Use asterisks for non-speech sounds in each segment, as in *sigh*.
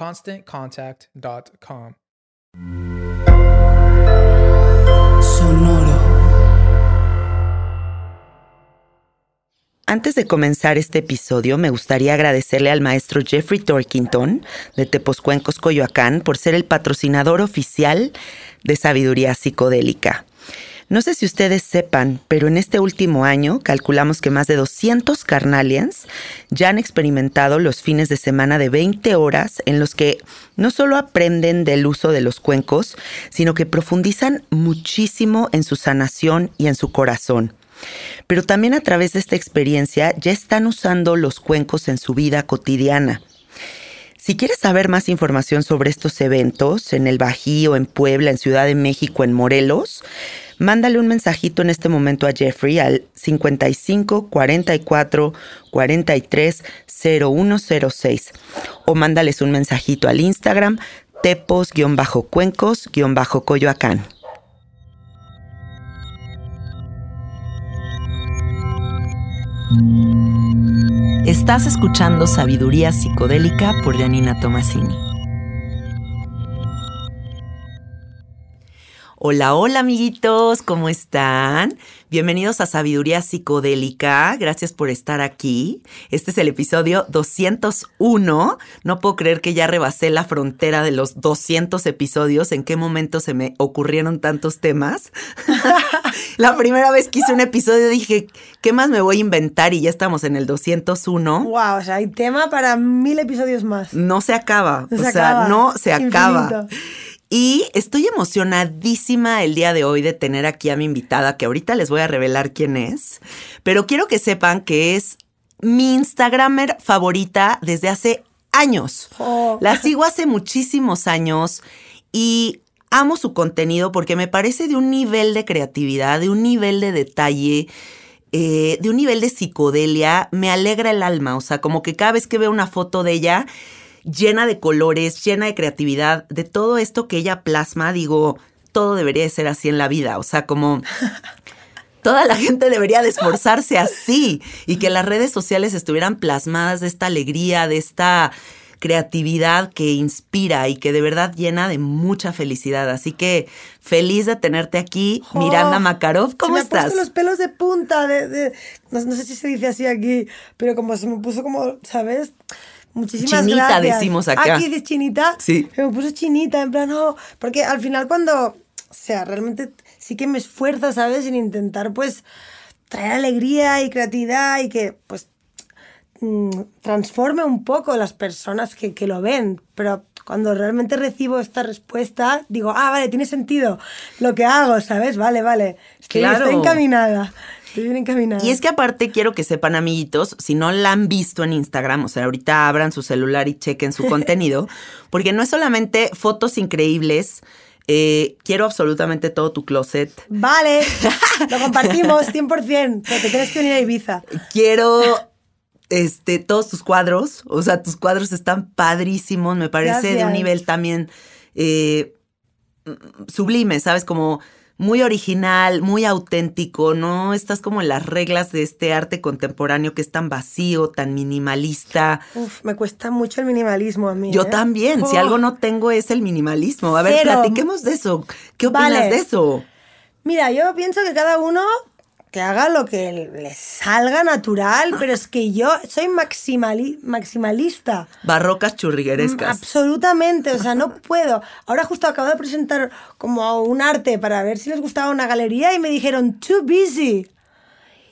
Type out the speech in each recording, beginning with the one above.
ConstantContact.com. Sonoro. Antes de comenzar este episodio, me gustaría agradecerle al maestro Jeffrey Torkington de Teposcuencos, Coyoacán, por ser el patrocinador oficial de Sabiduría Psicodélica. No sé si ustedes sepan, pero en este último año calculamos que más de 200 carnalians ya han experimentado los fines de semana de 20 horas en los que no solo aprenden del uso de los cuencos, sino que profundizan muchísimo en su sanación y en su corazón. Pero también a través de esta experiencia ya están usando los cuencos en su vida cotidiana. Si quieres saber más información sobre estos eventos en el Bajío, en Puebla, en Ciudad de México, en Morelos, mándale un mensajito en este momento a Jeffrey al 55 44 43 0106 o mándales un mensajito al Instagram tepos-cuencos-coyoacán. Estás escuchando Sabiduría Psicodélica por Janina Tomasini. Hola, hola amiguitos, ¿cómo están? Bienvenidos a Sabiduría Psicodélica, gracias por estar aquí. Este es el episodio 201. No puedo creer que ya rebasé la frontera de los 200 episodios. ¿En qué momento se me ocurrieron tantos temas? *laughs* la primera vez que hice un episodio dije, ¿qué más me voy a inventar? Y ya estamos en el 201. Wow, o sea, hay tema para mil episodios más. No se acaba, o sea, no se acaba. Y estoy emocionadísima el día de hoy de tener aquí a mi invitada, que ahorita les voy a revelar quién es, pero quiero que sepan que es mi Instagramer favorita desde hace años. Oh. La sigo hace muchísimos años y amo su contenido porque me parece de un nivel de creatividad, de un nivel de detalle. Eh, de un nivel de psicodelia, me alegra el alma, o sea, como que cada vez que veo una foto de ella, llena de colores, llena de creatividad, de todo esto que ella plasma, digo, todo debería de ser así en la vida, o sea, como *laughs* toda la gente debería de esforzarse así y que las redes sociales estuvieran plasmadas de esta alegría, de esta creatividad que inspira y que de verdad llena de mucha felicidad. Así que feliz de tenerte aquí, Miranda Makarov. ¿Cómo se me estás? los pelos de punta, de, no, sé si se dice así aquí, pero como se me puso como, ¿sabes? Muchísimas chinita decimos acá. Aquí dices chinita. Sí. Me puse chinita, en plan, no. Porque al final cuando, o sea, realmente sí que me esfuerzo, ¿sabes? En intentar, pues, traer alegría y creatividad y que, pues, mm, transforme un poco las personas que, que lo ven, pero cuando realmente recibo esta respuesta, digo, ah, vale, tiene sentido lo que hago, ¿sabes? Vale, vale, estoy, Claro. estoy encaminada, estoy bien encaminada. Y es que aparte quiero que sepan, amiguitos, si no la han visto en Instagram, o sea, ahorita abran su celular y chequen su *laughs* contenido, porque no es solamente fotos increíbles, eh, quiero absolutamente todo tu closet. Vale, *laughs* lo compartimos 100%, pero te tienes que venir a Ibiza. Quiero este, todos tus cuadros, o sea, tus cuadros están padrísimos, me parece de un nivel también eh, sublime, ¿sabes? Como muy original, muy auténtico, no estás como en las reglas de este arte contemporáneo que es tan vacío, tan minimalista. Uf, me cuesta mucho el minimalismo a mí. Yo ¿eh? también, si algo no tengo es el minimalismo. A ver, Cero. platiquemos de eso. ¿Qué opinas Vale. de eso? Mira, yo pienso que cada uno que haga lo que le salga natural, pero es que yo soy maximali- maximalista. Barrocas Mm, churriguerescas. Absolutamente, o sea, no puedo. Ahora justo acabo de presentar como un arte para ver si les gustaba una galería y me dijeron, too busy.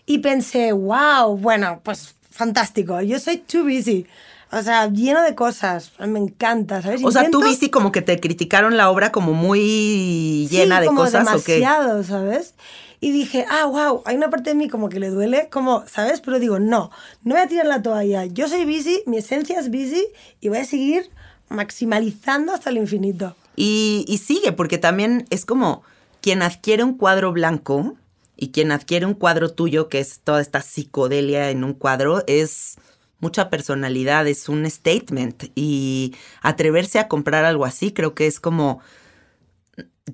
Y pensé, wow, bueno, pues fantástico, yo soy too busy. O sea, lleno de cosas, me encanta, ¿sabes? O sea, tú Intento- viste como que te criticaron la obra como muy llena sí, de como cosas o qué? demasiado, ¿sabes? Y dije, ah, wow, hay una parte de mí como que le duele, como, ¿sabes? Pero digo, no, no voy a tirar la toalla. Yo soy busy, mi esencia es busy y voy a seguir maximalizando hasta el infinito. Y, y sigue, porque también es como quien adquiere un cuadro blanco y quien adquiere un cuadro tuyo, que es toda esta psicodelia en un cuadro, es mucha personalidad, es un statement. Y atreverse a comprar algo así, creo que es como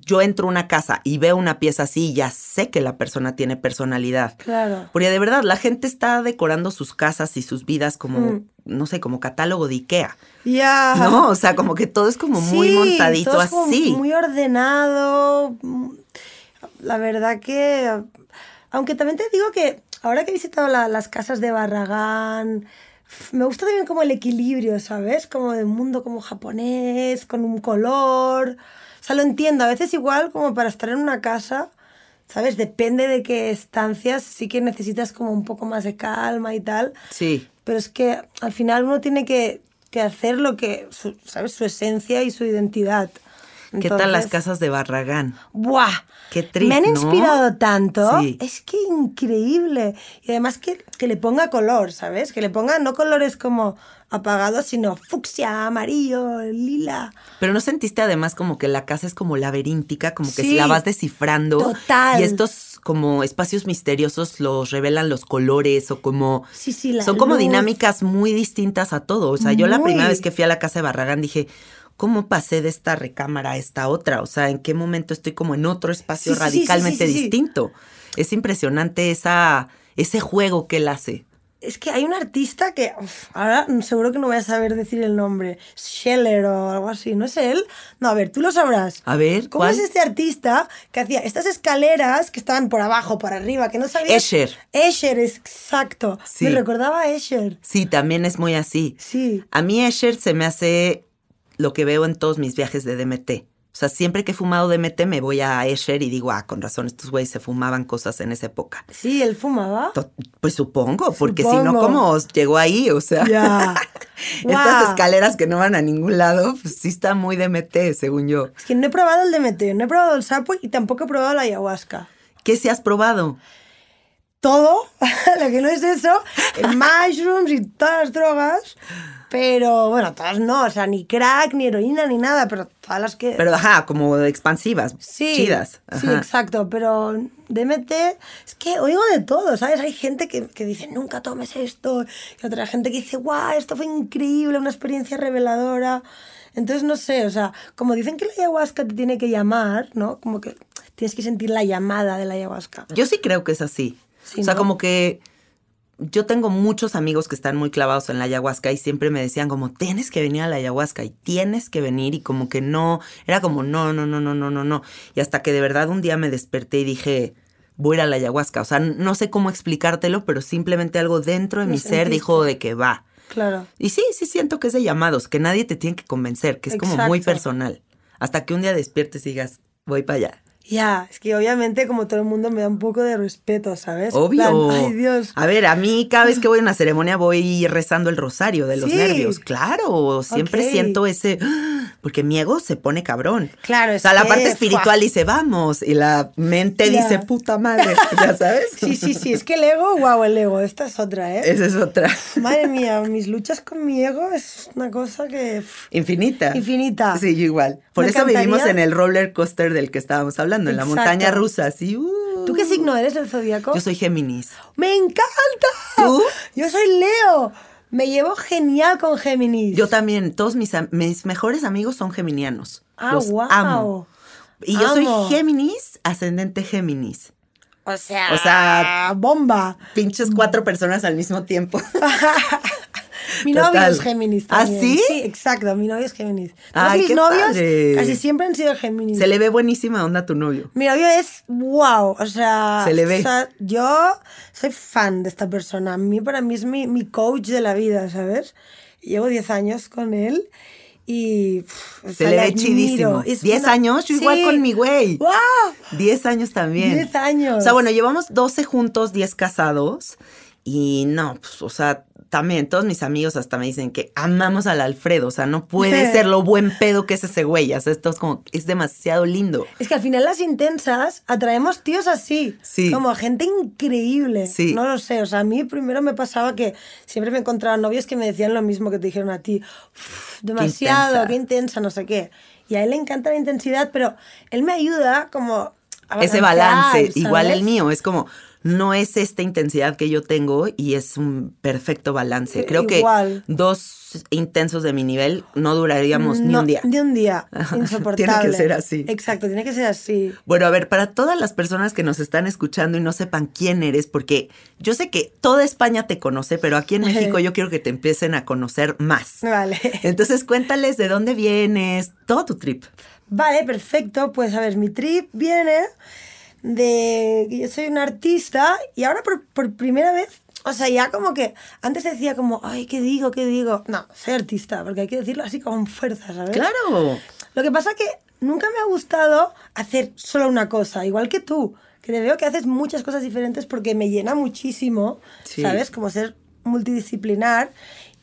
yo entro a una casa y veo una pieza así ya sé que la persona tiene personalidad. Claro. Porque de verdad, la gente está decorando sus casas y sus vidas como, Mm. no sé, como catálogo de Ikea. Ya. ¿No? O sea, como que todo es como muy montadito todo es como así. Muy ordenado. mm, La verdad que. Aunque también te digo que ahora que he visitado la- las casas de Barragán, me gusta también como el equilibrio, ¿sabes? Como de un mundo como japonés, con un color. Sea, lo entiendo. A veces igual como para estar en una casa, ¿sabes? Depende de qué estancias, sí que necesitas como un poco más de calma y tal. Sí. Pero es que al final uno tiene que, que hacer lo que, su- ¿sabes? Su esencia y su identidad. ¿Qué tal las Entonces, casas de Barragán? ¡Buah! Qué trip, Me han ¿no? inspirado tanto. Sí. Es que increíble. Y además que, que le ponga color, ¿sabes? Que le ponga no colores como apagados, sino fucsia, amarillo, lila. Pero ¿no sentiste además como que la casa es como laberíntica, como que Sí. la vas descifrando? Total. Y estos como espacios misteriosos los revelan los colores o como... Sí, sí, la Son como luz. dinámicas muy distintas a todo. O sea, yo la primera vez que fui a la casa de Barragán dije, ¿cómo pasé de esta recámara a esta otra? O sea, ¿en qué momento estoy como en otro espacio Sí, radicalmente distinto? Es impresionante esa, ese juego que él hace. Es que hay un artista que uf, ahora seguro que no voy a saber decir el nombre. Scheller o algo así. ¿No es él? No, a ver, tú lo sabrás. A ver, ¿Cómo ¿cuál? es este artista que hacía estas escaleras que estaban por abajo, por arriba, que no sabía? Escher. Escher, es exacto. Sí. Me recordaba a Escher. Sí, también es muy así. Sí. A mí Escher se me hace lo que veo en todos mis viajes de DMT. O sea, siempre que he fumado DMT me voy a Escher y digo, ah, con razón, estos güeyes se fumaban cosas en esa época. Sí, él fumaba. To- Pues supongo, porque si no. ¿cómo llegó ahí? O sea, Ya. *laughs* estas Guau. escaleras que no van a ningún lado, pues sí está muy DMT, según yo. Es que no he probado el DMT, no he probado el sapo y tampoco he probado la ayahuasca. ¿Qué si has probado? todo, *laughs* lo que no es eso, *laughs* mushrooms y todas las drogas, pero bueno, todas no, o sea, ni crack, ni heroína, ni nada, pero todas las que... Pero ajá, como expansivas, sí, chidas. Sí, Ajá. exacto, pero DMT, es que oigo de todo, ¿sabes? Hay gente que, que dice, nunca tomes esto, y otra gente que dice, guau, esto fue increíble, una experiencia reveladora. Entonces, no sé, o sea, como dicen que la ayahuasca te tiene que llamar, ¿no? Como que tienes que sentir la llamada de la ayahuasca. Yo sí creo que es así. Sí, o sea, ¿no? como que yo tengo muchos amigos que están muy clavados en la ayahuasca y siempre me decían como, tienes que venir a la ayahuasca y tienes que venir y como que no, era como, no, no, no, no, no, no, no. Y hasta que de verdad un día me desperté y dije, voy a ir a la ayahuasca. O sea, no sé cómo explicártelo, pero simplemente algo dentro de mi ser dijo de que va. Claro. Y sí, sí siento que es de llamados, que nadie te tiene que convencer, que es como muy personal. Hasta que un día despiertes y digas, voy para allá. Ya, es que obviamente como todo el mundo me da un poco de respeto, ¿sabes? Obvio. plan, Ay, Dios. A ver, a mí cada vez que voy a una *laughs* ceremonia voy rezando el rosario de los Sí. nervios. Claro, siempre siento ese. *gasps* Porque mi ego se pone cabrón. Claro, O es sea, la parte espiritual dice vamos y la mente dice puta madre. *laughs* ¿Ya sabes? Sí, sí, sí, es que el ego, wow, el ego, esta es otra, ¿eh? Esa es otra. *laughs* Madre mía, mis luchas con mi ego es una cosa que... Infinita. Infinita. Sí, yo igual. Por Me eso vivimos en el roller coaster del que estábamos hablando, en la montaña rusa, así. uh. ¿Tú qué signo eres del zodíaco? Yo soy Géminis. ¡Me encanta! ¿Tú? Yo soy Leo. Me llevo genial con Géminis. Yo también, todos mis, mis mejores amigos son geminianos. Ah, Los amo. Y yo soy Géminis, ascendente Géminis. O sea, O sea, bomba. Pinches cuatro personas al mismo tiempo. *laughs* Mi novio Total. es Géminis ¿Ah, también. sí? Sí, exacto, mi novio es Géminis. Todos Ay, mis qué novios padre. casi siempre han sido Géminis. Se le ve buenísima onda a tu novio. Mi novio es wow, o sea, Se le ve. o sea, yo soy fan de esta persona. A mí, para mí es mi, mi coach de la vida, ¿sabes? Llevo 10 años con él y pff, o Se sea, le ve chidísimo. Es 10 una- años, yo igual Sí. con mi güey. ¡Wow! 10 años también. 10 años. O sea, bueno, llevamos 12 juntos, 10 casados. Y no, pues, o sea, también todos mis amigos hasta me dicen que amamos al Alfredo. O sea, no puede *laughs* ser lo buen pedo que es ese güey. O sea, esto es como, es demasiado lindo. Es que al final las intensas atraemos tíos así. Sí. Como gente increíble. Sí. No lo sé. O sea, a mí primero me pasaba que siempre me encontraba novios que me decían lo mismo que te dijeron a ti. "Uf, demasiado, intensa. qué intensa, no sé qué. Y a él le encanta la intensidad, pero él me ayuda como Ese balance, igual el mío, es como, no es esta intensidad que yo tengo y es un perfecto balance. Creo igual. que dos intensos de mi nivel no duraríamos ni un día. Ni un día. Insoportable. *laughs* tiene que ser así. Exacto, tiene que ser así. Bueno, a ver, para todas las personas que nos están escuchando y no sepan quién eres, porque yo sé que toda España te conoce, pero aquí en *laughs* México yo quiero que te empiecen a conocer más. Vale. Entonces cuéntales de dónde vienes, todo tu trip. Vale, perfecto. Pues a ver, mi trip viene de que yo soy una artista y ahora por, por primera vez, o sea, ya como que antes decía como, ay, ¿qué digo? ¿Qué digo? No, soy artista, porque hay que decirlo así con fuerza, ¿sabes? Claro. Lo que pasa que nunca me ha gustado hacer solo una cosa, igual que tú, que te veo que haces muchas cosas diferentes porque me llena muchísimo, Sí. ¿sabes? Como ser multidisciplinar.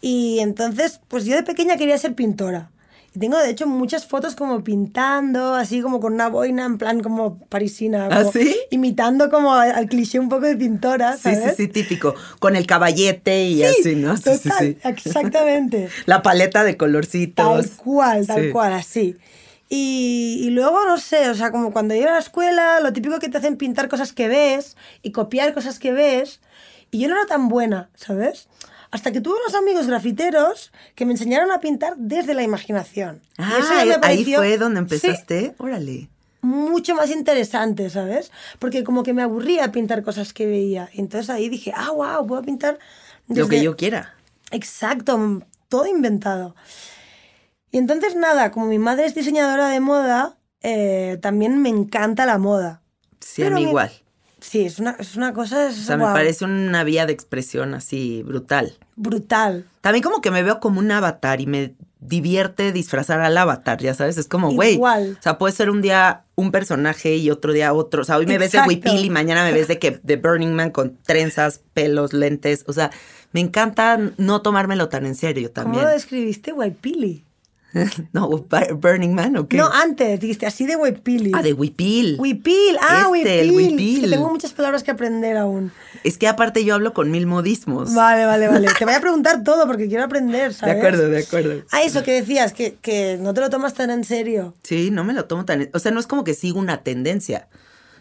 Y entonces, pues yo de pequeña quería ser pintora. Y tengo, de hecho, muchas fotos como pintando, así como con una boina, en plan como parisina. ¿Ah, como sí? Imitando como al cliché un poco de pintora, Sí, sí, ¿sabes? sí, típico. Con el caballete y así, ¿no? Sí, sí, total, sí. exactamente. *laughs* La paleta de colorcitos. Tal cual, tal Sí. cual, así. Y, y luego, no sé, o sea, como cuando iba a la escuela, lo típico que te hacen pintar cosas que ves y copiar cosas que ves. Y yo no era tan buena, ¿sabes? Hasta que tuve unos amigos grafiteros que me enseñaron a pintar desde la imaginación. Y Ah, eso ya me ahí fue donde Sí, empezaste. Órale. mucho más interesante, ¿sabes? Porque como que me aburría pintar cosas que veía. Entonces ahí dije, ah, wow, puedo pintar Lo que desde- yo quiera. Exacto, todo inventado. Y entonces nada, como mi madre es diseñadora de moda, eh, también me encanta la moda. Sí, a mí mi- igual. Sí, es una, es una cosa es, O sea, me parece una vía de expresión así brutal. brutal. También como que me veo como un avatar y me divierte disfrazar al avatar, ya sabes, es como, güey, Igual. o sea, puede ser un día un personaje y otro día otro, o sea, hoy me ves de. Huipil y mañana me ves de que de Burning Man con trenzas, pelos, lentes, o sea, me encanta no tomármelo tan en serio ¿Cómo también. lo describiste? Guaypili. *laughs* no, Bur- Burning Man o qué? No, antes dijiste así de Guaypili. ah, de Huipil. Huipil, ah, Este, el Huipil. huipil. Es que tengo muchas palabras que aprender aún. Es que aparte yo hablo con mil modismos. Vale, vale, vale. *laughs* Te voy a preguntar todo porque quiero aprender, de ¿sabes? acuerdo, de acuerdo. Ah, eso que decías, que, que no te lo tomas tan en serio. Sí, no me lo tomo tan... O sea, no es como que sigo una tendencia.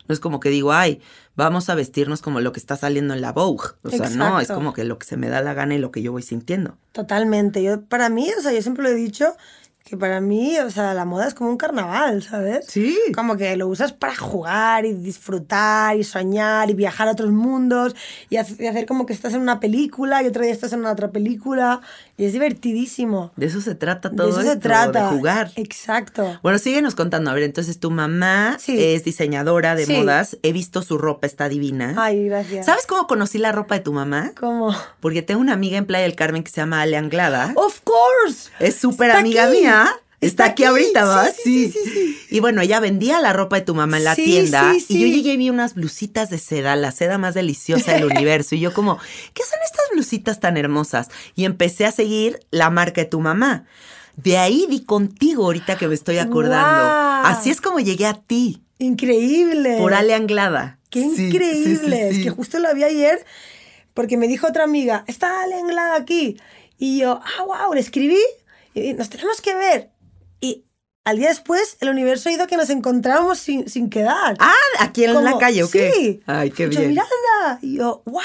No es como que digo, ay, vamos a vestirnos como lo que está saliendo en la Vogue. O sea, no, es como que lo que se me da la gana y lo que yo voy sintiendo. Totalmente. Yo, para mí, o sea, yo siempre lo he dicho, que para mí, o sea, la moda es como un carnaval, ¿sabes? Sí. Como que lo usas para jugar y disfrutar y soñar y viajar a otros mundos y, hac- y hacer como que estás en una película y otro día estás en una otra película y es divertidísimo. De eso se trata De todo eso esto, se trata. de jugar. Exacto. Bueno, síguenos contando. A ver, entonces tu mamá Sí. es diseñadora de Sí. modas. He visto su ropa, está divina. Ay, gracias. ¿Sabes cómo conocí la ropa de tu mamá? ¿Cómo? Porque tengo una amiga en Playa del Carmen que se llama Ale Anglada. Of course. Es súper amiga aquí. mía. Está, Está aquí, aquí, ahorita, ¿va? sí, sí, sí, sí, Y bueno, ella vendía la ropa de tu mamá en la Sí, tienda. sí, Y yo llegué y vi unas blusitas de seda, la seda más deliciosa del *laughs* universo. Y yo como, ¿qué son estas blusitas tan hermosas? Y empecé a seguir la marca de tu mamá. De ahí di contigo ahorita que me estoy acordando. Así es como llegué a ti, Increíble. por Ale Anglada. Qué increíble. Es que justo lo vi ayer porque me dijo otra amiga, está Ale Anglada aquí. Y yo, ah, wow, le escribí y nos tenemos que ver. Y al día después el universo ha ido que nos encontramos sin, sin quedar. Ah, aquí en la Como, calle, ¿o qué? Sí. Ay, qué bien. Miranda. Y yo, what?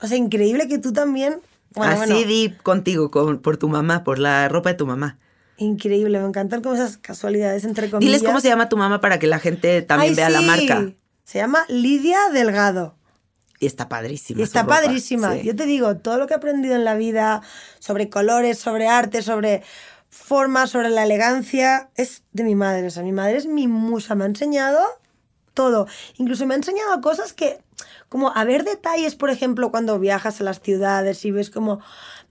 O sea, increíble que tú también... Bueno, Así bueno, di contigo, con- por tu mamá, por la ropa de tu mamá. increíble. Me encantan como esas casualidades entre comillas. Diles cómo se llama tu mamá para que la gente también Ay, vea la sí. marca. Se llama Lidia Delgado. Y está padrísima. Y su está ropa, padrísima. sí. Yo te digo, todo lo que he aprendido en la vida sobre colores, sobre arte, sobre formas, sobre la elegancia, es de mi madre. O sea, mi madre es mi musa. Me ha enseñado todo. Incluso me ha enseñado cosas que, como a ver detalles, por ejemplo, cuando viajas a las ciudades y ves como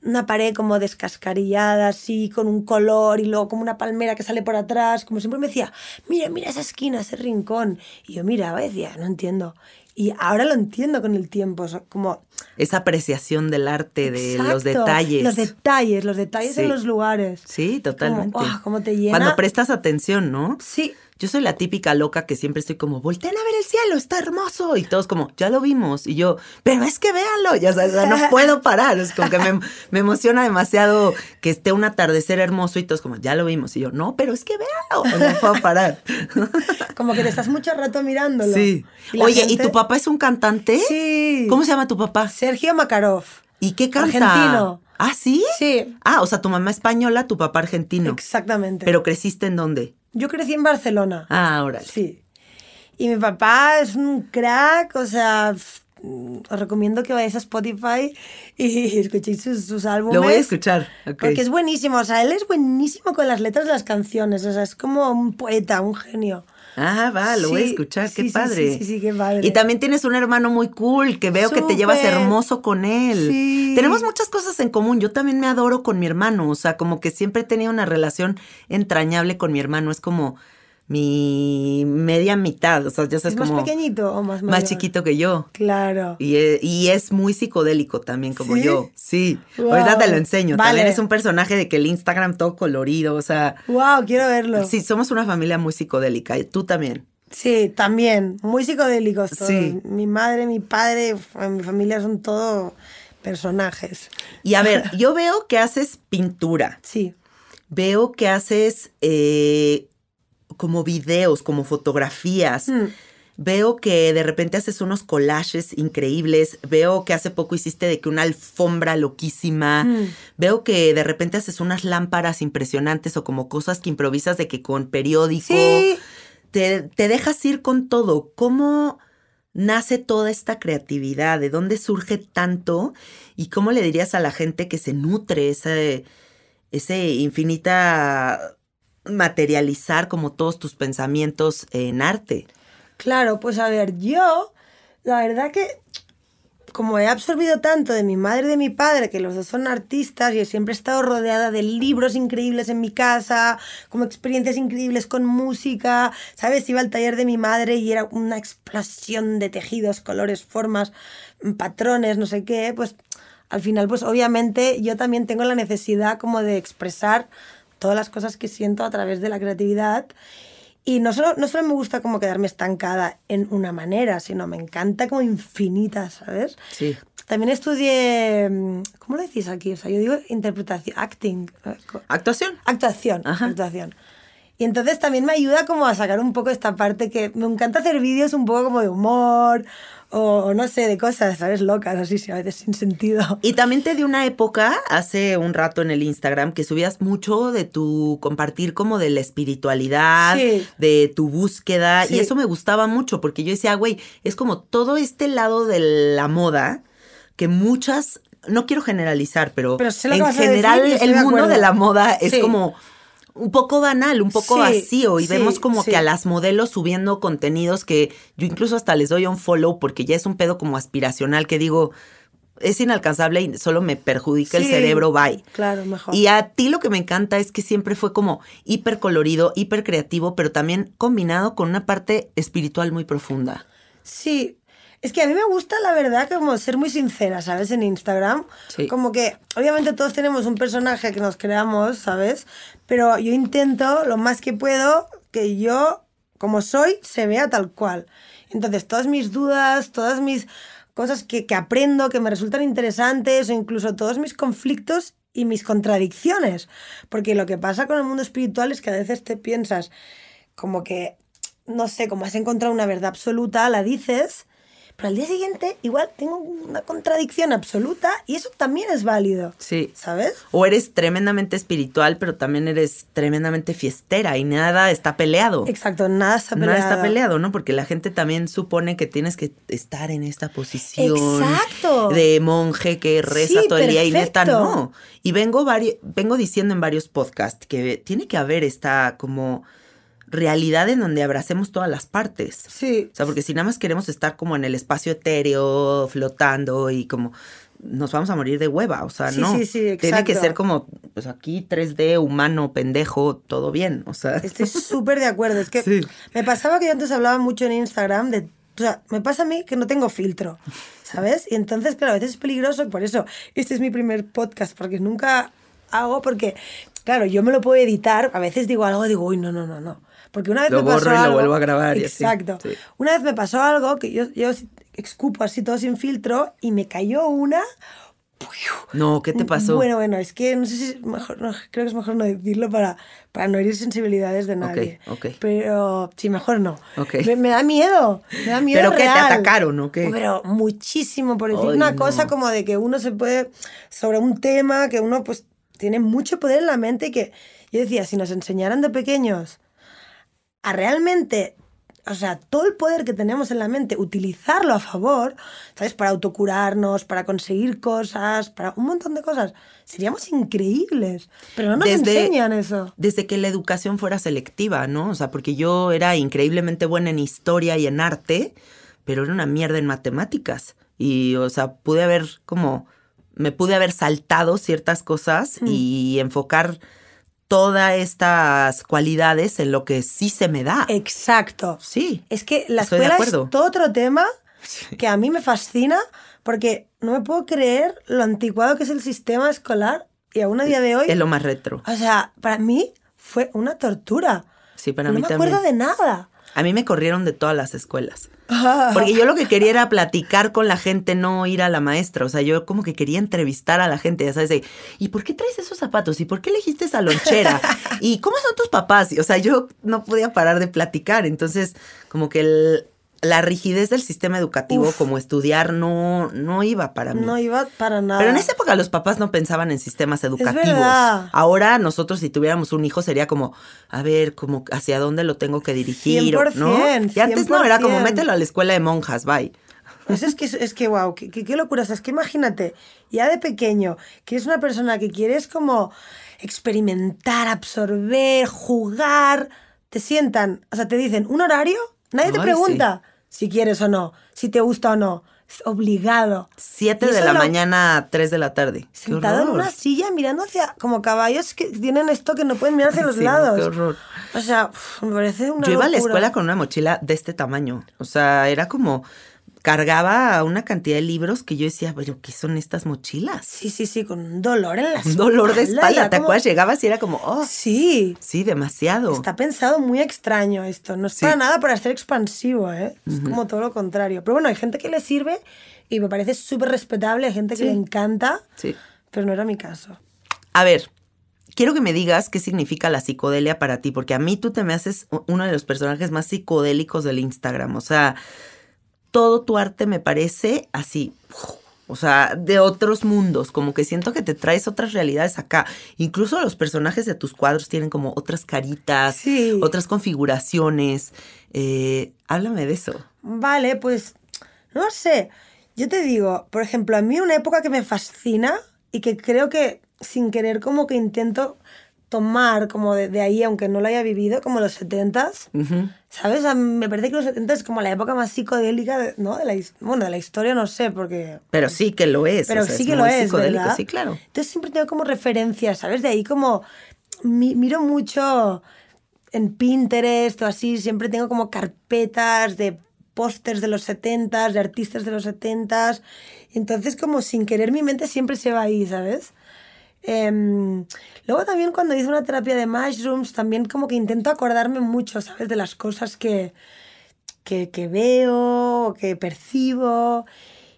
una pared como descascarillada, así, con un color y luego como una palmera que sale por atrás. Como siempre me decía, mira, mira esa esquina, ese rincón. Y yo miraba y decía, no entiendo. Y ahora lo entiendo con el tiempo. como Esa apreciación del arte, de los detalles. Los detalles, los detalles Sí. en los lugares. Sí, totalmente. Como, cómo te llena. Cuando prestas atención, ¿no? Sí, Yo soy la típica loca que siempre estoy como, volteen a ver el cielo, está hermoso. Y todos como, ya lo vimos. Y yo, pero es que véanlo, ya sabes, no *laughs* puedo parar. Es como que me, me emociona demasiado que esté un atardecer hermoso y todos como, ya lo vimos. Y yo, no, pero es que véanlo, no puedo parar. *laughs* como que te estás mucho rato mirándolo. Sí. Y Oye, ¿y tu papá es un cantante? Sí. ¿Cómo se llama tu papá? Sergio Makarov. ¿Y qué canta? Argentino. ¿Ah, sí? Sí, Ah, o sea, tu mamá española, tu papá argentino. exactamente. ¿Pero creciste en dónde? Yo crecí en Barcelona. Ah, órale. Sí. Y mi papá es un crack, o sea, os recomiendo que vayáis a Spotify y *laughs* escuchéis sus, sus álbumes. Lo voy a escuchar. ok. Porque es buenísimo, o sea, él es buenísimo con las letras de las canciones, o sea, es como un poeta, un genio. Ah, va, lo voy a escuchar, qué sí, padre. sí, sí, sí, qué padre. Y también tienes un hermano muy cool, que veo que te llevas hermoso con él. Sí. Tenemos muchas cosas en común. Yo también me adoro con mi hermano, o sea, como que siempre he tenido una relación entrañable con mi hermano. Es como mi media mitad, o sea, ya sabes, ¿Es más como pequeñito o más más chiquito que yo. Claro. Y es, y es muy psicodélico también, como ¿Sí? yo. Sí. Guau. Ahorita te lo enseño. También Vale. es un personaje de que el Instagram todo colorido, o sea. Wow, quiero verlo. Sí, somos una familia muy psicodélica. Tú también. Sí, también. Muy psicodélicos todos. Sí. Mi madre, mi padre, mi familia son todo personajes. Y a ver, *laughs* yo veo que haces pintura. Sí. Veo que haces eh, como videos, como fotografías. Mm. Veo que de repente haces unos collages increíbles. Veo que hace poco hiciste de que una alfombra loquísima. Mm. Veo que de repente haces unas lámparas impresionantes o como cosas que improvisas de que con periódico. Sí. Te, te dejas ir con todo. ¿Cómo nace toda esta creatividad? ¿De dónde surge tanto? ¿Y cómo le dirías a la gente que se nutre ese, ese infinita materializar como todos tus pensamientos en arte? Claro, pues a ver, yo, la verdad que como he absorbido tanto de mi madre y de mi padre, que los dos son artistas, y siempre he estado rodeada de libros increíbles en mi casa, como experiencias increíbles con música, ¿sabes? Iba al taller de mi madre y era una explosión de tejidos, colores, formas, patrones, no sé qué, pues al final, pues obviamente yo también tengo la necesidad como de expresar todas las cosas que siento a través de la creatividad. Y no solo, no solo me gusta como quedarme estancada en una manera, sino me encanta como infinita, ¿sabes? Sí. También estudié, mm, ¿cómo lo decís aquí? O sea, yo digo interpretación, acting, ¿Actuación? actuación, Ajá. actuación. Y entonces también me ayuda como a sacar un poco esta parte que me encanta hacer vídeos un poco como de humor o, no sé, de cosas, ¿sabes? Locas, así, sí, a veces sin sentido. Y también te di una época, hace un rato en el Instagram, que subías mucho de tu compartir como de la espiritualidad, Sí. de tu búsqueda, y eso me gustaba mucho, porque yo decía, güey, es como todo este lado de la moda que muchas, no quiero generalizar, pero, Pero en decir general el mundo de la moda es Sí. como un poco banal, un poco Sí, vacío y sí, vemos como sí. que a las modelos subiendo contenidos que yo incluso hasta les doy un follow porque ya es un pedo como aspiracional que digo, es inalcanzable y solo me perjudica el cerebro, bye. Claro, mejor. Y a ti lo que me encanta es que siempre fue como hiper colorido, hiper creativo, pero también combinado con una parte espiritual muy profunda. Sí. Es que a mí me gusta, la verdad, como ser muy sincera, ¿sabes? En Instagram. Sí. Como que, obviamente, todos tenemos un personaje que nos creamos, ¿sabes? Pero yo intento lo más que puedo que yo, como soy, se vea tal cual. Entonces, todas mis dudas, todas mis cosas que, que aprendo, que me resultan interesantes, o incluso todos mis conflictos y mis contradicciones. Porque lo que pasa con el mundo espiritual es que a veces te piensas como que, no sé, como has encontrado una verdad absoluta, la dices, pero al día siguiente igual tengo una contradicción absoluta y eso también es válido. Sí. ¿Sabes? O eres tremendamente espiritual, pero también eres tremendamente fiestera y nada está peleado. Exacto, nada está peleado. Nada está peleado, ¿no? Porque la gente también supone que tienes que estar en esta posición Exacto. de monje que reza Sí, todo el día y neta no. Y vengo, vengo diciendo en varios podcasts que tiene que haber esta como realidad en donde abracemos todas las partes. Sí. O sea, porque si nada más queremos estar como en el espacio etéreo, flotando y como nos vamos a morir de hueva, o sea, Sí, no. sí, sí, Tiene que exacto. ser como, pues aquí 3D, humano, pendejo, todo bien, o sea. Estoy súper de acuerdo. Es que Sí. me pasaba que yo antes hablaba mucho en Instagram de. O sea, me pasa a mí que no tengo filtro, ¿sabes? Y entonces, claro, a veces es peligroso. Por eso, este es mi primer podcast, porque nunca hago, porque, claro, yo me lo puedo editar. A veces digo algo digo, uy, no, no, no, no. Porque una vez Lo me pasó borro y lo algo. vuelvo a grabar y así. Exacto. Sí. Una vez me pasó algo que yo, yo escupo así todo sin filtro y me cayó una. No, ¿qué te pasó? Bueno, bueno, es que no sé si es mejor, no, creo que es mejor no decirlo para, para no herir sensibilidades de nadie. ok. Pero sí, mejor no. Ok. Me, me da miedo, me da miedo ¿Pero qué, te real. atacaron o qué? Pero muchísimo, por decir Ay, una no. cosa como de que uno se puede, sobre un tema que uno pues tiene mucho poder en la mente y que yo decía, si nos enseñaran de pequeños a realmente, o sea, todo el poder que tenemos en la mente, utilizarlo a favor, ¿sabes? Para autocurarnos, para conseguir cosas, para un montón de cosas, seríamos increíbles. Pero no nos Desde- enseñan eso. Desde que la educación fuera selectiva, ¿no? O sea, porque yo era increíblemente buena en historia y en arte, pero era una mierda en matemáticas. Y, o sea, pude haber como, me pude haber saltado ciertas cosas Mm. y enfocar todas estas cualidades en lo que sí se me da. Exacto. Sí. Es que la Estoy de escuela es todo otro tema que a mí me fascina porque no me puedo creer lo anticuado que es el sistema escolar y aún a día de hoy, Es lo más retro. o sea, para mí fue una tortura. Sí, para no mí me también. acuerdo de nada. A mí me corrieron de todas las escuelas. *laughs* Porque yo lo que quería era platicar con la gente, no ir a la maestra. O sea, yo como que quería entrevistar a la gente, ya sabes, de, ¿y por qué traes esos zapatos? ¿Y por qué elegiste esa lonchera? *laughs* ¿Y cómo son tus papás? Y, O sea, yo no podía parar de platicar. Entonces, como que el- la rigidez del sistema educativo, Uf. como estudiar, no, no iba para mí. No iba para nada. Pero en esa época los papás no pensaban en sistemas educativos. verdad. Ahora nosotros si tuviéramos un hijo sería como, a ver, como hacia dónde lo tengo que dirigir, o- ¿no? 100%, Y antes no, era como 100%. mételo a la escuela de monjas, bye. Pues es que, es que wow, qué locura. O sea, es que imagínate, ya de pequeño, que eres una persona que quieres como experimentar, absorber, jugar, te sientan, o sea, te dicen un horario, nadie te Ay, pregunta si quieres o no, si te gusta o no. Es obligado. Siete Y de eso la lo- mañana a tres de la tarde. Sentado en una silla mirando hacia, como caballos que tienen esto que no pueden mirar hacia los Sí, lados. qué horror. O sea, me parece una Yo iba a la locura. escuela con una mochila de este tamaño. O sea, era como, cargaba una cantidad de libros que yo decía, pero ¿qué son estas mochilas? Sí, sí, sí, con un dolor en la Un dolor de espalda, espalda, ¿te como- acuerdas? Llegabas y era como, oh, Sí, sí, demasiado. Está pensado muy extraño esto. No es Sí. para nada para ser expansivo, ¿eh? Es como todo lo contrario. Pero bueno, hay gente que le sirve y me parece súper respetable. Hay gente que le encanta, Sí. pero no era mi caso. A ver, quiero que me digas qué significa la psicodelia para ti, porque a mí tú te me haces uno de los personajes más psicodélicos del Instagram. O sea, todo tu arte me parece así, o sea, de otros mundos, como que siento que te traes otras realidades acá. Incluso los personajes de tus cuadros tienen como otras caritas, Sí. otras configuraciones. Eh, háblame de eso. Vale, pues no sé. Yo te digo, por ejemplo, a mí una época que me fascina y que creo que sin querer como que intento tomar como de, de ahí, aunque no lo haya vivido, como los 70s. Ujú. ¿Sabes? O sea, me parece que los 70 es como la época más psicodélica, de- ¿no? De la, bueno, de la historia no sé, porque... Pero sí que lo es. Pero o sea, sí que es lo muy es. Sí, claro. Entonces siempre tengo como referencias, ¿sabes? De ahí como mi- miro mucho en Pinterest o así, siempre tengo como carpetas de pósters de los 70s, de artistas de los 70s. Entonces como sin querer mi mente siempre se va ahí, ¿sabes? Em, luego también cuando hice una terapia de mushrooms, también como que intento acordarme mucho, ¿sabes? De las cosas que, que, que veo, que percibo.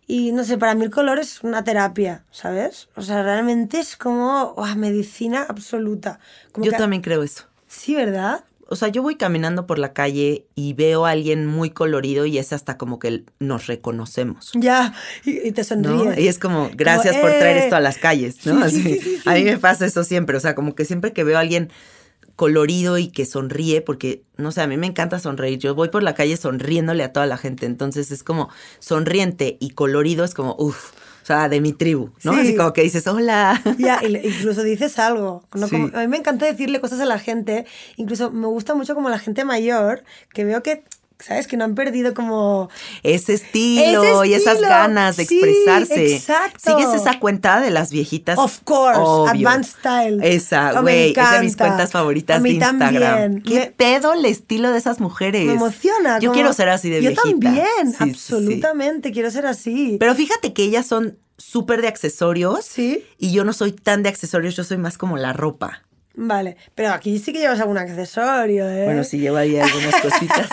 Y no sé, para mí el color es una terapia, ¿sabes? O sea, realmente es como uah, medicina absoluta. Como Yo que- también creo eso. Sí, ¿verdad? O sea, yo voy caminando por la calle y veo a alguien muy colorido y es hasta como que nos reconocemos. Ya, y, te ¿no? sonríes. Y es como, gracias por "Eh". traer esto a las calles, ¿no? Sí, sí, Así. sí, sí, A mí me pasa eso siempre, o sea, como que siempre que veo a alguien colorido y que sonríe, porque, no sé, a mí me encanta sonreír, yo voy por la calle sonriéndole a toda la gente, entonces es como sonriente y colorido, es como, uff, o sea, de mi tribu, ¿no? Sí. Así como que dices, hola. Ya, incluso dices algo. ¿no? Sí. Como- a mí me encanta decirle cosas a la gente. Incluso me gusta mucho como la gente mayor, que veo que, ¿sabes? Que no han perdido como... Ese estilo, Ese y esas ganas de sí, expresarse. exacto. ¿Sigues esa cuenta de las viejitas? Of course, Obvio. Advanced Style. Esa, Oh, güey, es de mis cuentas favoritas A mí de Instagram. también. ¿Qué Me- pedo el estilo de esas mujeres? Me emociona. Yo como- quiero ser así de Yo viejita. también, Sí, sí, sí. absolutamente, quiero ser así. Pero fíjate que ellas son súper de accesorios. Sí. Y yo no soy tan de accesorios, yo soy más como la ropa. Vale, pero aquí sí que llevas algún accesorio, ¿eh? Bueno, sí llevo ahí algunas *laughs* cositas.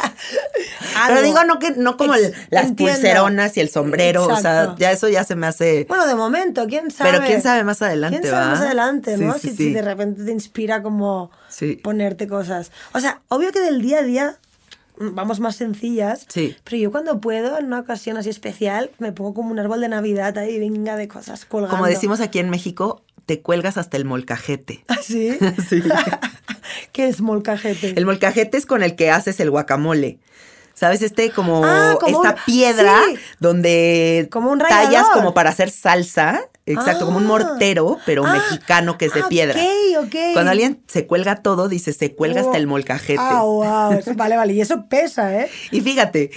Pero digo, no que no como el- las entiendo. pulseronas y el sombrero, o sea, ya eso ya se me hace Bueno, de momento, quién sabe. Pero quién sabe más adelante, ¿Quién sabe va? más adelante, Sí, no? sí, si, sí. si de repente te inspira como ponerte cosas. O sea, obvio que del día a día vamos más sencillas. Sí. Pero yo cuando puedo, en una ocasión así especial, me pongo como un árbol de Navidad ahí, venga de cosas colgando. Como decimos aquí en México, te cuelgas hasta el molcajete. ¿Ah, sí? *laughs* Sí. *laughs* ¿Qué es molcajete? El molcajete es con el que haces el guacamole. ¿Sabes? Este como, Ah, como esta un- piedra sí. donde Como un tallas como para hacer salsa. Exacto, como un Ah. mortero, pero Ah, mexicano que es de ah, piedra. ok, ok. Cuando alguien se cuelga todo, dice se cuelga hasta el molcajete. Ah, wow. Eso- Vale, vale. Y eso pesa, ¿eh? Y fíjate,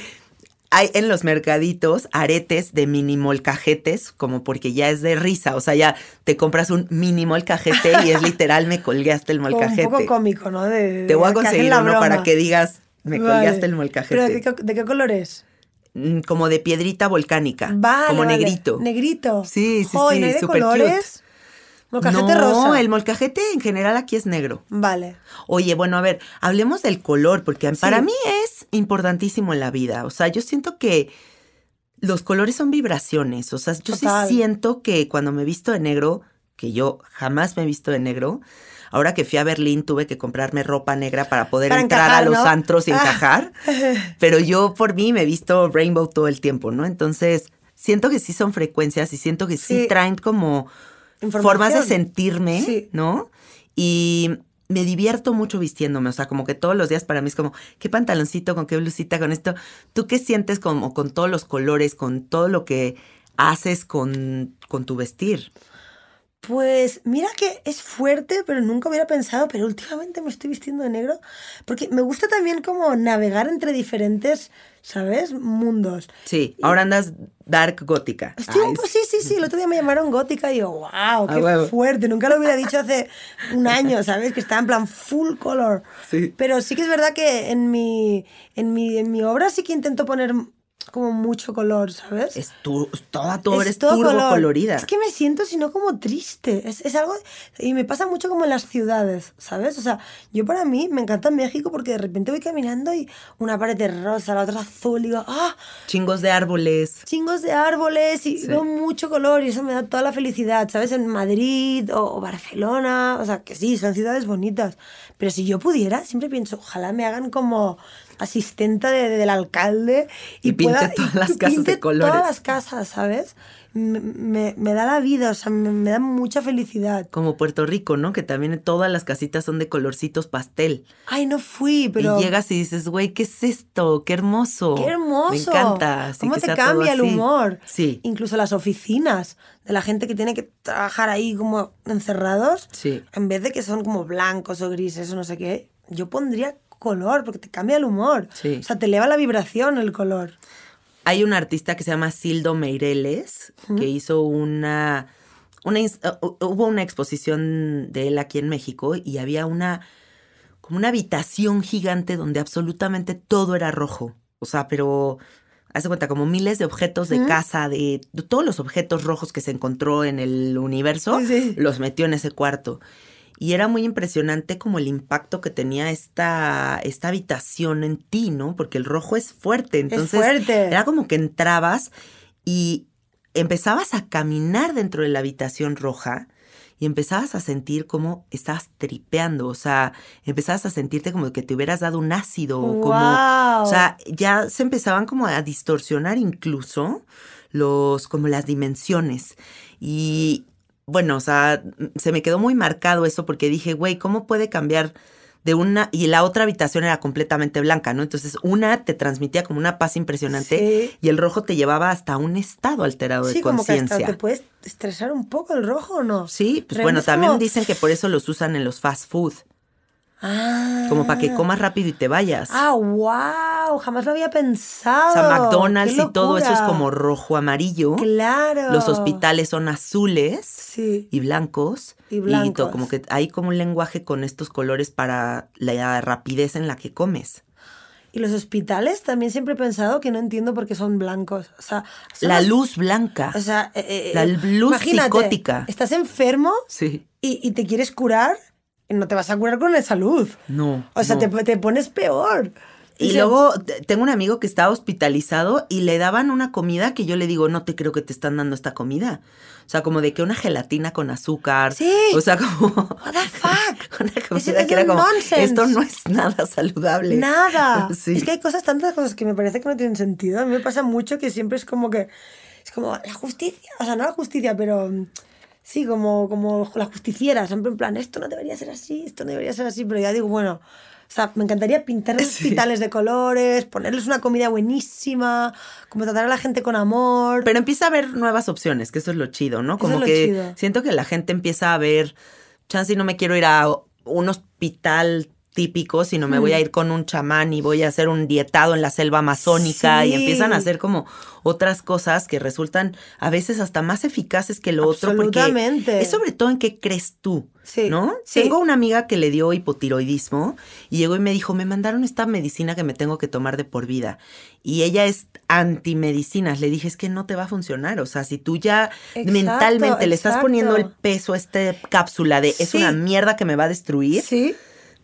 hay en los mercaditos aretes de mini molcajetes, como porque ya es de risa. O sea, ya te compras un mini molcajete y es *laughs* literal me colgué hasta el Como molcajete. un poco cómico, ¿no? De- Te voy a conseguir uno para que digas me Vale. hasta el molcajete. ¿Pero de qué, de qué color es? Mm, Como de piedrita volcánica. Vale, como vale. negrito. Negrito. Sí, sí, sí, ¿no hay de súper colores? Molcajete no, rosa. el molcajete en general aquí es negro. Vale. Oye, bueno, a ver, hablemos del color, porque para mí es importantísimo en la vida. O sea, yo siento que los colores son vibraciones. O sea, yo Total. sí siento que cuando me visto de negro, que yo jamás me he visto de negro, ahora que fui a Berlín tuve que comprarme ropa negra para poder Para entrar encajar, a los ¿no? antros y Ah. encajar. *laughs* Pero yo por mí me he visto rainbow todo el tiempo, ¿no? Entonces, siento que sí son frecuencias y siento que sí, Sí. traen como. Formas de sentirme, Sí. ¿no? Y me divierto mucho vistiéndome, o sea, como que todos los días para mí es como, ¿qué pantaloncito, con qué blusita, con esto? ¿Tú qué sientes como con todos los colores, con todo lo que haces con, con tu vestir? Pues mira que es fuerte, pero nunca hubiera pensado, pero últimamente me estoy vistiendo de negro porque me gusta también como navegar entre diferentes, ¿sabes? Mundos. Sí, ahora andas dark gótica. Estoy un sí, sí, sí. El otro día me llamaron gótica y yo, wow, qué huevo. fuerte. Nunca lo hubiera dicho hace un año, ¿sabes? Que estaba en plan full color. Sí. Pero sí que es verdad que en mi, en mi, en mi obra sí que intento poner como mucho color, ¿sabes? Es tu, toda tu Es turbo color. colorida. Es que me siento, sino como triste. Es, es algo. Y me pasa mucho como en las ciudades, ¿sabes? O sea, yo para mí me encanta México porque de repente voy caminando y una pared es rosa, la otra azul, y digo, ¡ah! Chingos de árboles. chingos de árboles y Sí. veo mucho color y eso me da toda la felicidad, ¿sabes? En Madrid o, o Barcelona, o sea, que sí, son ciudades bonitas, pero si yo pudiera, siempre pienso, ojalá me hagan como asistenta de- de- del alcalde y, Y pinte pueda todas las y casas de colores. Todas las casas, ¿sabes? Me, me- me da la vida, o sea, me, me da mucha felicidad. Como Puerto Rico, ¿no? Que también todas las casitas son de colorcitos pastel. Ay, no fui, pero. Y llegas y dices, güey, ¿qué es esto? ¡Qué hermoso! ¡Qué hermoso! Me encanta. así ¿Cómo que te cambia el humor? Sí, Incluso las oficinas de la gente que tiene que trabajar ahí como encerrados, sí. en vez de que son como blancos o grises o no sé qué, yo pondría color porque te cambia el humor. Sí. O sea, te eleva la vibración el color. Hay un artista que se llama Sildo Meireles, que hizo una, una uh, hubo una exposición de él aquí en México y había una como una habitación gigante donde absolutamente todo era rojo. O sea, pero hace cuenta como miles de objetos de casa, de, de todos los objetos rojos que se encontró en el universo, sí. los metió en ese cuarto. Y era muy impresionante como el impacto que tenía esta, esta habitación en ti, ¿no? Porque el rojo es fuerte. Entonces, fuerte. Era como que entrabas y empezabas a caminar dentro de la habitación roja y empezabas a sentir como estabas tripeando. O sea, empezabas a sentirte como que te hubieras dado un ácido. o Como, o sea, ya se empezaban como a distorsionar incluso los, como las dimensiones. Y bueno, o sea, se me quedó muy marcado eso porque dije, güey, ¿cómo puede cambiar de una? Y la otra habitación era completamente blanca, ¿no? Entonces, una te transmitía como una paz impresionante Sí. y el rojo te llevaba hasta un estado alterado de Sí, hasta conciencia. te puedes estresar un poco el rojo, ¿o no? Sí, pues bueno, también como- dicen que por eso los usan en los fast food, Ah. como para que comas rápido y te vayas. Ah, wow, jamás lo había pensado. o sea, McDonald's ¡Qué y todo eso es como rojo amarillo. Claro. Los hospitales son azules Sí. y blancos. Y blancos. to- como que hay como un lenguaje con estos colores para la rapidez en la que comes. Y los hospitales también siempre he pensado que no entiendo por qué son blancos. O sea, son La luz blanca. O sea, eh, eh, La luz imagínate, psicótica. Estás enfermo sí. y, y te quieres curar y no te vas a curar con la salud. No. O sea, no. te, te pones peor. Y luego tengo un amigo que estaba hospitalizado y le daban una comida que yo le digo, no te creo que te están dando esta comida. O sea, como de que una gelatina con azúcar. Sí. O sea, como What the fuck? *laughs* una comida es que era como, nonsense. esto no es nada saludable. Nada. *laughs* Sí. Es que hay cosas, tantas cosas que me parece que no tienen sentido. A mí me pasa mucho que siempre es como que. Es como la justicia. O sea, no la justicia, pero. Sí, como, como la justiciera. Siempre en plan, esto no debería ser así, esto no debería ser así. Pero ya digo, bueno. O sea, me encantaría pintar *laughs* los hospitales de colores, ponerles una comida buenísima, como tratar a la gente con amor. Pero empieza a haber nuevas opciones, que eso es lo chido, ¿no? Como es que chido. siento que la gente empieza a ver, chance no me quiero ir a un hospital típico, sino me voy a ir con un chamán y voy a hacer un dietado en la selva amazónica y empiezan a hacer como otras cosas que resultan a veces hasta más eficaces que lo otro porque es sobre todo en qué crees tú, Sí, ¿no? sí. Tengo una amiga que le dio hipotiroidismo y llegó y me dijo, me mandaron esta medicina que me tengo que tomar de por vida. Y ella es antimedicinas. Le dije, es que no te va a funcionar. O sea, si tú ya Exacto, mentalmente le estás poniendo el peso a esta cápsula de es una mierda que me va a destruir. Sí,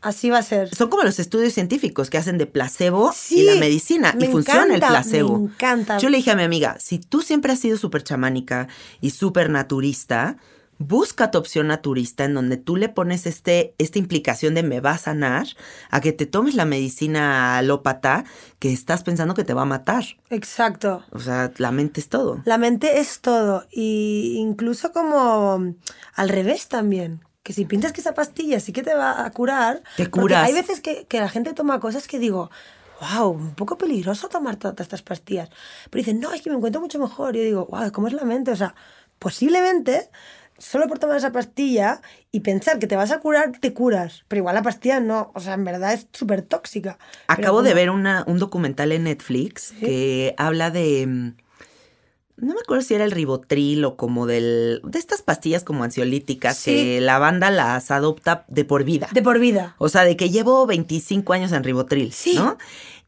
así va a ser. Son como los estudios científicos que hacen de placebo Sí, y la medicina. me y funciona el placebo. me encanta. Yo le dije a mi amiga, si tú siempre has sido súper chamánica y súper naturista, busca tu opción naturista en donde tú le pones este, esta implicación de me va a sanar a que te tomes la medicina alópata que estás pensando que te va a matar. Exacto. O sea, la mente es todo. La mente es todo. Y incluso como mm, al revés también. Que si piensas que esa pastilla sí que te va a curar. Te porque curas. Hay veces que, que la gente toma cosas que digo, wow, un poco peligroso tomar todas estas pastillas. Pero dicen, no, es que me encuentro mucho mejor. Y yo digo, wow, ¿cómo es la mente? O sea, posiblemente solo por tomar esa pastilla y pensar que te vas a curar, te curas. Pero igual la pastilla no, o sea, en verdad es súper tóxica. Pero Acabo de ver una, un documental en Netflix que habla de. No me acuerdo si era el ribotril o como del. de estas pastillas como ansiolíticas Sí. que la banda las adopta de por vida. De por vida. O sea, de que llevo 25 años en ribotril, Sí. ¿no?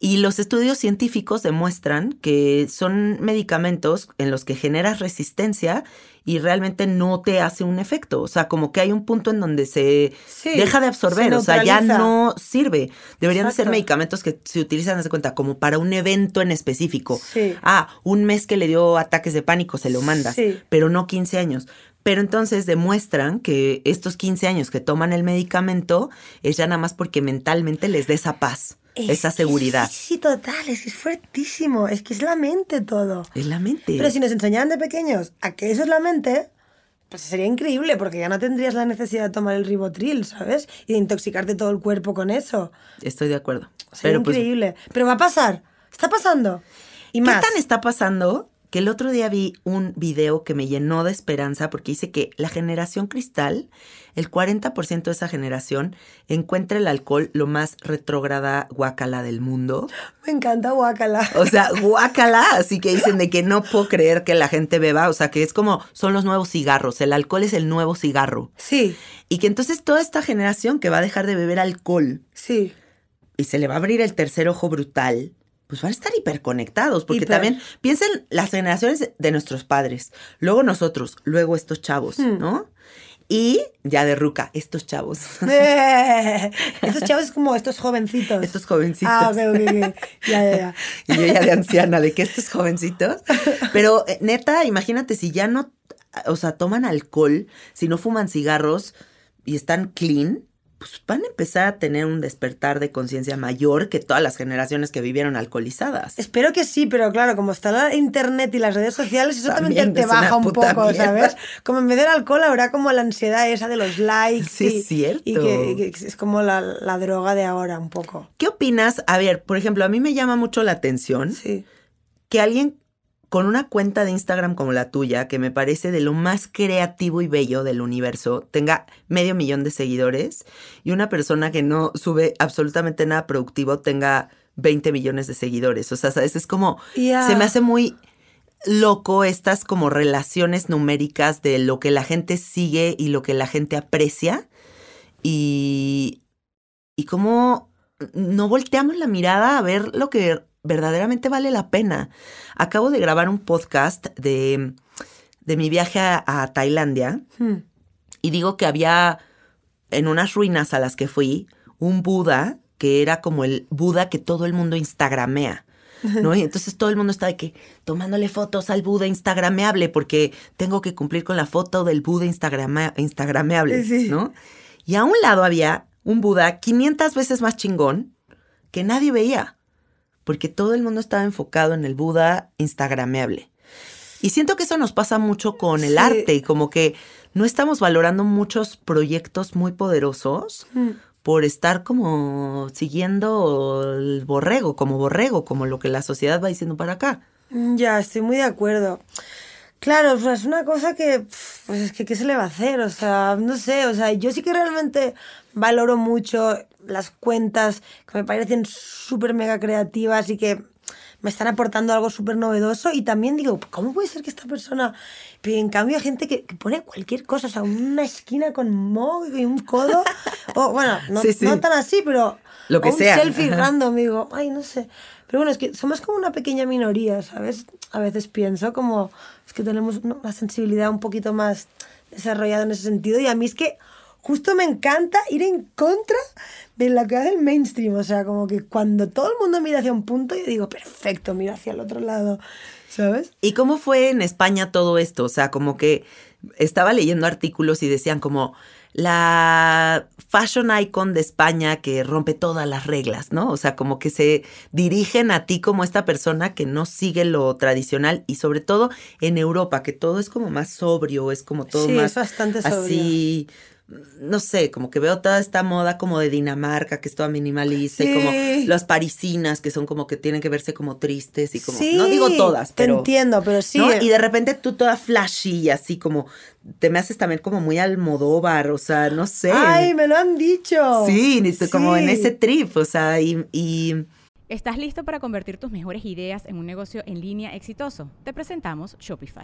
Y los estudios científicos demuestran que son medicamentos en los que generas resistencia y realmente no te hace un efecto. O sea, como que hay un punto en donde se Sí, deja de absorber, se o sea, ya no sirve. Deberían de ser Exacto. medicamentos que se utilizan, de cuenta, como para un evento en específico. Sí. Ah, un mes que le dio ataques de pánico, se lo mandas, Sí. pero no 15 años. Pero entonces demuestran que estos 15 años que toman el medicamento es ya nada más porque mentalmente les dé esa paz. Es esa seguridad. Sí, sí, total, es que es fuertísimo, es que es la mente todo. Es la mente. Pero si nos enseñaran de pequeños a que eso es la mente, pues sería increíble, porque ya no tendrías la necesidad de tomar el ribotril, ¿sabes? Y de intoxicarte todo el cuerpo con eso. Estoy de acuerdo. Sería Pero pues, increíble. Pero va a pasar, está pasando. Y ¿Qué más. tan está pasando? Que el otro día vi un video que me llenó de esperanza porque dice que la generación cristal, el 40% de esa generación, encuentra el alcohol lo más retrógrada guacala del mundo. *gasps* Me encanta guacala. O sea, guacala, así que dicen de que no puedo creer que la gente beba, o sea, que es como, son los nuevos cigarros, el alcohol es el nuevo cigarro. Sí, Y que entonces toda esta generación que va a dejar de beber alcohol sí. y se le va a abrir el tercer ojo brutal, pues van a estar hiperconectados, porque Hiper. también piensen las generaciones de nuestros padres, luego nosotros, luego estos chavos, Hmm. ¿no? Y ya de ruca, estos chavos, *laughs* estos chavos como estos jovencitos. estos jovencitos. Ah, ok, ok, ok. Ya, ya, ya. *laughs* Y yo ya de anciana, de que estos jovencitos. Pero eh, neta, imagínate si ya no, o sea, toman alcohol, si no fuman cigarros y están clean, pues van a empezar a tener un despertar de conciencia mayor que todas las generaciones que vivieron alcoholizadas. Espero que sí, pero claro, como está la internet y las redes sociales, eso también, También te, baja un poco, mierda. ¿sabes? Como en vez del alcohol habrá como la ansiedad esa de los likes. Sí, y, es cierto. Y que, que es como la, la droga de ahora un poco. ¿Qué opinas? A ver, por ejemplo, a mí me llama mucho la atención Sí. que alguien con una cuenta de Instagram como la tuya, que me parece de lo más creativo y bello del universo, tenga medio millón de seguidores y una persona que no sube absolutamente nada productivo tenga 20 millones de seguidores. O sea, ¿sabes? Es como, se me hace muy loco estas como relaciones numéricas de lo que la gente sigue y lo que la gente aprecia y, y cómo no volteamos la mirada a ver lo que verdaderamente vale la pena. Acabo de grabar un podcast de, de mi viaje a, a Tailandia Hmm. y digo que había en unas ruinas a las que fui un Buda que era como el Buda que todo el mundo instagramea. ¿No? *laughs* Y entonces todo el mundo está de que tomándole fotos al Buda instagrameable porque tengo que cumplir con la foto del Buda instagrama- instagrameable, Sí. ¿no? Y a un lado había un Buda 500 veces más chingón que nadie veía, porque todo el mundo estaba enfocado en el Buda instagrameable. Y siento que eso nos pasa mucho con el Sí. arte y como que no estamos valorando muchos proyectos muy poderosos Hmm. por estar como siguiendo el borrego, como borrego, como lo que la sociedad va diciendo para acá. Mm, Ya, estoy muy de acuerdo. Claro, pues es una cosa que, pues es que, ¿qué se le va a hacer? O sea, no sé, o sea, yo sí que realmente valoro mucho las cuentas que me parecen súper mega creativas y que me están aportando algo súper novedoso y también digo, ¿cómo puede ser que esta persona... Pero en cambio hay gente que, que pone cualquier cosa, o sea, una esquina con mog y un codo, o bueno, *laughs* no, Sí, sí. no tan así, pero... Lo que o un sea, selfie random, digo, ay, no sé. Pero bueno, es que somos como una pequeña minoría, ¿sabes? A veces pienso como, es que tenemos una sensibilidad un poquito más desarrollada en ese sentido y a mí es que justo me encanta ir en contra de lo que hace el mainstream, o sea, como que cuando todo el mundo mira hacia un punto, yo digo, perfecto, mira hacia el otro lado, ¿sabes? ¿Y cómo fue en España todo esto? O sea, como que estaba leyendo artículos y decían como la fashion icon de España que rompe todas las reglas, ¿no? O sea, como que se dirigen a ti como esta persona que no sigue lo tradicional y sobre todo en Europa, que todo es como más sobrio, es como todo Sí, más es bastante sobrio. así no sé, como que veo toda esta moda como de Dinamarca, que es toda minimalista, y como las parisinas, que son como que tienen que verse como tristes y como, Sí, no digo todas, te pero... entiendo, pero sí. ¿no? eh, Y de repente tú toda flashy y así como, te me haces también como muy almodóvar, o sea, no sé. Ay, me lo han dicho. sí, como en ese trip, o sea, y, y ¿Estás listo para convertir tus mejores ideas en un negocio en línea exitoso? Te presentamos Shopify.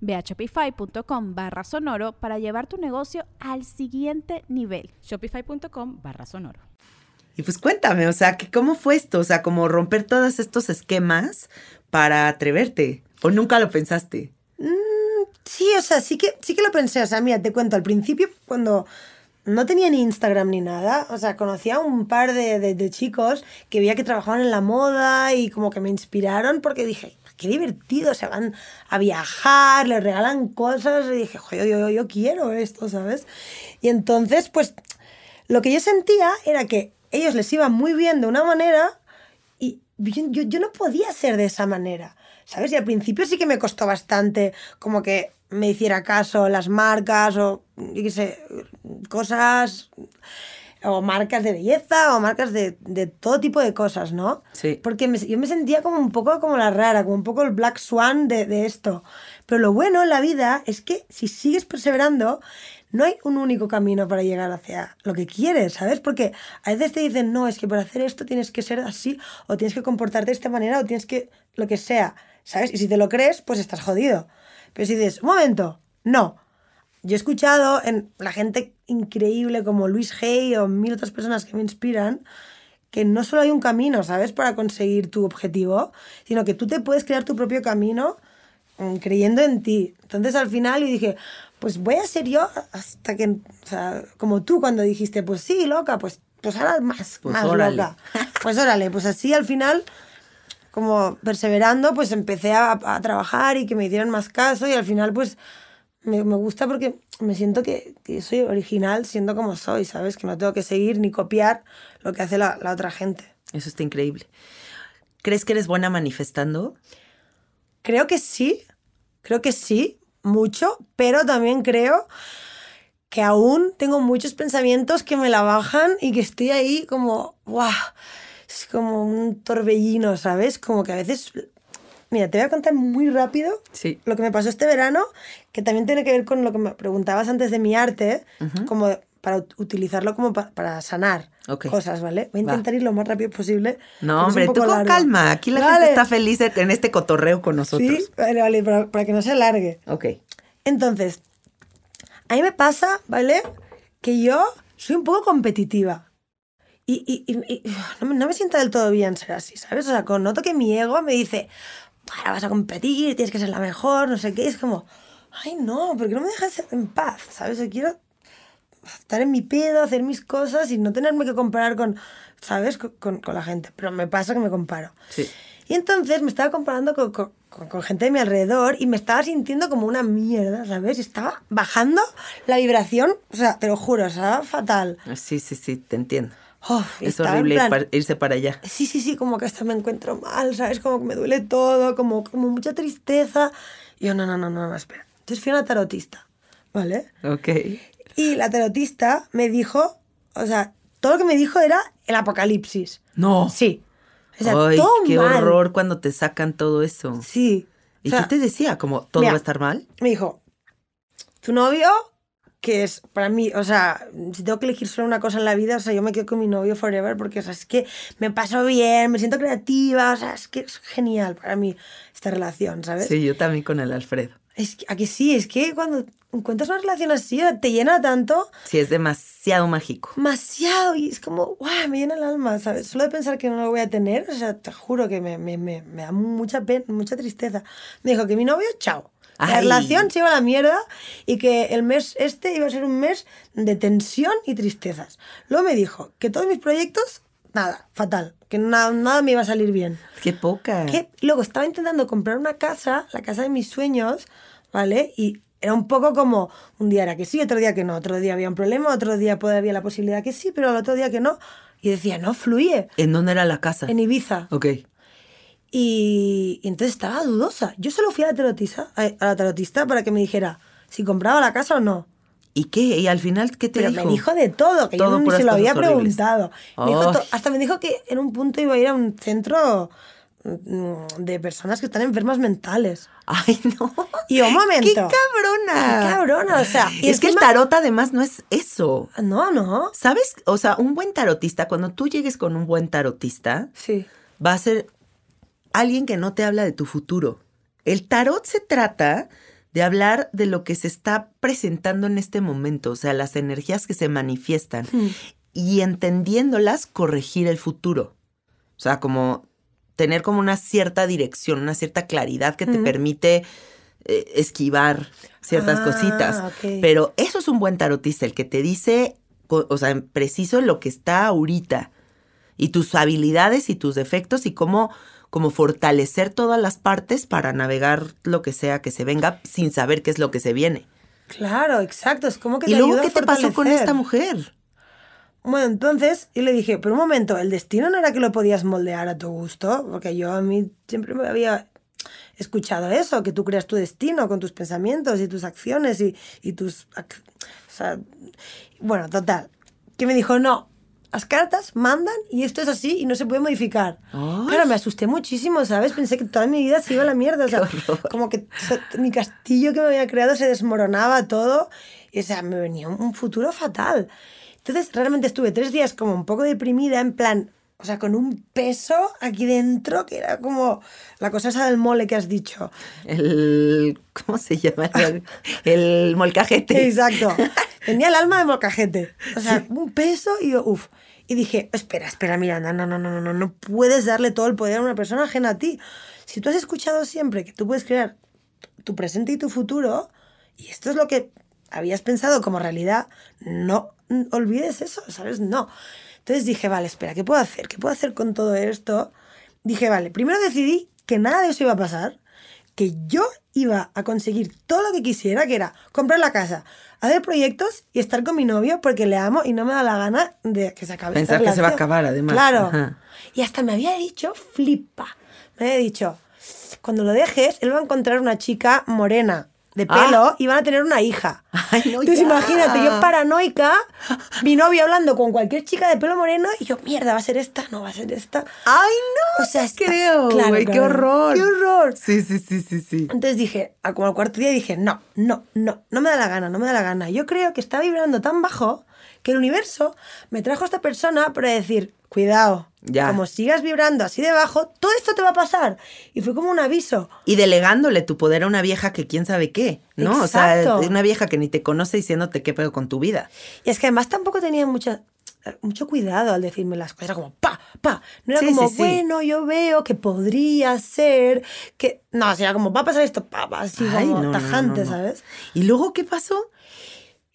Ve a shopify.com barra sonoro para llevar tu negocio al siguiente nivel. Shopify.com barra sonoro. Y pues cuéntame, o sea, que ¿cómo fue esto? O sea, como romper todos estos esquemas para atreverte. ¿O nunca lo pensaste? Sí, o sea, sí que, sí que lo pensé. O sea, mira, te cuento, al principio, cuando no tenía ni Instagram ni nada, o sea, conocía a un par de, de- de chicos que veía que trabajaban en la moda y como que me inspiraron porque dije, qué divertido, se van a viajar, les regalan cosas y dije, yo, yo quiero esto, ¿sabes? Y entonces, pues, lo que yo sentía era que ellos les iba muy bien de una manera y yo, yo, yo no podía ser de esa manera, ¿sabes? Y al principio sí que me costó bastante como que me hiciera caso las marcas o, yo qué sé, cosas, o marcas de belleza o marcas de, de todo tipo de cosas, ¿no? Sí. Porque me- yo me sentía como un poco como la rara, como un poco el Black Swan de, de esto. Pero lo bueno en la vida es que si sigues perseverando, no hay un único camino para llegar hacia lo que quieres, ¿sabes? Porque a veces te dicen, no, es que para hacer esto tienes que ser así, o tienes que comportarte de esta manera, o tienes que lo que sea, ¿sabes? Y si te lo crees, pues estás jodido. Pero si dices, un momento, no. Yo he escuchado en la gente increíble como Luis Hay o mil otras personas que me inspiran, que no solo hay un camino, ¿sabes?, para conseguir tu objetivo, sino que tú te puedes crear tu propio camino mm, creyendo en ti. Entonces al final yo dije, pues voy a ser yo hasta que, o sea, como tú cuando dijiste, pues sí, loca, pues, pues ahora más, Pues más órale. loca. Pues órale, pues así al final, como perseverando, pues empecé a, a trabajar y que me hicieran más caso y al final pues me, me gusta porque me siento que, que soy original siendo como soy, ¿sabes? Que no tengo que seguir ni copiar lo que hace la, la otra gente. Eso está increíble. ¿Crees que eres buena manifestando? Creo que sí, creo que sí, mucho, pero también creo que aún tengo muchos pensamientos que me la bajan y que estoy ahí como, ¡guau! Es como un torbellino, ¿sabes? Como que a veces... Mira, te voy a contar muy rápido Sí. lo que me pasó este verano, que también tiene que ver con lo que me preguntabas antes de mi arte, como para ut- utilizarlo como pa- para sanar cosas, ¿vale? Voy a Va. intentar ir lo más rápido posible. No, hombre, tú con largo. calma. Aquí la Vale. gente está feliz en este cotorreo con nosotros. Sí, vale, vale, para, para que no se alargue. Ok. Entonces, a mí me pasa, ¿vale? Que yo soy un poco competitiva. Y, y- y- y no, me, no me sienta del todo bien ser así, ¿sabes? O sea, con- noto que mi ego me dice, ahora vas a competir, tienes que ser la mejor, no sé qué. Es como, ay, no, porque no me dejas en paz, ¿sabes? Yo quiero estar en mi pedo, hacer mis cosas y no tenerme que comparar con, ¿sabes? Con, con- con la gente. Pero me pasa que me comparo. Sí. Y entonces me estaba comparando con, con- gente de mi alrededor y me estaba sintiendo como una mierda, ¿sabes? Y Estaba bajando la vibración, o sea, te lo juro, estaba fatal. Sí, sí, sí, te entiendo. Y Es horrible plan- irse para allá. Sí, sí, sí, como que hasta me encuentro mal, ¿sabes? Como que me duele todo, como, como mucha tristeza. Y yo, no, no, no, no, no, espera. Entonces fui a una tarotista, ¿vale? Ok. Y la tarotista me dijo, o sea, todo lo que me dijo era el apocalipsis. No. Sí. O sea, Ay, todo qué mal. horror cuando te sacan todo eso. Sí. ¿Y O sea, qué te decía? Como todo mira, va a estar mal. me dijo, tu novio, que es para mí, o sea, si tengo que elegir solo una cosa en la vida, o sea, yo me quedo con mi novio forever porque, o sea, es que me paso bien, me siento creativa, o sea, es que es genial para mí esta relación, ¿sabes? Sí, yo también con el Alfredo. Es que, aquí sí, es que cuando encuentras una relación así, te llena tanto, Sí, es demasiado mágico. demasiado, y es como, guau, me llena el alma, ¿sabes? Solo de pensar que no lo voy a tener, o sea, te juro que me, me, me, me da mucha pena, mucha tristeza. Me dijo que mi novio, chao. La Ay. relación se iba a la mierda y que el mes este iba a ser un mes de tensión y tristezas. Luego me dijo que todos mis proyectos, nada, fatal, que na- nada me iba a salir bien. Qué poca. Que luego estaba intentando comprar una casa, la casa de mis sueños, ¿vale? Y era un poco como un día era que sí, otro día que no, otro día había un problema, otro día había la posibilidad que sí, pero el otro día que no. Y decía, no, fluye. ¿En dónde era la casa? En Ibiza. Ok. Y, y entonces estaba dudosa. Yo solo fui a la, tarotista, a la tarotista para que me dijera si compraba la casa o no. ¿Y qué? ¿Y al final qué te Pero dijo? me dijo de todo, que Todo yo ni puras se lo había horribles. preguntado. Me dijo Oh. hasta me dijo que en un punto iba a ir a un centro mm, de personas que están enfermas mentales. Ay, *laughs* no. Y un momento. ¡Qué cabrona! Qué cabrona, o sea, y es que el encima- tarot además no es eso. No, no. ¿Sabes? O sea, un buen tarotista, cuando tú llegues con un buen tarotista, Sí. va a ser alguien que no te habla de tu futuro. El tarot se trata de hablar de lo que se está presentando en este momento, o sea, las energías que se manifiestan Hmm. y entendiéndolas, corregir el futuro. O sea, como tener como una cierta dirección, una cierta claridad que te permite eh, esquivar ciertas Ah, cositas. Pero eso es un buen tarotista, el que te dice, o sea, preciso lo que está ahorita y tus habilidades y tus defectos y cómo, cómo fortalecer todas las partes para navegar lo que sea que se venga sin saber qué es lo que se viene. Claro, exacto. Es como que ¿Y te luego qué te pasó con esta mujer? Bueno, entonces yo le dije, pero un momento, ¿el destino no era que lo podías moldear a tu gusto? Porque yo a mí siempre me había escuchado eso, que tú creas tu destino con tus pensamientos y tus acciones y, y tus... O sea, bueno, total. Que me dijo, no, las cartas mandan y esto es así y no se puede modificar. Ay. Claro, me asusté muchísimo, ¿sabes? Pensé que toda mi vida se iba a la mierda. O sea, como que so- mi castillo que me había creado se desmoronaba todo. Y, o sea, me venía un- futuro fatal. Entonces, realmente estuve tres días como un poco deprimida, en plan, o sea, con un peso aquí dentro que era como la cosa esa del mole que has dicho. El, ¿cómo se llama? El, el molcajete. Exacto. *laughs* Tenía el alma de molcajete. O sea, un peso y yo, uff. Y dije, espera, espera, Miranda, no, no, no, no, no, no puedes darle todo el poder a una persona ajena a ti. Si tú has escuchado siempre que tú puedes crear tu presente y tu futuro, y esto es lo que habías pensado como realidad, no olvides eso, ¿sabes? No. Entonces dije, vale, espera, ¿qué puedo hacer? ¿Qué puedo hacer con todo esto? Dije, vale, primero decidí que nada de eso iba a pasar, que yo iba a conseguir todo lo que quisiera, que era comprar la casa, hacer proyectos y estar con mi novio porque le amo y no me da la gana de que se acabe esta Pensar que se va a acabar, además. Claro. Ajá. Y hasta me había dicho, flipa, me había dicho, cuando lo dejes, él va a encontrar una chica morena de Ah. pelo y van a tener una hija. *laughs* Ay, no, Entonces ya. imagínate, yo paranoica, *laughs* mi novio hablando con cualquier chica de pelo moreno y yo, mierda, va a ser esta, no va a ser esta. Ay, no. O sea, está- creo, claro, güey, qué claro. horror. ¡Qué horror! Sí, sí, sí, sí, sí. Entonces dije, como al cuarto día dije, no, no, no, no me da la gana, no me da la gana. Yo creo que está vibrando tan bajo que el universo me trajo a esta persona para decir, cuidado, Ya. como sigas vibrando así de bajo, todo esto te va a pasar. Y fue como un aviso. Y delegándole tu poder a una vieja que quién sabe qué, ¿no? O sea, Exacto. una vieja que ni te conoce diciéndote qué pedo con tu vida. Y es que además tampoco tenía mucha, mucho cuidado al decirme las cosas, era como pa, pa. No era Sí, como, sí, sí. bueno, yo veo que podría ser, que... No, era como, va a pasar esto, pa, pa, así Ay, como no, no, no, tajante, no. ¿sabes? ¿Y luego qué pasó?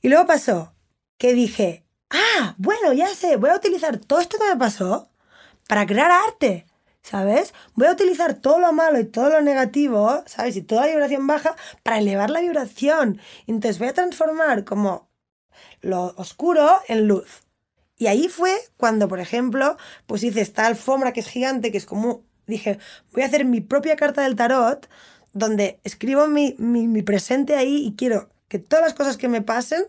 Y luego pasó que dije, ah, bueno, ya sé, voy a utilizar todo esto que me pasó para crear arte, ¿sabes? Voy a utilizar todo lo malo y todo lo negativo, ¿sabes? Y toda la vibración baja para elevar la vibración. Entonces voy a transformar como lo oscuro en luz. Y ahí fue cuando, por ejemplo, pues hice esta alfombra que es gigante, que es como, dije, voy a hacer mi propia carta del tarot, donde escribo mi, mi, mi presente ahí y quiero que todas las cosas que me pasen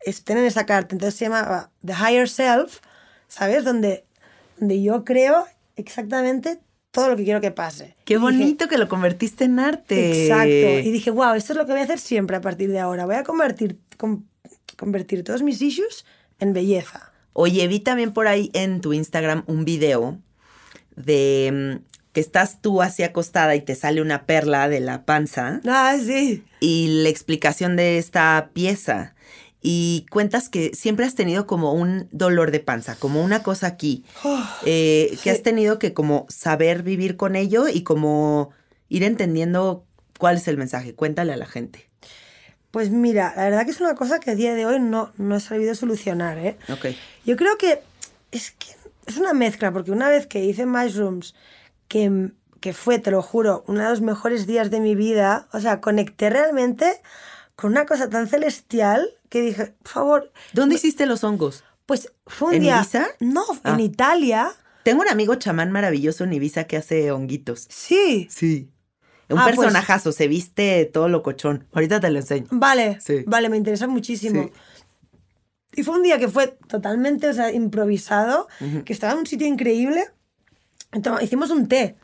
estén en esa carta. Entonces se llama The Higher Self, ¿sabes? Donde, donde yo creo exactamente todo lo que quiero que pase. Qué Y dije, bonito que lo convertiste en arte. Exacto. Y dije, wow, esto es lo que voy a hacer siempre a partir de ahora. Voy a convertir, con- convertir todos mis issues en belleza. Oye, vi también por ahí en tu Instagram un video de mm, que estás tú así acostada y te sale una perla de la panza Ah, sí. y la explicación de esta pieza. Y cuentas que siempre has tenido como un dolor de panza, como una cosa aquí, *sighs* eh, que has tenido que como saber vivir con ello y como ir entendiendo cuál es el mensaje. Cuéntale a la gente. Pues mira, la verdad que es una cosa que a día de hoy no, no he sabido solucionar, ¿eh? Ok. Yo creo que es que es una mezcla, porque una vez que hice Mushrooms, que, que fue, te lo juro, uno de los mejores días de mi vida, o sea, conecté realmente con una cosa tan celestial que dije, por favor, ¿Dónde hiciste los hongos? pues fue un ¿En día... Ibiza? No, Ah. en Italia, Tengo un amigo chamán maravilloso en Ibiza que hace honguitos. Sí. Sí. Un Ah, pues- personajazo, se viste todo locochón. Ahorita te lo enseño. Vale, Sí. vale, me interesa muchísimo. Sí. Y fue un día que fue totalmente, o sea, improvisado, que estaba en un sitio increíble. Toma- Hicimos un té,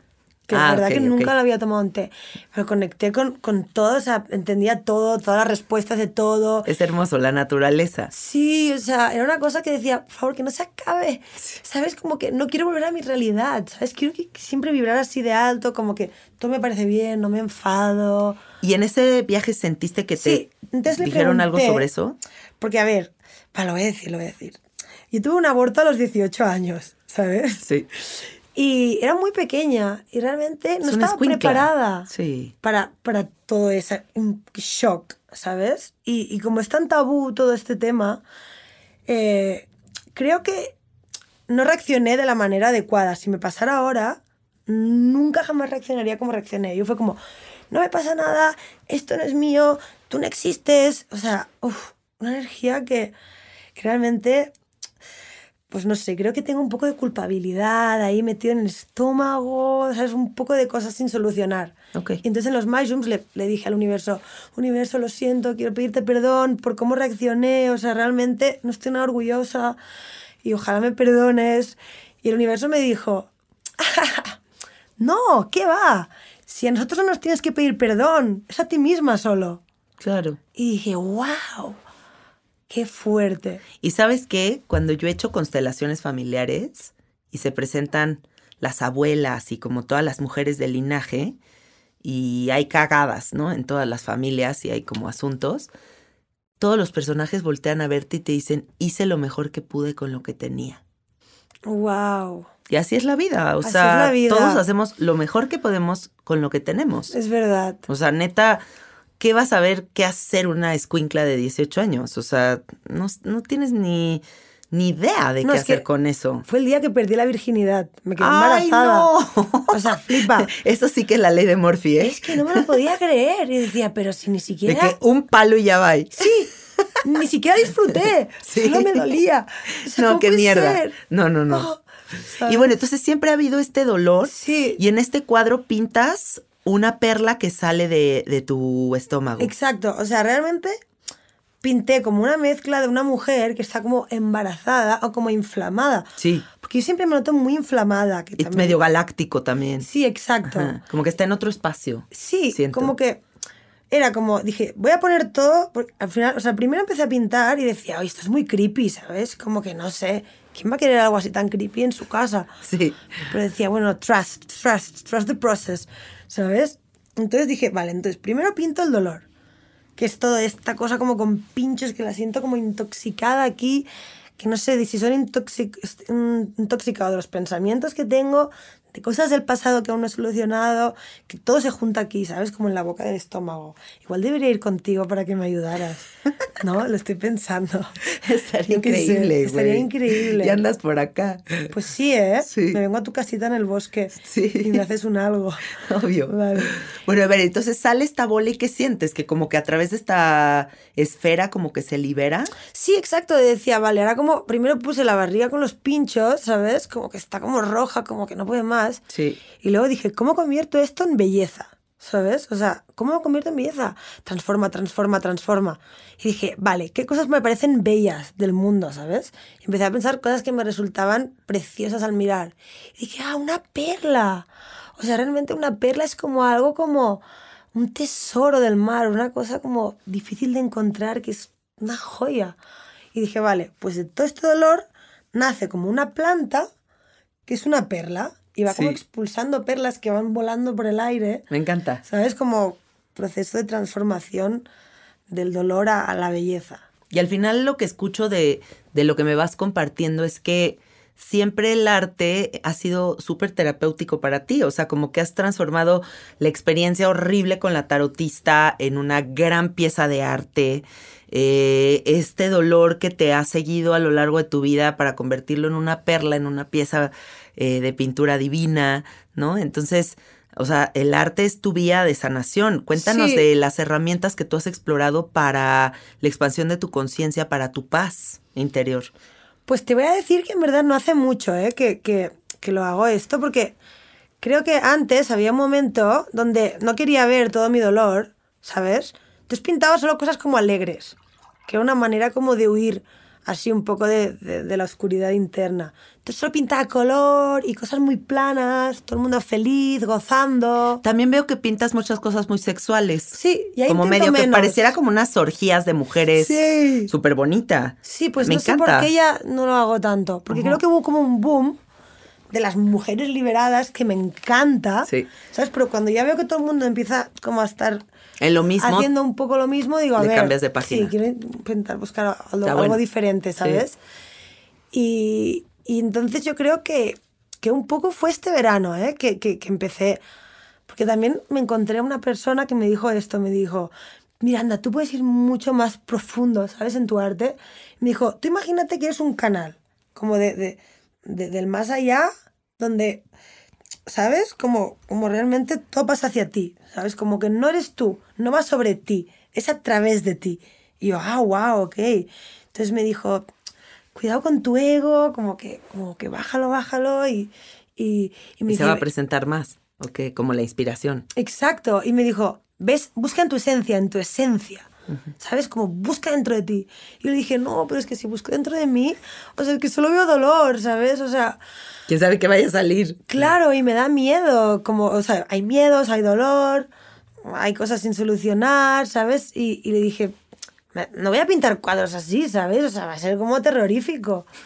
que Ah, la verdad ok, que nunca lo había tomado un té. Pero conecté con, con todo, o sea, entendía todo, todas las respuestas de todo. Es hermoso, la naturaleza. Sí, o sea, era una cosa que decía, por favor, que no se acabe. ¿Sabes? Como que no quiero volver a mi realidad, ¿sabes? Quiero que siempre vibrar así de alto, como que todo me parece bien, no me enfado. ¿Y en ese viaje sentiste que te Sí, entonces le dijeron algo sobre eso? Porque, a ver, va, lo voy a decir, lo voy a decir. Yo tuve un aborto a los 18 años, ¿sabes? Sí. *laughs* Y era muy pequeña y realmente no Es estaba preparada Sí. para, para todo ese un shock, ¿sabes? Y, y como es tan tabú todo este tema, eh, creo que no reaccioné de la manera adecuada. Si me pasara ahora, nunca jamás reaccionaría como reaccioné. Yo fue como, no me pasa nada, esto no es mío, tú no existes. O sea, uf, una energía que, que realmente, pues no sé, creo que tengo un poco de culpabilidad ahí metido en el estómago, ¿sabes? Un poco de cosas sin solucionar. Ok. Y entonces en los mushrooms le, le dije al universo, universo, lo siento, quiero pedirte perdón por cómo reaccioné, o sea, realmente no estoy nada orgullosa y ojalá me perdones. Y el universo me dijo, *laughs* no, ¿qué va? Si a nosotros no nos tienes que pedir perdón, es a ti misma solo. Claro. Y dije, wow, qué fuerte. Y sabes qué, cuando yo he hecho constelaciones familiares y se presentan las abuelas y como todas las mujeres del linaje, y hay cagadas, ¿no? En todas las familias y hay como asuntos, todos los personajes voltean a verte y te dicen, hice lo mejor que pude con lo que tenía. Wow, Y así es la vida, o Así sea, es la vida. todos hacemos lo mejor que podemos con lo que tenemos. es verdad. O sea, neta, ¿qué vas a ver qué hacer una escuincla de 18 años? O sea, no, no tienes ni, ni idea de No, qué hacer con eso. Fue el día que perdí la virginidad. Me quedé ¡Ay, embarazada. no! O sea, flipa. *laughs* Eso sí que es la ley de Morphy, ¿eh? Es que no me lo podía creer. Y decía, pero si ni De siquiera. que un palo y ya va. Sí, ni siquiera disfruté. *laughs* Sí. Solo me dolía. O sea, No, ¿cómo qué mierda. ser? No, no, no. Oh, Y bueno, entonces siempre ha habido este dolor. Sí. Y en este cuadro pintas una perla que sale de, de tu estómago. Exacto. O sea, realmente pinté como una mezcla de una mujer que está como embarazada o como inflamada. Sí. Porque yo siempre me noto muy inflamada. Que Y también- medio galáctico también. Sí, exacto. Ajá, Como que está en otro espacio. Sí, Siento. como que era como, dije, voy a poner todo, porque al final, o sea, primero empecé a pintar y decía, oye, esto es muy creepy, ¿sabes? Como que no sé, ¿quién va a querer algo así tan creepy en su casa? Sí. Pero decía, bueno, trust, trust, trust the process, ¿sabes? Entonces dije, vale, entonces primero pinto el dolor, que es toda esta cosa como con pinchos que la siento como intoxicada aquí, que no sé si son intoxic intoxicados los pensamientos que tengo, de cosas del pasado que aún no he solucionado, que todo se junta aquí, ¿sabes? Como en la boca del estómago. Igual debería ir contigo para que me ayudaras. No, lo estoy pensando. *laughs* Estaría increíble, estaría increíble. Y andas por acá. Pues sí, ¿eh? Sí. Me vengo a tu casita en el bosque Sí. y me haces un algo. Obvio. Vale. Bueno, a ver, entonces sale esta bola y ¿qué sientes? Que como que a través de esta esfera como que se libera. Sí, exacto. Decía, vale, ahora como primero puse la barriga con los pinchos, ¿sabes? Como que está como roja, como que no puede más. Sí. Y luego dije, ¿cómo convierto esto en belleza? ¿Sabes? O sea, ¿cómo lo convierto en belleza? Transforma, transforma, transforma. Y dije, vale, ¿qué cosas me parecen bellas del mundo, ¿sabes? Y empecé a pensar cosas que me resultaban preciosas al mirar. Y dije, ah, una perla. O sea, realmente una perla es como algo como un tesoro del mar, una cosa como difícil de encontrar, que es una joya. Y dije, vale, pues de todo este dolor nace como una planta que es una perla y va como expulsando perlas que van volando por el aire, Me encanta. ¿sabes? Como proceso de transformación del dolor a, a la belleza. Y al final lo que escucho de, de lo que me vas compartiendo es que siempre el arte ha sido súper terapéutico para ti. O sea, como que has transformado la experiencia horrible con la tarotista en una gran pieza de arte. Eh, este dolor que te ha seguido a lo largo de tu vida para convertirlo en una perla, en una pieza eh, de pintura divina, ¿no? Entonces, o sea, el arte es tu vía de sanación. Cuéntanos Sí. de las herramientas que tú has explorado para la expansión de tu conciencia, para tu paz interior. Pues te voy a decir que en verdad no hace mucho, ¿eh? Que, que, que lo hago esto porque creo que antes había un momento donde no quería ver todo mi dolor, ¿sabes? Entonces pintaba solo cosas como alegres, que era una manera como de huir así un poco de, de- de la oscuridad interna. Entonces solo pintaba color y cosas muy planas, todo el mundo feliz, gozando. También veo que pintas muchas cosas muy sexuales. Sí, y ahí como medio que menos. pareciera como unas orgías de mujeres. Sí. Súper bonita. Sí, pues Me no sé encanta. por qué ya no lo hago tanto. Porque creo que hubo como un boom de las mujeres liberadas que me encanta. Sí. ¿Sabes? Pero cuando ya veo que todo el mundo empieza como a estar En lo mismo. haciendo un poco lo mismo, digo, a ver. cambias de página. Sí, quiero intentar buscar algo, bueno. diferente, ¿sabes? Y, y entonces yo creo que, que un poco fue este verano, ¿eh? Que, que, que empecé. Porque también me encontré a una persona que me dijo esto, me dijo, Miranda, tú puedes ir mucho más profundo, ¿sabes? En tu arte. Me dijo, tú imagínate que eres un canal, como de, de- de- del más allá, donde, ¿sabes? Como, como realmente todo pasa hacia ti, ¿sabes? Como que no eres tú, no va sobre ti, es a través de ti. Y yo, ah, wow, ok. Entonces me dijo, cuidado con tu ego, como que, como que bájalo, bájalo y, y, y me Y se va a presentar más. Ok, como la inspiración. Exacto. Y me dijo, ves, busca en tu esencia, en tu esencia. ¿Sabes? Como busca dentro de ti. Y le dije, no, pero es que si busco dentro de mí, o sea, es que solo veo dolor, ¿sabes? O sea, ¿Quién sabe qué vaya a salir? claro, y me da miedo. Como, o sea, hay miedos, hay dolor, hay cosas sin solucionar, ¿sabes? Y, y le dije, "Me- no voy a pintar cuadros así, ¿sabes? O sea, va a ser como terrorífico. *laughs*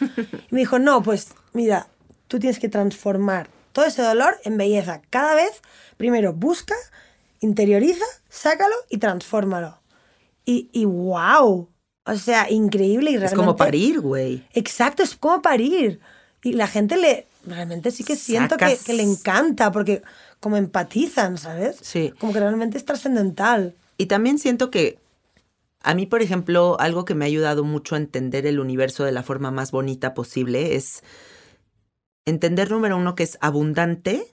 Y me dijo, no, pues mira, tú tienes que transformar todo ese dolor en belleza. Cada vez, primero busca, interioriza, sácalo y transfórmalo. Y, y wow, o sea, increíble y realmente... Es como parir, güey. Exacto, es como parir. Y la gente le, realmente sí que siento que, que le encanta porque como empatizan, ¿sabes? Sí. Como que realmente es trascendental. Y también siento que a mí, por ejemplo, algo que me ha ayudado mucho a entender el universo de la forma más bonita posible es entender, número uno, que es abundante,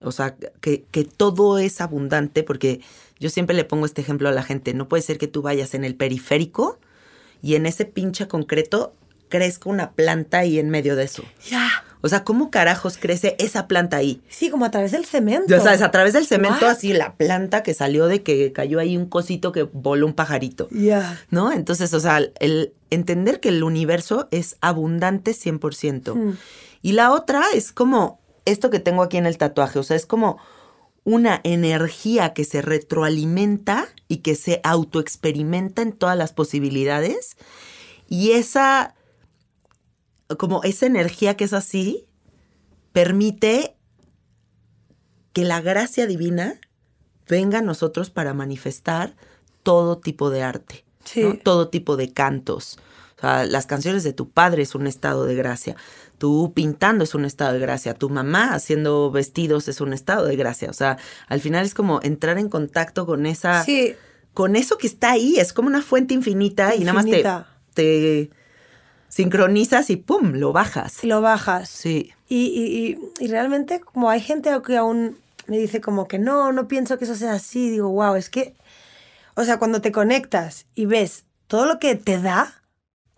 o sea, que, que todo es abundante, porque yo siempre le pongo este ejemplo a la gente, no puede ser que tú vayas en el periférico y en ese pinche concreto crezca una planta ahí en medio de eso. Ya. O sea, ¿cómo carajos crece esa planta ahí? Sí, como a través del cemento. Ya sabes, a través del cemento, What? así la planta que salió de que cayó ahí un cosito que voló un pajarito. Ya. ¿No? Entonces, o sea, el entender que el universo es abundante 100%. Mm. Y la otra es como esto que tengo aquí en el tatuaje, o sea, es como una energía que se retroalimenta y que se autoexperimenta en todas las posibilidades. Y esa, como esa energía que es así, permite que la gracia divina venga a nosotros para manifestar todo tipo de arte, Sí. ¿no? todo tipo de cantos. O sea, las canciones de tu padre es un estado de gracia. Tú pintando es un estado de gracia. Tu mamá haciendo vestidos es un estado de gracia. O sea, al final es como entrar en contacto con esa, Sí, con eso que está ahí. Es como una fuente infinita, y nada más te, te sincronizas y pum, lo bajas. lo bajas. Sí. Y, y- y- y realmente, como hay gente que aún me dice como que no, no pienso que eso sea así, digo, wow, es que, o sea, cuando te conectas y ves todo lo que te da,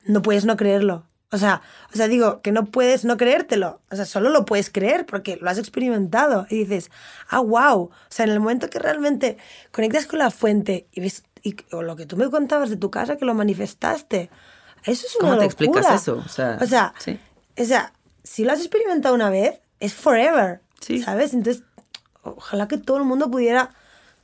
no puedes no creerlo. O sea, o sea, digo que no puedes no creértelo. O sea, solo lo puedes creer porque lo has experimentado. Y dices, ah, wow. O sea, en el momento que realmente conectas con la fuente y ves, y, o lo que tú me contabas de tu casa, que lo manifestaste, eso es una ¿Cómo te locura. explicas eso? O sea, o sea, sí. o sea, si lo has experimentado una vez, es forever. Sí. ¿Sabes? Entonces, ojalá que todo el mundo pudiera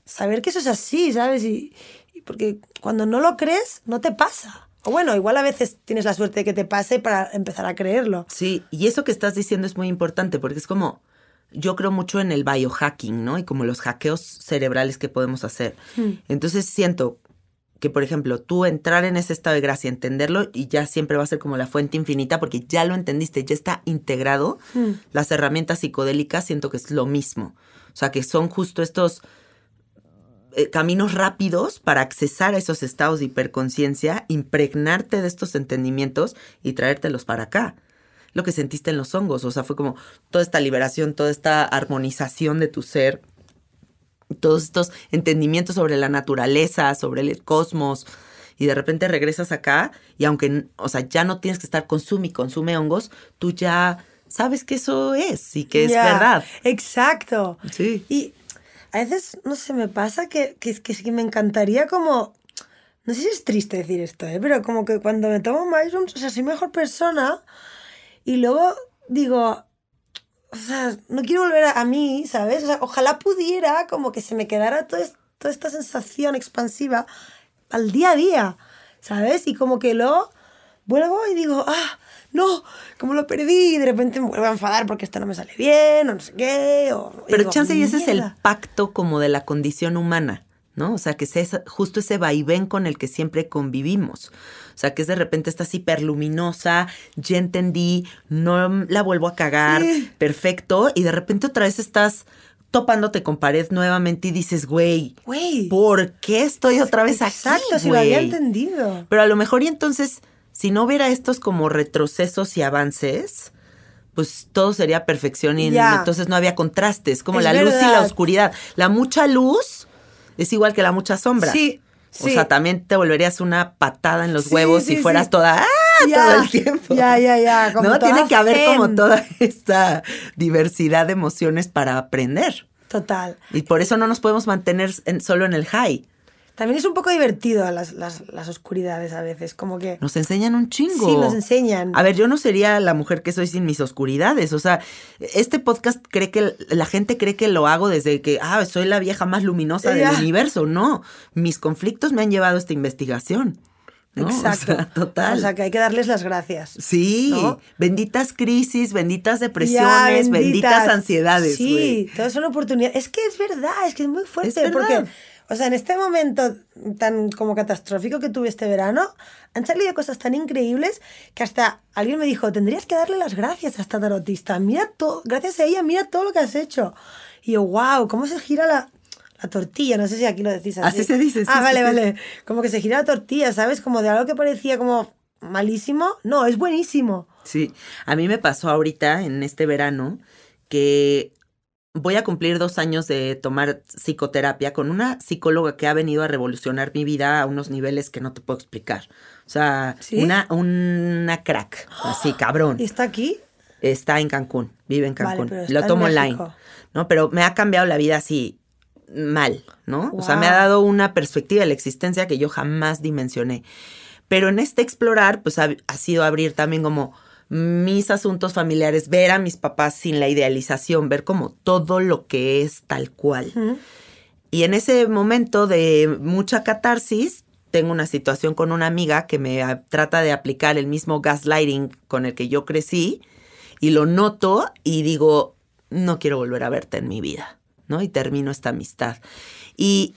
saber que eso es así, ¿sabes? Y, y porque cuando no lo crees, no te pasa. O bueno, igual a veces tienes la suerte de que te pase para empezar a creerlo. Sí, y eso que estás diciendo es muy importante porque es como, yo creo mucho en el biohacking, ¿no? Y como los hackeos cerebrales que podemos hacer. Entonces siento que, por ejemplo, tú entrar en ese estado de gracia, entenderlo y ya siempre va a ser como la fuente infinita porque ya lo entendiste, ya está integrado. Las herramientas psicodélicas siento que es lo mismo. O sea, que son justo estos eh, caminos rápidos para accesar a esos estados de hiperconciencia, impregnarte de estos entendimientos y traértelos para acá. Lo que sentiste en los hongos, o sea, fue como toda esta liberación, toda esta armonización de tu ser, todos estos entendimientos sobre la naturaleza, sobre el cosmos, y de repente regresas acá y aunque, o sea, ya no tienes que estar consume y consume hongos, tú ya sabes que eso es y que es verdad. Exacto. Sí. Y a veces, no sé, me pasa que, que, que, que me encantaría como... No sé si es triste decir esto, ¿eh? pero como que cuando me tomo mushrooms, o sea, soy mejor persona y luego digo, o sea, no quiero volver a, a mí, ¿sabes? O sea, ojalá pudiera como que se me quedara todo toda esta sensación expansiva al día a día, ¿sabes? Y como que luego vuelvo y digo, ah, no, como lo perdí, y de repente me vuelvo a enfadar porque esto no me sale bien, o no sé qué, o... Pero digo, chance y ese es el pacto como de la condición humana, ¿no? O sea, que es justo ese vaivén con el que siempre convivimos. O sea, que es de repente estás hiperluminosa, ya entendí, no la vuelvo a cagar, Sí. perfecto, y de repente otra vez estás topándote con pared nuevamente y dices, güey, Güey. ¿por qué estoy otra vez aquí, Exacto, si lo había entendido. Pero a lo mejor y entonces, si no hubiera estos como retrocesos y avances, pues todo sería perfección y entonces no había contrastes, como Es la luz y la oscuridad. La mucha luz es igual que la mucha sombra. Sí, O sí. sea, también te volverías una patada en los Sí, huevos sí, si fueras toda ¡ah! Todo el tiempo. Ya, ya, ya. no, tiene que haber como toda esta diversidad de emociones para aprender. Total. Y por eso no nos podemos mantener en- solo en el high. También es un poco divertido las, las, las oscuridades a veces, como que... Nos enseñan un chingo. Sí, nos enseñan. A ver, yo no sería la mujer que soy sin mis oscuridades. O sea, este podcast cree que la gente cree que lo hago desde que, ah, soy la vieja más luminosa Ya. del universo. No, mis conflictos me han llevado a esta investigación. ¿no? O Exacto. *laughs* sea, total. O sea, que hay que darles las gracias. sí, ¿no? benditas crisis, benditas Ya, depresiones, benditas, ansiedades. Sí, todas son oportunidades. Es que es verdad, es que es muy fuerte. Es porque, o sea, en este momento tan como catastrófico que tuve este verano, han salido cosas tan increíbles que hasta alguien me dijo, tendrías que darle las gracias a esta tarotista. Mira todo, gracias a ella, mira todo lo que has hecho. Y yo, wow, cómo se gira la, la tortilla. No sé si aquí lo decís así. Así se dice, sí, Ah, sí, vale, sí. vale. Como que se gira la tortilla, ¿sabes? Como de algo que parecía como malísimo. No, es buenísimo. Sí, a mí me pasó ahorita en este verano que voy a cumplir dos años de tomar psicoterapia con una psicóloga que ha venido a revolucionar mi vida a unos niveles que no te puedo explicar. O sea, ¿Sí? una, una crack, así, *gasps* cabrón. ¿Y está aquí? Está en Cancún, vive en Cancún. Lo en tomo online. ¿no? Pero me ha cambiado la vida así mal, ¿no? O sea, me ha dado una perspectiva de la existencia que yo jamás dimensioné. Pero en este explorar, pues ha, ha sido abrir también como mis asuntos familiares, ver a mis papás sin la idealización, ver como todo lo que es tal cual. Y en ese momento de mucha catarsis, tengo una situación con una amiga que me ah, trata de aplicar el mismo gaslighting con el que yo crecí y lo noto y digo, no quiero volver a verte en mi vida, ¿no? Y termino esta amistad. Y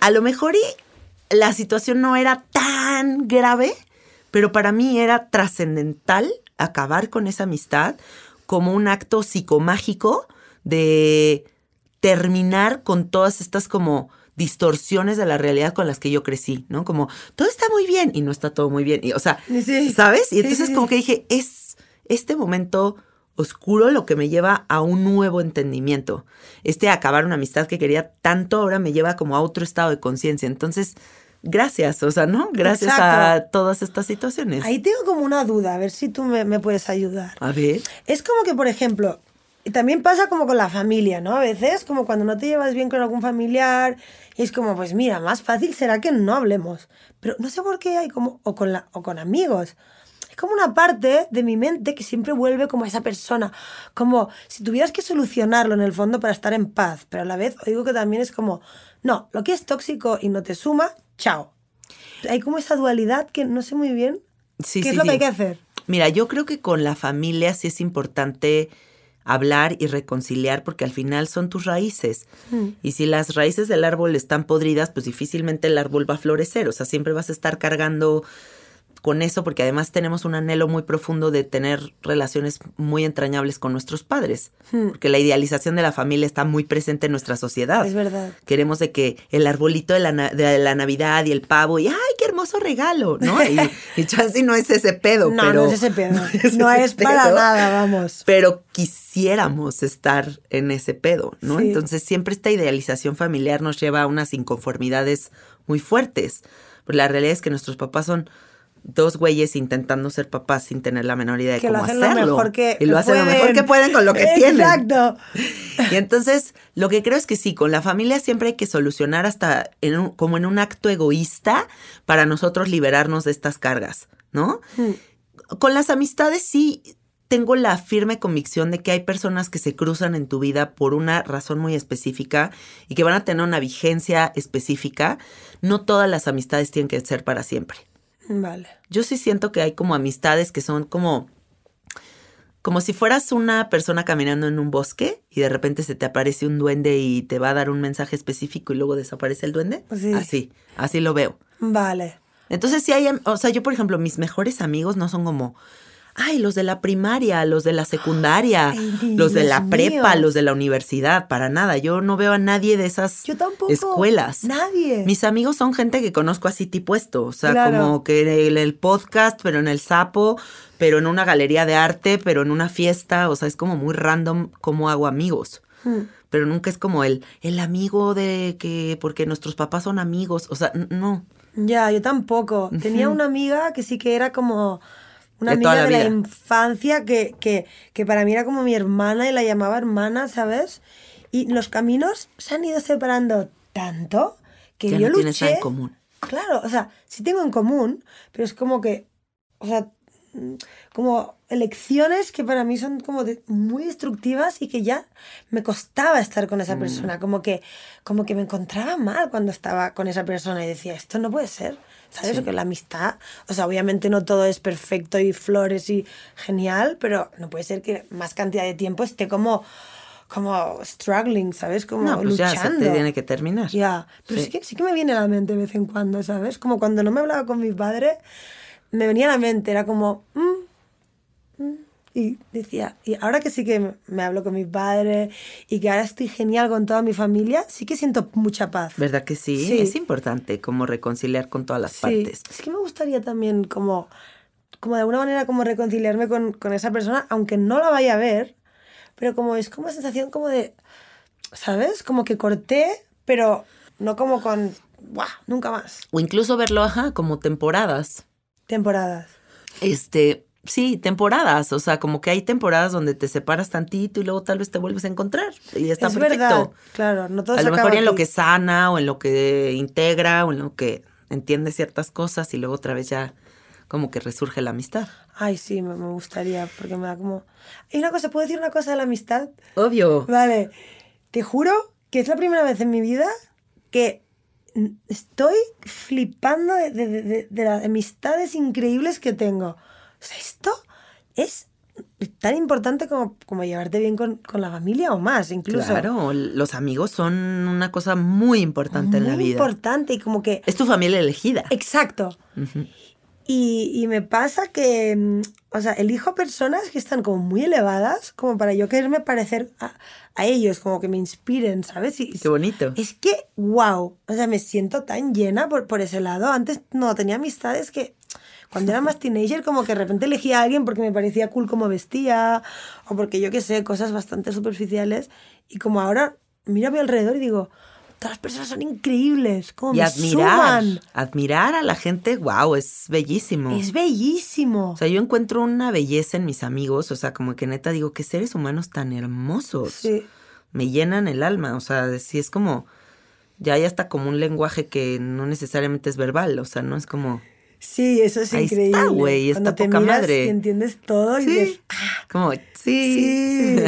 a lo mejor y la situación no era tan grave, pero para mí era trascendental acabar con esa amistad como un acto psicomágico de terminar con todas estas como distorsiones de la realidad con las que yo crecí, ¿no? Como todo está muy bien y no está todo muy bien. Y, o sea, Sí. ¿sabes? Y entonces sí, como que dije, es este momento oscuro lo que me lleva a un nuevo entendimiento. Este acabar una amistad que quería tanto ahora me lleva como a otro estado de conciencia. Entonces, gracias, o sea, ¿no? Gracias a todas estas situaciones. Ahí tengo como una duda, a ver si tú me, me puedes ayudar. A ver. Es como que, por ejemplo, y también pasa como con la familia, ¿no? A veces, como cuando no te llevas bien con algún familiar, y es como, pues mira, más fácil será que no hablemos. Pero no sé por qué hay como, o con, la, o con amigos. Es como una parte de mi mente que siempre vuelve como a esa persona. Como si tuvieras que solucionarlo en el fondo para estar en paz. Pero a la vez oigo que también es como, no, lo que es tóxico y no te suma, chao. Hay como esa dualidad que no sé muy bien Sí, qué sí, es lo que hay que hacer. Mira, yo creo que con la familia sí es importante hablar y reconciliar porque al final son tus raíces. Mm. Y si las raíces del árbol están podridas, pues difícilmente el árbol va a florecer. O sea, siempre vas a estar cargando con eso porque además tenemos un anhelo muy profundo de tener relaciones muy entrañables con nuestros padres. Hmm. Porque la idealización de la familia está muy presente en nuestra sociedad. Es verdad. Queremos de que el arbolito de la, de la Navidad y el pavo y ¡ay, qué hermoso regalo! ¿no? *laughs* Y, y no es ese pedo, No, pero... no es ese pedo. *laughs* No es, para nada, vamos. Pero quisiéramos estar en ese pedo, ¿no? Sí. Entonces siempre esta idealización familiar nos lleva a unas inconformidades muy fuertes. Pues la realidad es que nuestros papás son dos güeyes intentando ser papás sin tener la menor idea de Que lo cómo hacen lo hacerlo. mejor que y lo hacen lo mejor que pueden con lo que tienen. Exacto. Y entonces, lo que creo es que sí, con la familia siempre hay que solucionar hasta en un- como en un acto egoísta para nosotros liberarnos de estas cargas, ¿no? Mm. Con las amistades sí tengo la firme convicción de que hay personas que se cruzan en tu vida por una razón muy específica y que van a tener una vigencia específica. No todas las amistades tienen que ser para siempre. Vale. Yo sí siento que hay como amistades que son como como si fueras una persona caminando en un bosque y de repente se te aparece un duende y te va a dar un mensaje específico y luego desaparece el duende. Sí. Así, así lo veo. Vale. Entonces sí hay, o sea, yo por ejemplo, mis mejores amigos no son como, ay, los de la primaria, los de la secundaria, Ay, los de la prepa, los de la universidad, para nada. Yo no veo a nadie de esas Yo tampoco. escuelas. Nadie. Mis amigos son gente que conozco así tipo esto, o sea, Claro. como que en el podcast, pero en el sapo, pero en una galería de arte, pero en una fiesta, o sea, es como muy random cómo hago amigos. Mm. Pero nunca es como el, el amigo de que, porque nuestros papás son amigos, o sea, no. Ya, yo tampoco. Tenía una amiga que sí que era como una De toda amiga la de la infancia que, que, que para mí era como mi hermana y la llamaba hermana, ¿sabes? Y los caminos se han ido separando tanto que Ya yo no luché. tienes nada en común. Claro, o sea, sí tengo en común, pero es como que, o sea, mm, como elecciones que para mí son como de- muy destructivas y que ya me costaba estar con Mm. esa persona, como que, como que me encontraba mal cuando estaba con esa persona y decía, esto no puede ser, ¿sabes? Sí. Que la amistad, o sea, obviamente no todo es perfecto y flores y genial, pero no puede ser que más cantidad de tiempo esté como, como struggling, ¿sabes? Como No, pues ya luchando. se te tiene que terminar. Ya, pero sí. Sí. que, sí que me viene a la mente de vez en cuando, ¿sabes? Como cuando no me hablaba con mi padre, me venía a la mente, era como... "Mm, mm", y decía, y ahora que sí que me- hablo con mi padre y que ahora estoy genial con toda mi familia, sí que siento mucha paz. ¿Verdad que sí? Sí. Es importante como reconciliar con todas las Sí, partes. sí que me gustaría también como, como de alguna manera como reconciliarme con, con esa persona, aunque no la vaya a ver, pero como es como sensación como de, ¿sabes? Como que corté, pero no como con, ¡buah! Nunca más. O incluso verlo, ajá, como temporadas. Temporadas. Este, sí, temporadas. O sea, como que hay temporadas donde te separas tantito y luego tal vez te vuelves a encontrar. Y está es perfecto. verdad, claro, no todo a se lo mejor en lo que sana o en lo que integra o en lo que entiende ciertas cosas y luego otra vez ya como que resurge la amistad. Ay, sí, me, me gustaría, porque me da como... Hay una cosa, ¿puedo decir una cosa de la amistad? Obvio. Vale, te juro que es la primera vez en mi vida que estoy flipando de, de- de- de- de las amistades increíbles que tengo. O sea, esto es tan importante como, como llevarte bien con, con la familia o más, incluso. Claro, los amigos son una cosa muy importante en la Muy vida. importante y como que... Es tu familia elegida. Exacto. Y, y me pasa que, mm, o sea, elijo personas que están como muy elevadas, como para yo quererme parecer a, a ellos, como que me inspiren, ¿sabes? Y, Qué bonito. es que, wow, o sea, me siento tan llena por, por ese lado. Antes no tenía amistades que cuando era más teenager como que de repente elegía a alguien porque me parecía cool como vestía o porque yo qué sé, cosas bastante superficiales. Y como ahora miro a mi alrededor y digo, todas las personas son increíbles, como Y me admirar, suman. admirar a la gente, wow, es bellísimo. Es bellísimo. O sea, yo encuentro una belleza en mis amigos, o sea, como que neta digo, qué seres humanos tan hermosos. sí. Me llenan el alma, o sea, sí es como, ya hay hasta como un lenguaje que no necesariamente es verbal, o sea, no es como, Sí, eso es Ahí está, increíble. güey, Cuando está te poca miras madre. y entiendes todo y Sí. "Ah, como, sí. sí.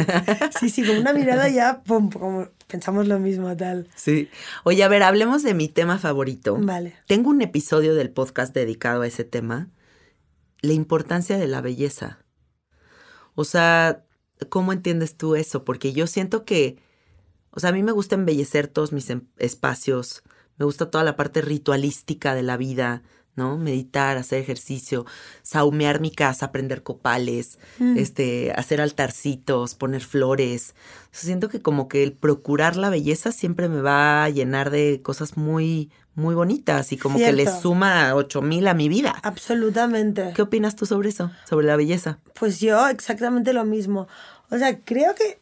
sí, sí, con una mirada *laughs* ya, pum, como pensamos lo mismo, tal. Sí. Oye, a ver, hablemos de mi tema favorito. Vale. Tengo un episodio del podcast dedicado a ese tema, la importancia de la belleza. O sea, ¿cómo entiendes tú eso? Porque yo siento que, o sea, a mí me gusta embellecer todos mis em- espacios, me gusta toda la parte ritualística de la vida, ¿no? Meditar, hacer ejercicio, saumear mi casa, prender copales, Mm. este, hacer altarcitos, poner flores. O sea, siento que como que el procurar la belleza siempre me va a llenar de cosas muy, muy bonitas y como que le suma ocho mil a mi vida. Absolutamente. ¿Qué opinas tú sobre eso? Sobre la belleza. Pues yo exactamente lo mismo. O sea, creo que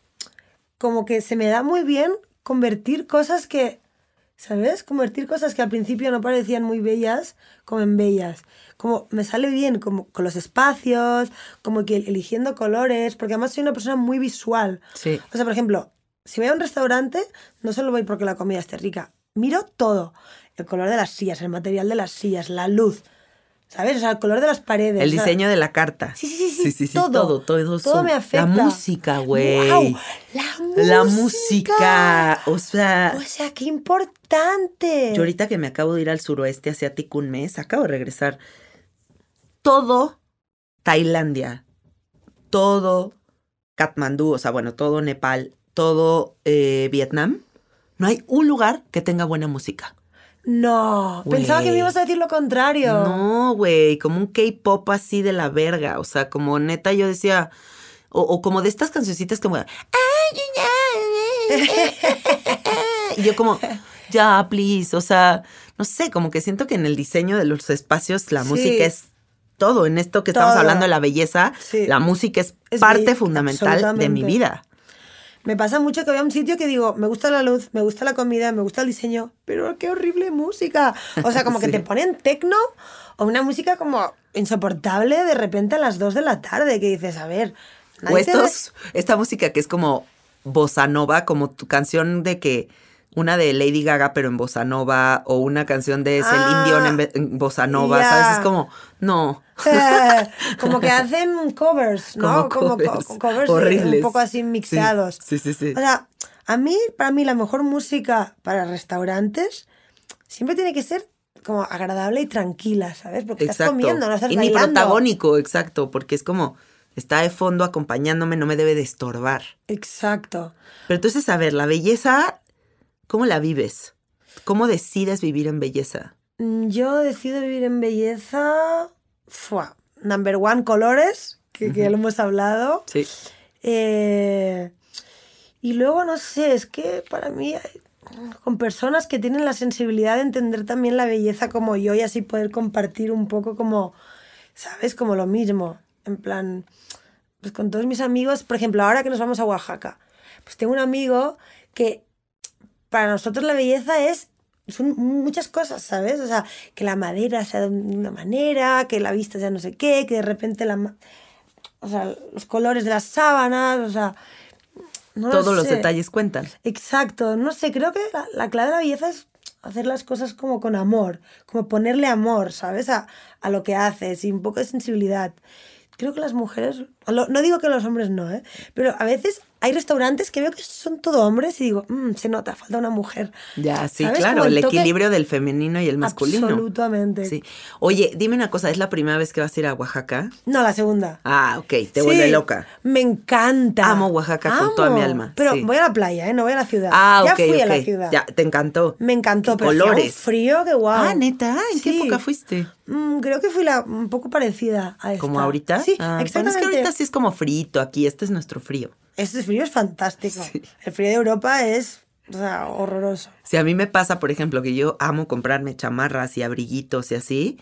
como que se me da muy bien convertir cosas que ¿sabes? Convertir cosas que al principio no parecían muy bellas como en bellas. Como me sale bien como con los espacios, como que eligiendo colores, porque además soy una persona muy visual. Sí. O sea, por ejemplo, si voy a un restaurante, no solo voy porque la comida esté rica, miro todo. El color de las sillas, el material de las sillas, la luz, ¿sabes? O sea, el color de las paredes. El o sea, diseño de la carta. Sí, sí, sí, sí, todo. todo, todo, Todo eso. me afecta. La música, güey. ¡Guau! La música. La música. O sea, O sea, qué importante. yo ahorita que me acabo de ir al suroeste asiático un mes, acabo de regresar. Todo Tailandia, todo Katmandú, o sea, bueno, todo Nepal, todo eh, Vietnam. No hay un lugar que tenga buena música. No, pensaba que me ibas a decir lo contrario. No, güey, como un K-pop así de la verga. O sea, como neta yo decía, o, o como de estas cancioncitas como... Y yo como, *laughs* ya, please. O sea, no sé, como que siento que en el diseño de los espacios la Sí. música es todo. En esto que estamos hablando de la belleza, Sí. la música es, Es parte fundamental de mi vida. Me pasa mucho que voy a un sitio que digo, me gusta la luz, me gusta la comida, me gusta el diseño, pero qué horrible música. O sea, como que *laughs* te ponen tecno o una música como insoportable de repente a las 2 de la tarde, que dices, a ver. O estos, esta música que es como bossa nova, como tu canción de que una de Lady Gaga pero en bossa nova o una canción de Celine Ah, Dion en, en bossa nova. ¿sabes? Es como, no. Como que hacen covers, ¿no? Como co- covers covers horribles. un poco así mixados. Sí, sí, sí. O sea, a mí, para mí, la mejor música para restaurantes siempre tiene que ser como agradable y tranquila, ¿sabes? Porque estás Exacto. comiendo, no estás y ni bailando. protagónico, exacto, porque es como, está de fondo acompañándome, no me debe de estorbar. Exacto. Pero entonces, a ver, la belleza, ¿cómo la vives? ¿Cómo decides vivir en belleza? Mm, Yo decido vivir en belleza. Fua. Number one, colores, que, que ya lo hemos hablado. Sí. Eh, y luego, no sé, es que para mí, con personas que tienen la sensibilidad de entender también la belleza como yo y así poder compartir un poco como, ¿sabes? Como lo mismo. En plan, pues con todos mis amigos, por ejemplo, ahora que nos vamos a Oaxaca, pues tengo un amigo que para nosotros la belleza es son muchas cosas, ¿sabes? O sea, que la madera sea de una manera, que la vista sea no sé qué, que de repente la o sea, los colores de las sábanas, o sea, no lo Todos los sé. detalles cuentan. Exacto, no sé, creo que la, la clave de la belleza es hacer las cosas como con amor, como ponerle amor, ¿sabes? A, a lo que haces y un poco de sensibilidad. Creo que las mujeres, lo- no digo que los hombres no, ¿eh? Pero a veces hay restaurantes que veo que son todo hombres y digo, "Mm, se nota, falta una mujer. Ya, sí, ¿Sabes? claro, el, el toque- equilibrio del femenino y el masculino. Absolutamente. Sí. Oye, dime una cosa, ¿es la primera vez que vas a ir a Oaxaca? No, la segunda. Ah, ok, te Sí, vuelve loca. Me encanta. Amo Oaxaca con toda mi Amo. alma, Pero sí. voy a la playa, ¿eh? No voy a la ciudad. Ah, ya ok, fui a la ciudad. Ya, te encantó. Me encantó, pero hacía un colores. frío que guau. Ah, neta, ¿en qué época fuiste? Mm, creo que fui la, un poco parecida a esta. ¿Como ahorita? Sí, Ah, bueno, exactamente. es que ahorita sí es como frito aquí, este es nuestro frío. Este frío es fantástico. Sí. El frío de Europa es o sea, horroroso. Si a mí me pasa, por ejemplo, que yo amo comprarme chamarras y abriguitos y así,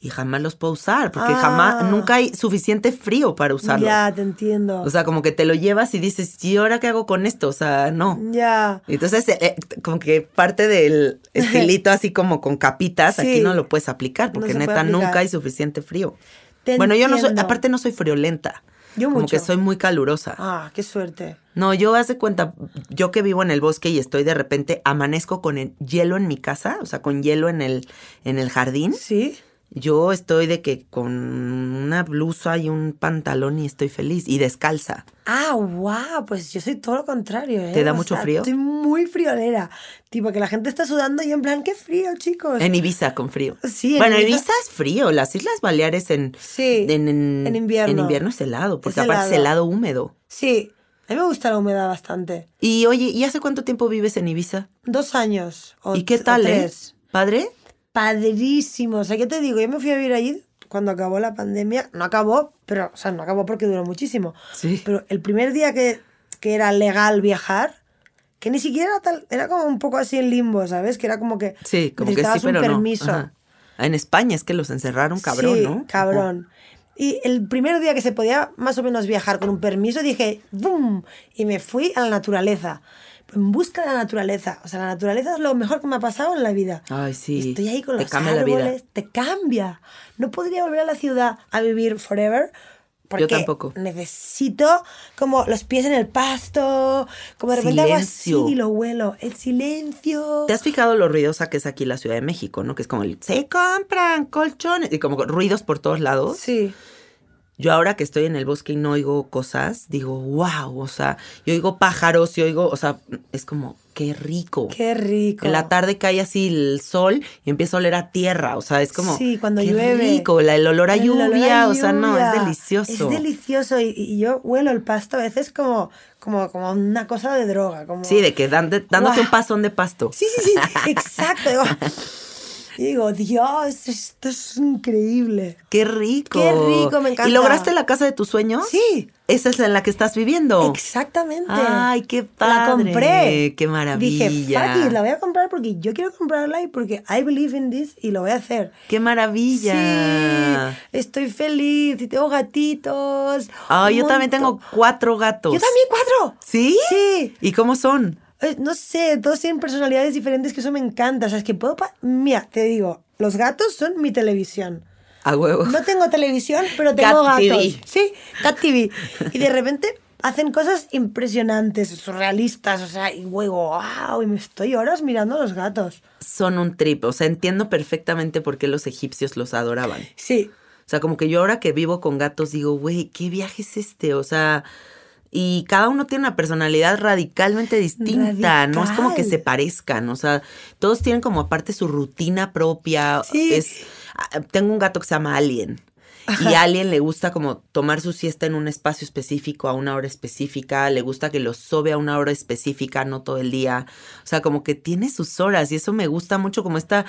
y jamás los puedo usar, porque Ah. jamás, nunca hay suficiente frío para usarlo. Ya, te entiendo. O sea, como que te lo llevas y dices, ¿y ahora qué hago con esto? O sea, no. ya. Entonces, eh, eh, como que parte del *laughs* estilito así como con capitas, aquí no lo puedes aplicar, No porque puede neta aplicar. nunca hay suficiente frío. Te bueno, yo no soy, aparte no soy friolenta. Yo como que soy muy calurosa. Ah, qué suerte. No, yo hace cuenta, yo que vivo en el bosque y estoy de repente, amanezco con el hielo en mi casa, o sea, con hielo en el, en el jardín. Sí. Yo estoy de que con una blusa y un pantalón y estoy feliz y descalza. Ah, wow, pues yo soy todo lo contrario, ¿eh? ¿Te da O mucho sea, frío? Estoy muy friolera. Tipo, que la gente está sudando y en plan, qué frío, chicos. En Ibiza con frío. Sí, en bueno, Ibiza- Ibiza es frío. Las Islas Baleares en, Sí, en, en- en invierno. En invierno es helado, porque Es aparte es helado. húmedo. Sí, a mí me gusta la humedad bastante. Y oye, ¿y hace cuánto tiempo vives en Ibiza? Dos años. O ¿Y qué t- o tal, eh? tres. ¿Padre? Padrísimo. O sea, ¿qué te digo? Yo me fui a vivir allí cuando acabó la pandemia. No acabó, pero, o sea, no acabó porque duró muchísimo. Sí. Pero el primer día que, que era legal viajar, que ni siquiera era tal, era como un poco así en limbo, ¿sabes? Que era como que Sí, como que sí, pero un no. permiso. Ajá. En España es que los encerraron cabrón, sí, ¿no? cabrón. Y el primer día que se podía más o menos viajar con un permiso, dije ¡bum! Y me fui a la naturaleza. En busca de la naturaleza. O sea, la naturaleza es lo mejor que me ha pasado en la vida. Ay, sí. Estoy ahí con Te los cambia la vida. árboles, te cambia. No podría volver a la ciudad a vivir forever. Porque tampoco. necesito como los pies en el pasto, como de repente hago así Silencio. y lo huelo. El silencio. ¿Te has fijado lo ruidosa que es aquí la Ciudad de México, no? Que es como el, se compran colchones y como ruidos por todos lados. Sí. Yo ahora que estoy en el bosque y no oigo cosas, digo, wow, o sea, yo oigo pájaros y oigo, o sea, es como, qué rico. Qué rico. En la tarde cae así el sol y empieza a oler a tierra, o sea, es como, Sí, cuando qué llueve. rico, la- el olor a olor lluvia, o sea, no, es delicioso. Es delicioso y, y yo huelo el pasto a veces como, como, como una cosa de droga. Como... Sí, de que dan- de- dándote un pasón de pasto. Sí, sí, sí, exacto. Digo, y digo, Dios, esto es increíble. Qué rico. Qué rico, me encanta. ¿Y lograste la casa de tus sueños? Sí. Esa es en la que estás viviendo. Exactamente. Ay, qué La padre. compré. Qué maravilla. Dije, la voy a comprar porque yo quiero comprarla y porque I believe in this y lo voy a hacer. Qué maravilla. Sí, estoy feliz y tengo gatitos. Ay, un yo también tengo cuatro gatos. Yo también cuatro. ¿Sí? Sí. ¿Y cómo son? Eh, No sé, todos tienen personalidades diferentes que eso me encanta. O sea, es que puedo... Mira, te digo, los gatos son mi televisión. A huevo. No tengo televisión, pero tengo Cat gatos. TV. Sí, Cat TV. Y de repente hacen cosas impresionantes, surrealistas, o sea, y luego, wow, y me estoy horas mirando a los gatos. Son un trip. O sea, entiendo perfectamente por qué los egipcios los adoraban. Sí, O sea, como que yo ahora que vivo con gatos digo, güey, ¿qué viaje es este? O sea, y cada uno tiene una personalidad radicalmente distinta, no es como que se parezcan, o sea, todos tienen como aparte su rutina propia. Sí. Es, ah, tengo un gato que se llama Alien. Y a Alien le gusta como tomar su siesta en un espacio específico, a una hora específica, le gusta que lo sobe a una hora específica, no todo el día. O sea, como que tiene sus horas y eso me gusta mucho como esta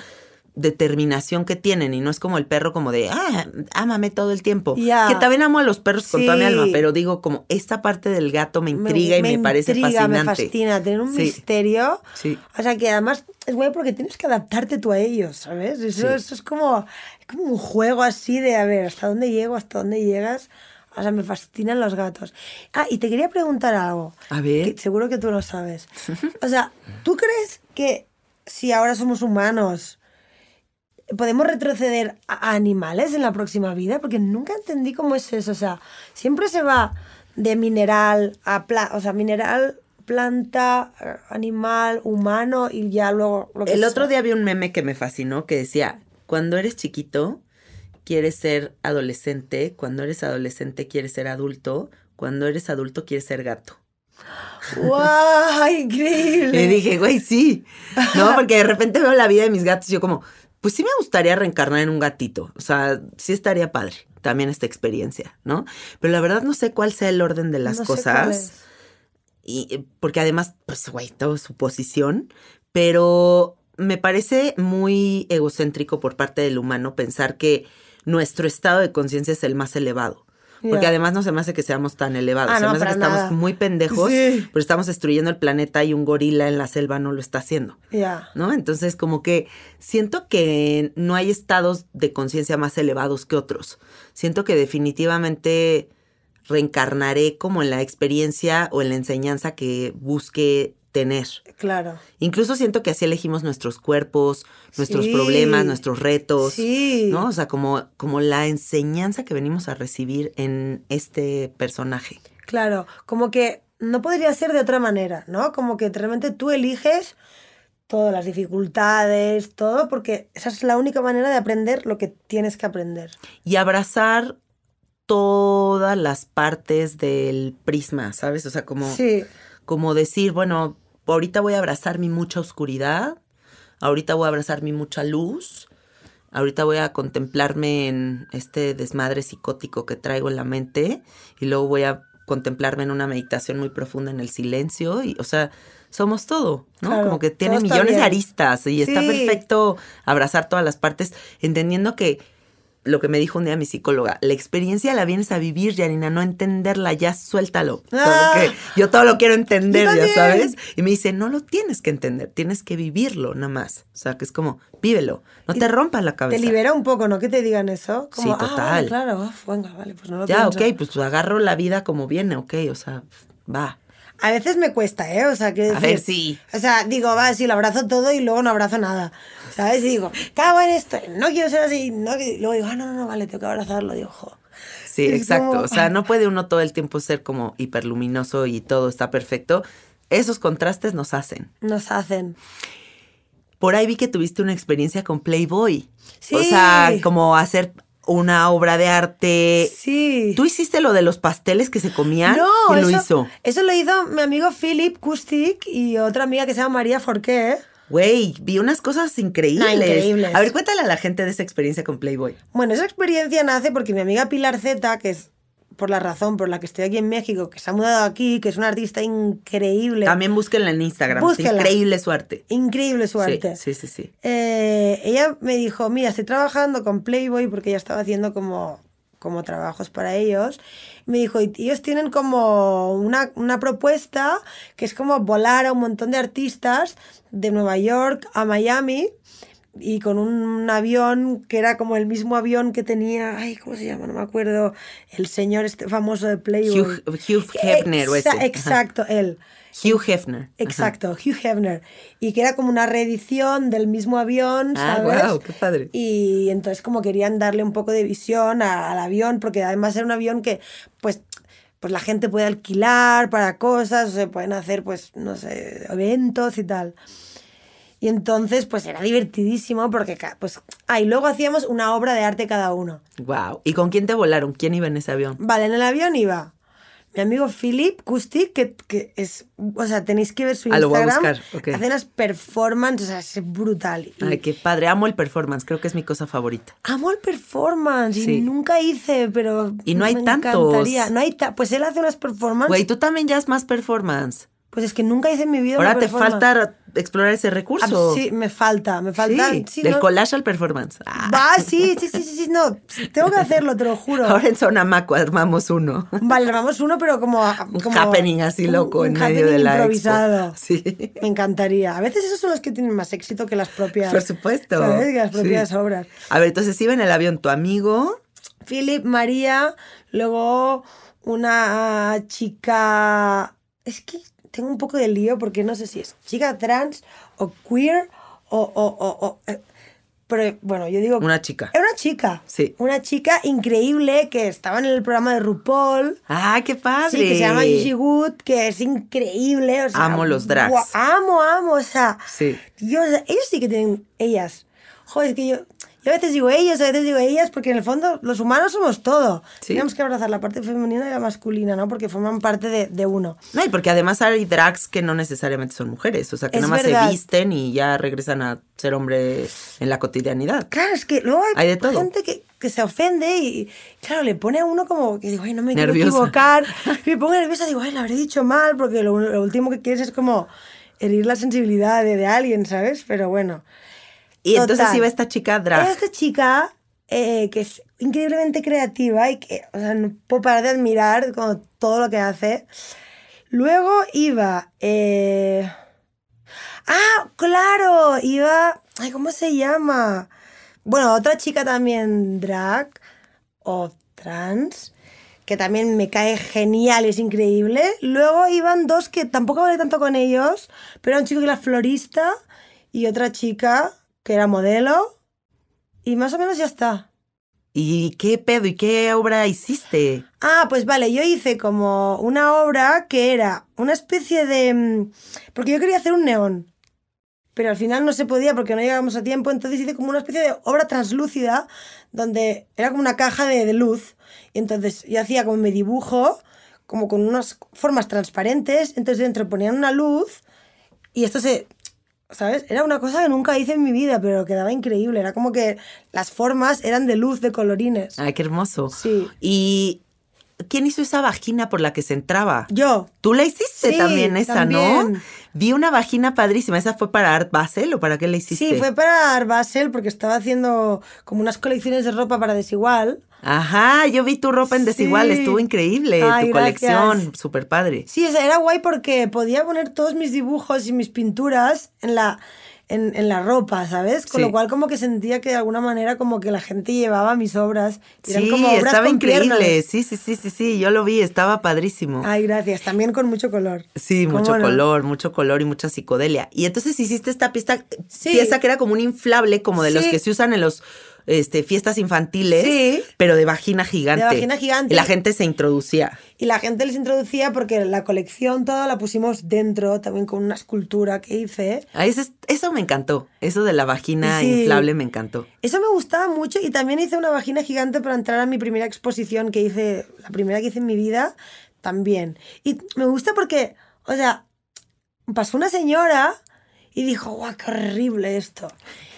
determinación que tienen y no es como el perro como de, ah, ámame todo el tiempo. Ya. Que también amo a los perros con toda mi Sí. alma, pero digo como esta parte del gato me intriga y me, parece intriga, fascinante. Me fascina, tener un Sí. misterio. Sí. O sea, que además es bueno porque tienes que adaptarte tú a ellos, ¿sabes? Eso, Sí. eso es, como, como un juego así de, a ver, ¿hasta dónde llego? ¿Hasta dónde llegas? O sea, me fascinan los gatos. Ah, y te quería preguntar algo. A ver. que seguro que tú lo sabes. *laughs* O sea, ¿tú crees que si ahora somos humanos podemos retroceder a animales en la próxima vida? Porque nunca entendí cómo es eso. O sea, siempre se va de mineral a planta, o sea, mineral, planta, eh, animal, humano y ya luego lo que El sea. otro día vi un meme que me fascinó que decía, cuando eres chiquito, quieres ser adolescente, cuando eres adolescente, quieres ser adulto, cuando eres adulto, quieres ser gato. ¡Guau! Increíble. Y dije, güey, sí. No, *laughs* porque de repente veo la vida de mis gatos y yo como, pues sí me gustaría reencarnar en un gatito. O sea, sí estaría padre también esta experiencia, ¿no? Pero la verdad no sé cuál sea el orden de las No cosas. Y eh, porque además, pues, güey, todo su posición. Pero me parece muy egocéntrico por parte del humano pensar que nuestro estado de conciencia es el más elevado. Porque además no se me hace que seamos tan elevados. Ah, se no, me hace que estamos muy pendejos, Sí. pero estamos destruyendo el planeta y un gorila en la selva no lo está haciendo. Ya. ¿No? Entonces, como que siento que no hay estados de conciencia más elevados que otros. Siento que definitivamente reencarnaré como en la experiencia o en la enseñanza que busque tener. Claro. Incluso siento que así elegimos nuestros cuerpos, nuestros Sí. problemas, nuestros retos. Sí. ¿No? O sea, como, como la enseñanza que venimos a recibir en este personaje. Claro, como que no podría ser de otra manera, ¿no? Como que realmente tú eliges todas las dificultades, todo, porque esa es la única manera de aprender lo que tienes que aprender. y abrazar todas las partes del prisma, ¿sabes? O sea, como, Sí, como decir, bueno, ahorita voy a abrazar mi mucha oscuridad, ahorita voy a abrazar mi mucha luz, ahorita voy a contemplarme en este desmadre psicótico que traigo en la mente y luego voy a contemplarme en una meditación muy profunda en el silencio y, o sea, somos todo, ¿no? Claro, Como que tiene millones de aristas y está perfecto abrazar todas las partes, entendiendo que lo que me dijo un día mi psicóloga, la experiencia la vienes a vivir, Yanina, no entenderla, ya suéltalo. Ah. porque yo todo lo quiero entender, ya sabes. Y me dice, no lo tienes que entender, tienes que vivirlo nada más. O sea, que es como, vívelo, no Y te rompas la te cabeza. libera un poco, ¿no? Que te digan eso. Como, Sí, Ah, total. vale, claro, venga, vale, pues no lo Ya, pienso. ok, pues agarro la vida como viene, ok, o sea, va. A veces me cuesta, ¿eh? O sea, quiero A ver, sí. O sea, digo, va, sí, lo abrazo todo y luego no abrazo nada. ¿Sabes? Y digo, cago en esto, no quiero ser así. No, y luego digo, ah, no, no, no, vale, tengo que abrazarlo. Digo, jo. Sí, exacto. como- O sea, no puede uno todo el tiempo ser como hiperluminoso y todo está perfecto. Esos contrastes nos hacen. Nos hacen. Por ahí vi que tuviste una experiencia con Playboy. O Sí. sea, como hacer una obra de arte. Sí. ¿Tú hiciste lo de los pasteles que se comían? No, ¿Quién eso, lo hizo? Eso lo hizo mi amigo Philip Kustik y otra amiga que se llama María Forqué. Güey, vi unas cosas increíbles. No, increíbles. A ver, cuéntale a la gente de esa experiencia con Playboy. Bueno, esa experiencia nace porque mi amiga Pilar Z, que es por la razón por la que estoy aquí en México, que se ha mudado aquí, que es una artista increíble. También búsquenla en Instagram. Búsquenla. Increíble su arte. Increíble su Sí. Sí, sí, sí. Eh, ella me dijo, mira, estoy trabajando con Playboy porque ella estaba haciendo como, como trabajos para ellos. Me dijo, y ellos tienen como una, una propuesta que es como volar a un montón de artistas de Nueva York a Miami y con un avión que era como el mismo avión que tenía, ay, ¿cómo se llama? No me acuerdo, el señor este famoso de Playboy. Hugh, Hugh Hefner o ese. Exa- Ajá. Exacto, él. Hugh Hefner. Ajá. Exacto, Hugh Hefner. Y que era como una reedición del mismo avión, Ah, ¿sabes? guau, qué padre. Y entonces como querían darle un poco de visión a- al avión, porque además era un avión que, pues, pues la gente puede alquilar para cosas, o se pueden hacer, pues, no sé, eventos y tal. Y entonces, pues era divertidísimo porque, pues, ah, y luego hacíamos una obra de arte cada uno. Wow. ¿Y con quién te volaron? ¿Quién iba en ese avión? Vale, en el avión iba mi amigo Philip Kustik, que, que es, o sea, tenéis que ver su Ah, lo voy a Instagram. buscar, ok. Hace unas performances, o sea, es brutal. Y Ay, qué padre. Amo el performance. Creo que es mi cosa favorita. Amo el performance Sí. y nunca hice, pero Y no hay me tantos. encantaría. No hay ta- pues él hace unas performances. Güey, tú también ya has más performance. Pues es que nunca hice en mi vida Ahora una te performance. falta explorar ese Ah, recurso. sí, me falta, me falta. Sí, sí, del no- collage al performance. Ah. Va, sí, sí, sí, sí, sí, no. Tengo que hacerlo, te lo juro. Ahora en Sonamaco armamos uno. Vale, vamos uno, pero como. Un como happening así un- loco un en medio de la expo. improvisado. Sí. Me encantaría. A veces esos son los que tienen más éxito que las propias. Por supuesto. ¿sabes? Que las propias Sí. obras. A ver, entonces iba en el avión tu amigo. Philip, María, luego una chica. Es que tengo un poco de lío porque no sé si es chica trans o queer o. o, o- o- eh, pero bueno, yo digo. Una chica. Era una chica. Sí. Una chica increíble que estaba en el programa de RuPaul. ¡Ah, qué padre! Sí, que se llama Gigi Wood, que es increíble. o sea, Amo los drags. Amo, amo, o sea. Sí. Yo, ellos sí que tienen ellas. Joder, es que yo, yo a veces digo ellos, a veces digo ellas, porque en el fondo los humanos somos todo. Sí. Tenemos que abrazar la parte femenina y la masculina, ¿no? Porque forman parte de, de uno. No, y porque además hay drags que no necesariamente son mujeres, o sea, que Es nada más verdad. se visten y ya regresan a ser hombre en la cotidianidad. Claro, es que luego hay, Hay de todo. gente que, que se ofende y, claro, le pone a uno como que digo, ay, no me Nerviosa. quiero equivocar. Y *laughs* me pongo nerviosa, digo, ay, lo habré dicho mal, porque lo, lo último que quieres es como herir la sensibilidad de, de alguien, ¿sabes? Pero bueno. Y entonces iba esta chica drag. Esta chica eh, que es increíblemente creativa y que, o sea, no puedo parar de admirar como todo lo que hace. Luego iba. eh, ¡Ah, claro! Iba. Ay, ¿cómo se llama? Bueno, otra chica también drag o trans que también me cae genial, es increíble. Luego iban dos que tampoco hablé tanto con ellos, pero era un chico que era florista y otra chica que era modelo. Y más o menos ya está. ¿Y qué pedo? ¿Y qué obra hiciste? Ah, pues vale, yo hice como una obra que era una especie de... mm, Porque yo quería hacer un neón, pero al final no se podía porque no llegábamos a tiempo, entonces hice como una especie de obra translúcida donde era como una caja de, de luz. Y entonces yo hacía como mi dibujo, como con unas formas transparentes, entonces dentro ponían una luz y esto se... ¿Sabes? Era una cosa que nunca hice en mi vida, pero quedaba increíble. Era como que las formas eran de luz, de colorines. Ay, qué hermoso. Sí. ¿Y quién hizo esa vagina por la que se entraba? Yo, Tú la hiciste Sí, también esa, ¿no? también. Vi una vagina padrísima. ¿Esa fue para Art Basel o para qué la hiciste? Sí, fue para Art Basel porque estaba haciendo como unas colecciones de ropa para Desigual. Ajá, yo vi tu ropa en Desigual, Sí. estuvo increíble. Ay, tu gracias. colección, súper padre. Sí, era guay porque podía poner todos mis dibujos y mis pinturas en la, en, en la ropa, ¿sabes? Con Sí. lo cual como que sentía que de alguna manera como que la gente llevaba mis obras. eran Sí, como obras estaba con increíble. piernas. Sí, sí, sí, sí, sí, yo lo vi, estaba padrísimo. Ay, gracias. También con mucho color. Sí, ¿Cómo mucho no? color, mucho color y mucha psicodelia. Y entonces hiciste esta pieza, Sí. pieza que era como un inflable, como de los que se usan en los este, fiestas infantiles, Sí. pero de vagina gigante. De vagina gigante. Y la gente se introducía. Y la gente les introducía porque la colección toda la pusimos dentro, también con una escultura que hice. Ah, ese es- eso me encantó. Eso de la vagina Sí. inflable me encantó. Eso me gustaba mucho y también hice una vagina gigante para entrar a mi primera exposición que hice, la primera que hice en mi vida, también. Y me gusta porque, o sea, pasó una señora y dijo, guau, qué horrible esto.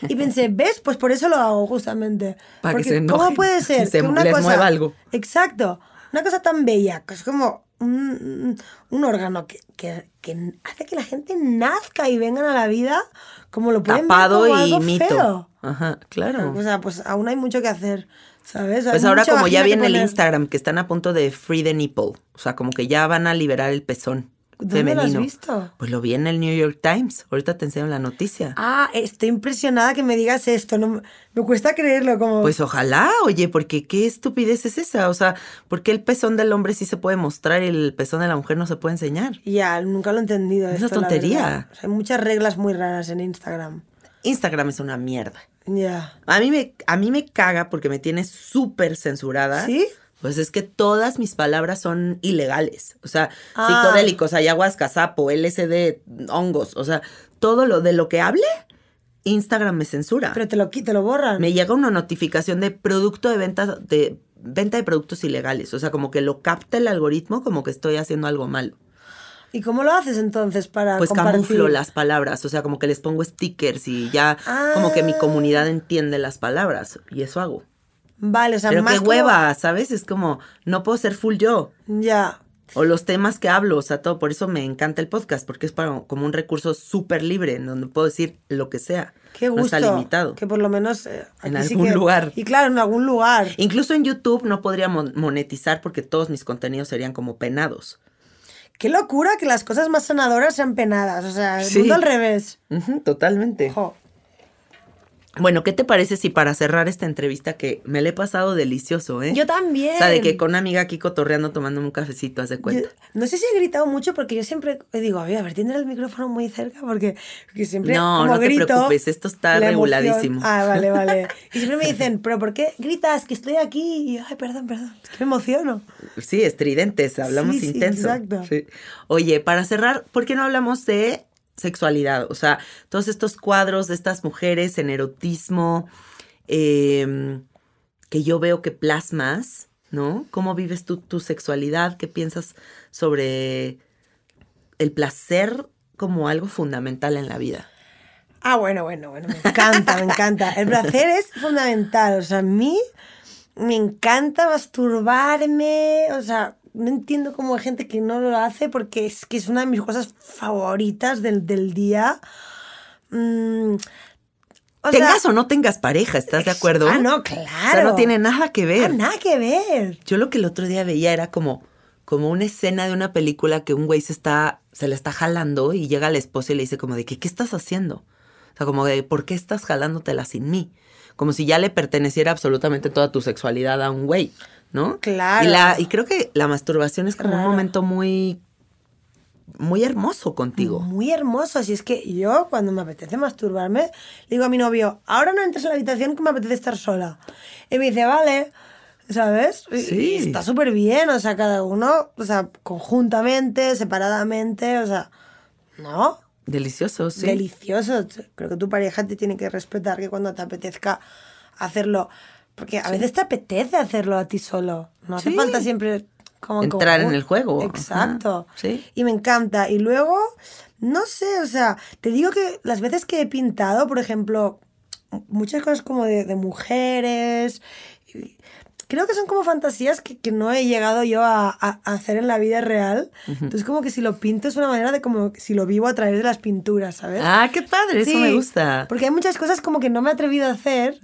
Y pensé, *laughs* ¿ves? Pues por eso lo hago justamente. Para que Porque se enojen, ¿cómo puede *laughs* ser se que una les cosa... mueva algo. Exacto. Una cosa tan bella, que es como un, un órgano que, que- que hace que la gente nazca y vengan a la vida como lo pueden ver Tapado como y algo mito. feo. Ajá, claro. O sea, pues aún hay mucho que hacer, ¿sabes? Hay Pues ahora como ya que viene el poner. Instagram, que están a punto de free the nipple. O sea, como que ya van a liberar el pezón ¿Dónde lo has visto? Pues lo vi en el New York Times. Ahorita te enseño la noticia. Ah, estoy impresionada que me digas esto. No, me- cuesta creerlo como... Pues ojalá, oye, porque qué estupidez es esa. O sea, ¿por qué el pezón del hombre sí se puede mostrar y el pezón de la mujer no se puede enseñar? Ya, nunca lo he entendido. Es una esto, tontería. verdad. O sea, hay muchas reglas muy raras en Instagram. Instagram es una mierda. Ya. A mí me, a mí me caga porque me tiene súper censurada. ¿Sí? Pues es que todas mis palabras son ilegales. O sea, Ah. psicodélicos, ayahuasca, sapo, LSD, hongos. O sea, todo lo de lo que hable, Instagram me censura. Pero te lo, te lo borran. me llega una notificación de producto de venta de venta de productos ilegales. O sea, como que lo capta el algoritmo como que estoy haciendo algo malo. ¿Y cómo lo haces entonces para Pues compartir? camuflo las palabras. O sea, como que les pongo stickers y ya como que mi Ah. comunidad entiende las palabras. Y eso hago. Vale, o sea, Pero más qué como- hueva, ¿sabes? Es como, no puedo ser full yo. Ya. O los temas que hablo, o sea, todo. Por eso me encanta el podcast, porque es para, como un recurso súper libre, en donde puedo decir lo que sea. Qué No gusto. está limitado. Que por lo menos... eh, En sí algún que- lugar. Y claro, en algún lugar. Incluso en YouTube no podría mon- monetizar porque todos mis contenidos serían como penados. Qué locura que las cosas más sanadoras sean penadas. O sea, el Sí. mundo al revés. Ujú, totalmente. Jo. Bueno, ¿qué te parece si para cerrar esta entrevista que me le he pasado delicioso, eh? Yo también. O sea, de que con una amiga aquí cotorreando tomándome un cafecito, haz de cuenta. Yo- no sé si he gritado mucho porque yo siempre digo, a ver, a ver, tiene el micrófono muy cerca porque, porque siempre No, como no te grito, preocupes, esto está la reguladísimo. Ah, vale, vale. *laughs* Y siempre me dicen, pero ¿por qué gritas que estoy aquí? Y yo, ay, perdón, perdón, es que me emociono. Sí, estridentes, hablamos Sí, sí, intenso. exacto. Sí. Oye, para cerrar, ¿por qué no hablamos de sexualidad? O sea, todos estos cuadros de estas mujeres en erotismo eh, que yo veo que plasmas, ¿no? ¿Cómo vives tú tu sexualidad? ¿Qué piensas sobre el placer como algo fundamental en la vida? Ah, bueno, bueno, bueno, me encanta, me encanta. El *laughs* placer es fundamental, o sea, a mí me encanta masturbarme, o sea, no entiendo cómo hay gente que no lo hace porque es que es una de mis cosas favoritas del, del día. Mm, o sea- tengas o no tengas pareja, ¿estás de acuerdo? Ah, no, claro. O sea, no tiene nada que ver. Ah, nada que ver. Yo lo que el otro día veía era como, como una escena de una película que un güey se está, se la está jalando y llega la esposa y le dice como de que, ¿qué estás haciendo? O sea, como de, ¿por qué estás jalándotela sin mí? Como si ya le perteneciera absolutamente toda tu sexualidad a un güey, ¿no? Claro. Y, la, y creo que la masturbación es como un Raro. momento muy, muy hermoso contigo. Muy hermoso. Así es que yo, cuando me apetece masturbarme, le digo a mi novio, ahora no entres en la habitación que me apetece estar sola. Y me dice, vale. ¿Sabes? Sí. y está súper bien, o sea, cada uno, o sea, conjuntamente, separadamente, o sea, ¿no? Delicioso, sí. Delicioso. Creo que tu pareja te tiene que respetar que cuando te apetezca hacerlo, porque a veces te apetece hacerlo a ti solo. No hace Sí. falta siempre como Entrar en conjunto. el juego. Exacto. Ajá, sí. Y me encanta. Y luego, no sé, o sea, te digo que las veces que he pintado, por ejemplo, muchas cosas como de, de mujeres, y creo que son como fantasías que, que no he llegado yo a, a- a hacer en la vida real. Entonces como que si lo pinto es una manera de como si lo vivo a través de las pinturas, ¿sabes? Ah, qué padre, eso me gusta. Porque hay muchas cosas como que no me he atrevido a hacer.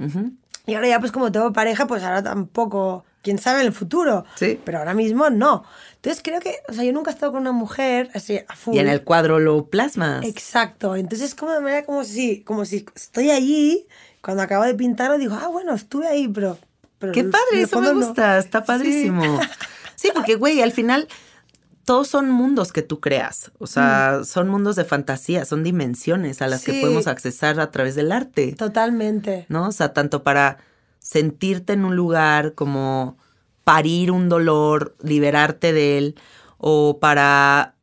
Y ahora ya pues como tengo pareja, pues ahora tampoco quién sabe en el futuro. Sí. Pero ahora mismo no. Entonces creo que, o sea, yo nunca he estado con una mujer así a full. Y en el cuadro lo plasmas. Exacto. Entonces como de manera como si, como si estoy allí, cuando acabo de pintarlo digo, ah, bueno, estuve ahí, pero... pero Qué padre, eso me fondo no. gusta, está *laughs* Sí. padrísimo. Sí, porque, güey, al final todos son mundos que tú creas. O sea, son mundos de fantasía, son dimensiones a las que Mm. Podemos accesar a través del arte. Totalmente. ¿no? O sea, tanto para sentirte en un lugar como parir un dolor, liberarte de él, o para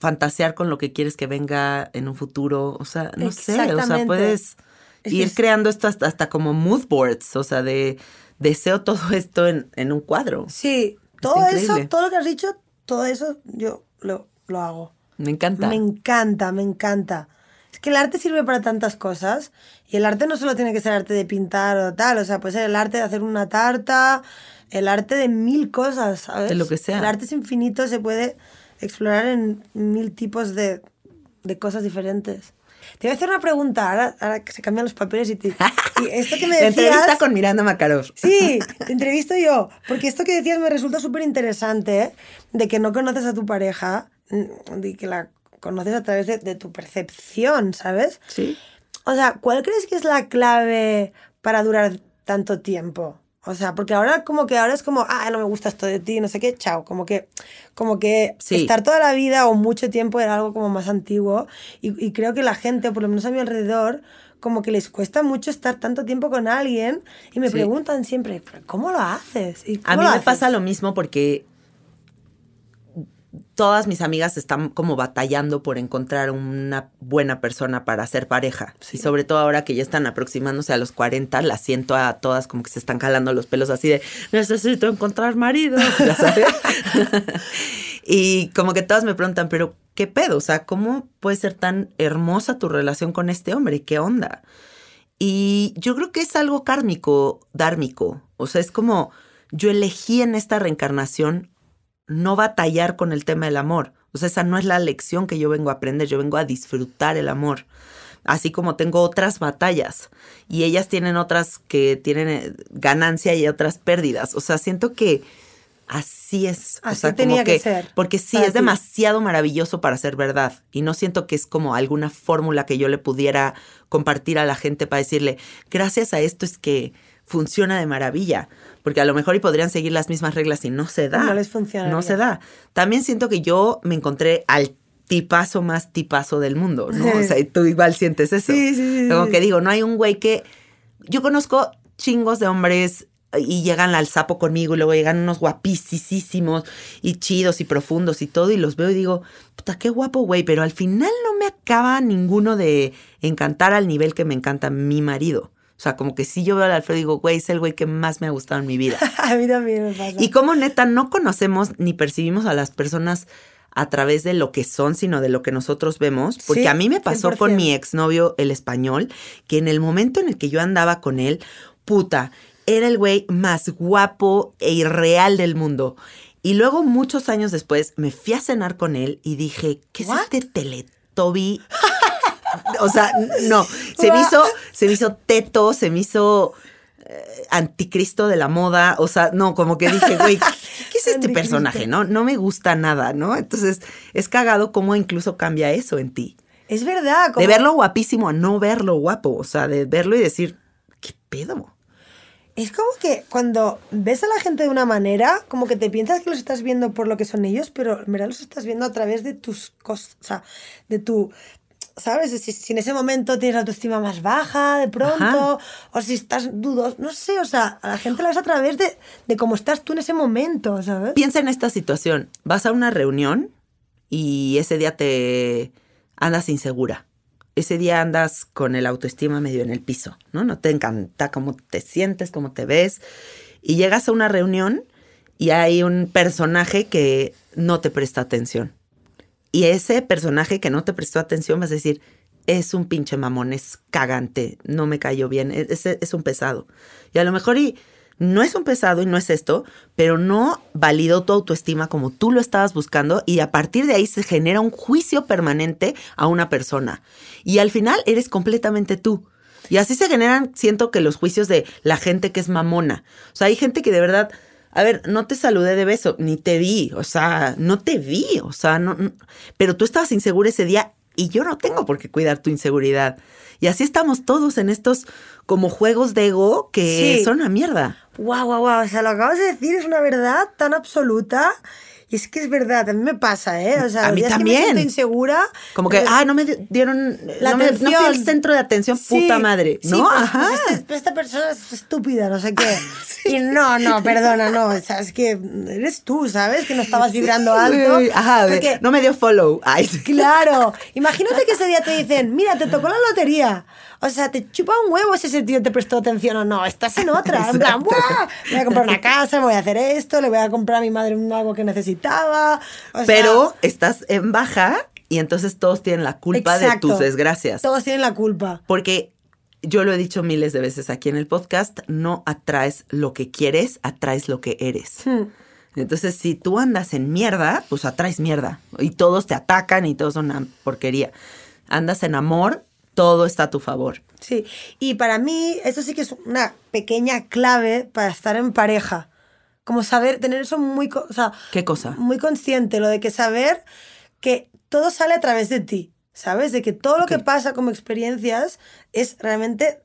fantasear con lo que quieres que venga en un futuro. O sea, no sé, o sea, puedes ir creando esto hasta, hasta como mood boards, o sea, de deseo todo esto en, en un cuadro. Sí, todo eso, todo lo que has dicho, todo eso yo lo, lo hago. Me encanta. Me encanta, me encanta. Es que el arte sirve para tantas cosas y el arte no solo tiene que ser arte de pintar o tal, o sea, puede ser el arte de hacer una tarta, el arte de mil cosas, ¿sabes? De lo que sea. El arte es infinito, se puede explorar en mil tipos de, de cosas diferentes. Te voy a hacer una pregunta, ahora, ahora que se cambian los papeles y, te, *laughs* y esto que me La decías... entrevista con Miranda Makarov. Sí, te entrevisto yo, porque esto que decías me resulta súper interesante, ¿eh? de que no conoces a tu pareja, de que la conoces a través de, de tu percepción, ¿sabes? Sí. O sea, ¿cuál crees que es la clave para durar tanto tiempo? O sea, porque ahora como que ahora es como, ah, no me gusta esto de ti, no sé qué, chao, como que, como que Sí. estar toda la vida o mucho tiempo era algo como más antiguo y, y creo que la gente, por lo menos a mi alrededor, como que les cuesta mucho estar tanto tiempo con alguien y me Sí. preguntan siempre, "¿Pero ¿cómo lo haces? ¿Y A cómo mí lo me haces?". pasa lo mismo porque todas mis amigas están como batallando por encontrar una buena persona para ser pareja. Y sobre todo ahora que ya están aproximándose a los 40, las siento a todas como que se están jalando los pelos así de necesito encontrar marido, *laughs* ya sabes. y como que todas me preguntan, pero ¿qué pedo? O sea, ¿cómo puede ser tan hermosa tu relación con este hombre? ¿Qué onda? Y yo creo que es algo kármico, dármico. O sea, es como yo elegí en esta reencarnación no batallar con el tema del amor. O sea, esa no es la lección que yo vengo a aprender, yo vengo a disfrutar el amor. Así como tengo otras batallas y ellas tienen otras que tienen eh, ganancia y otras pérdidas. O sea, siento que así es. o Así sea, como tenía que ser Porque sí, es ti. demasiado maravilloso para ser verdad. Y no siento que es como alguna fórmula que yo le pudiera compartir a la gente para decirle, gracias a esto es que funciona de maravilla. Porque a lo mejor y podrían seguir las mismas reglas y no se da. No les funcionaría. No se da. También siento que yo me encontré al tipazo más tipazo del mundo, ¿no? O sea, y tú igual sientes eso. Sí, sí, sí, Como que digo, no hay un güey que... Yo conozco chingos de hombres y llegan al sapo conmigo y luego llegan unos guapísimos y chidos y profundos y todo y los veo y digo, puta, qué guapo güey, pero al final no me acaba ninguno de encantar al nivel que me encanta mi marido. O sea, como que si yo veo al Alfredo y digo, güey, es el güey que más me ha gustado en mi vida. *laughs* A mí también me pasa. Y como neta no conocemos ni percibimos a las personas a través de lo que son, sino de lo que nosotros vemos. Porque Sí, a mí me pasó 100%. con mi exnovio, el español, que en el momento en el que yo andaba con él, puta, era el güey más guapo e irreal del mundo. Y luego, muchos años después, me fui a cenar con él y dije, ¿qué es What? este Teletubby? O sea, no, se me hizo, se me hizo teto, se me hizo eh, anticristo de la moda, o sea, no, como que dije, güey, ¿qué, es *laughs* este personaje? No, no me gusta nada, ¿no? Entonces, es cagado cómo incluso cambia eso en ti. Es verdad. De verlo guapísimo a no verlo guapo, o sea, de verlo y decir, ¿qué pedo? Es como que cuando ves a la gente de una manera, como que te piensas que los estás viendo por lo que son ellos, pero en verdad los estás viendo a través de tus cosas, o sea, de tu, ¿sabes? Si, si en ese momento tienes la autoestima más baja de pronto, o si estás dudoso, no sé, o sea, a la gente la ves a través de, de cómo estás tú en ese momento, ¿sabes? Piensa en esta situación, vas a una reunión y ese día te andas insegura. Ese día andas con el autoestima medio en el piso, ¿no? No te encanta cómo te sientes, cómo te ves. Y llegas a una reunión y hay un personaje que no te presta atención. Y ese personaje que no te prestó atención vas a decir, es un pinche mamón, es cagante, no me cayó bien, es, es- es un pesado. Y a lo mejor y no es un pesado y no es esto, pero no validó tu autoestima como tú lo estabas buscando y a partir de ahí se genera un juicio permanente a una persona. Y al final eres completamente tú. Y así se generan, siento que los juicios de la gente que es mamona. O sea, hay gente que de verdad a ver, no te saludé de beso, ni te vi, o sea, no te vi, o sea, no, no- pero tú estabas insegura ese día y yo no tengo por qué cuidar tu inseguridad. Y así estamos todos en estos como juegos de ego que Sí. son una mierda. Guau, guau, guau. O sea, lo acabas de decir es una verdad tan absoluta. Y es que es verdad, a mí me pasa, ¿eh? O sea, A mí días que también. me siento insegura. Como que, ah, no me di- dieron, La no, me, no fui centro de atención, Sí, puta madre. sí, ¿No? pues, Ajá. pues este- pues esta persona es estúpida, no sé qué. *laughs* Y no, no, perdona, no. O sea, es que eres tú, ¿sabes? Que no estabas vibrando alto. Ajá, Porque- no me dio follow. Ay, sí. Claro, *laughs* imagínate que ese día te dicen, mira, te tocó la lotería. O sea, te chupa un huevo si ese tío te prestó atención o no. Estás en otra. En plan, ¡buah! Voy a comprar una casa, voy a hacer esto, le voy a comprar a mi madre un- algo que necesitaba. O sea, Pero estás en baja y entonces todos tienen la culpa exacto. de tus desgracias. Todos tienen la culpa. Porque yo lo he dicho miles de veces aquí en el podcast, no atraes lo que quieres, atraes lo que eres. Hmm. Entonces, si tú andas en mierda, pues atraes mierda. Y todos te atacan y todos son una porquería. Andas en amor, todo está a tu favor. Sí, y para mí eso sí que es una pequeña clave para estar en pareja. Como saber, tener eso muy, o sea, ¿Qué cosa? muy consciente, lo de que saber que todo sale a través de ti, ¿sabes? De que todo lo que pasa como experiencias es realmente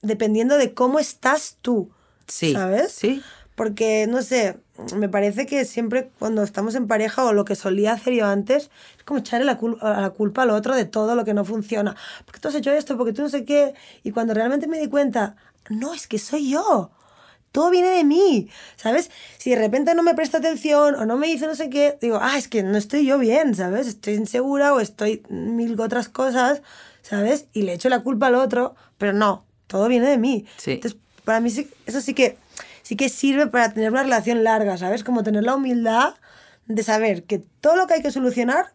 dependiendo de cómo estás tú, Sí. ¿sabes? Sí. Porque, no sé, me parece que siempre cuando estamos en pareja o lo que solía hacer yo antes, es como echarle la, cul- la culpa al otro de todo lo que no funciona. Porque tú has hecho esto, porque tú no sé qué. Y cuando realmente me di cuenta, no, es que soy yo. Todo viene de mí, ¿sabes? Si de repente no me presta atención o no me dice no sé qué, digo, ah, es que no estoy yo bien, ¿sabes? Estoy insegura o estoy mil otras cosas, ¿sabes? Y le echo la culpa al otro, pero no, todo viene de mí. Sí. Entonces, para mí eso sí que, sí que sirve para tener una relación larga, ¿sabes? Como tener la humildad de saber que todo lo que hay que solucionar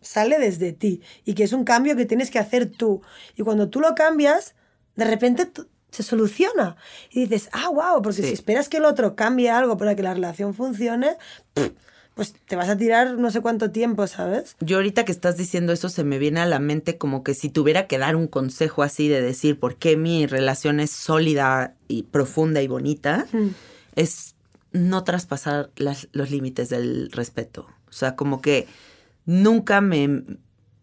sale desde ti y que es un cambio que tienes que hacer tú. Y cuando tú lo cambias, de repente se soluciona. Y dices, ah, wow, porque Sí. si esperas que el otro cambie algo para que la relación funcione, pff, pues te vas a tirar no sé cuánto tiempo, ¿sabes? Yo ahorita que estás diciendo eso se me viene a la mente como que si tuviera que dar un consejo así de decir por qué mi relación es sólida y profunda y bonita, es no traspasar las- los límites del respeto. O sea, como que nunca me,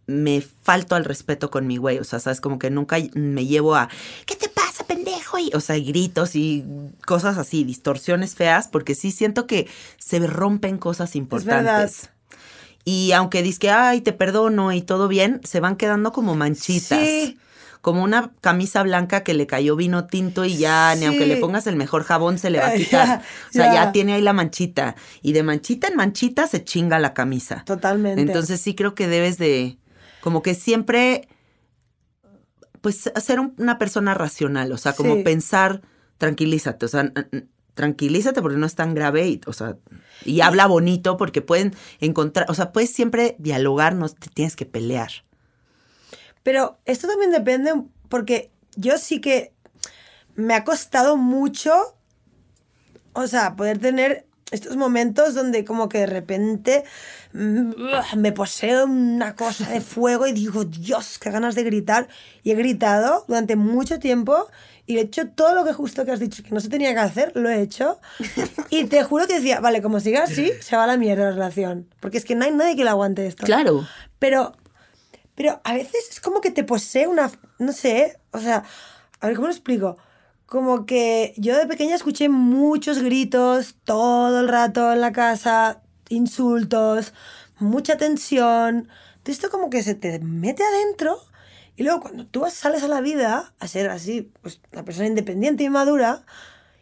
me falto al respeto con mi güey. O sea, sabes, como que nunca me llevo a ¿qué te pasa, pendejo? Y, o sea, gritos y cosas así, distorsiones feas, porque sí siento que se rompen cosas importantes. Y aunque dices que, ay, te perdono y todo bien, se van quedando como manchitas. Sí. Como una camisa blanca que le cayó vino tinto y ya, ni aunque le pongas el mejor jabón, se le va a quitar. ya, o sea, ya. ya. tiene ahí la manchita. Y de manchita en manchita se chinga la camisa. Totalmente. Entonces sí creo que debes de, como que siempre, pues, ser un- una persona racional. O sea, como Sí. pensar, tranquilízate. O sea, tranquilízate porque no es tan grave y, o sea, y habla bonito porque pueden encontrar, o sea, puedes siempre dialogar, no te tienes que pelear. Pero esto también depende, porque yo sí que me ha costado mucho, o sea, poder tener estos momentos donde como que de repente mm, me posee una cosa de fuego y digo, Dios, qué ganas de gritar. Y he gritado durante mucho tiempo y he hecho todo lo que justo que has dicho que no se tenía que hacer, lo he hecho. Y te juro que decía, vale, como siga así, se va a la mierda la relación. Porque es que no hay nadie que le aguante esto. Claro. Pero, pero a veces es como que te posee una, no sé, o sea, a ver, ¿cómo lo explico? Como que yo de pequeña escuché muchos gritos todo el rato en la casa, insultos, mucha tensión. Esto como que se te mete adentro y luego cuando tú sales a la vida a ser así, pues una persona independiente y madura,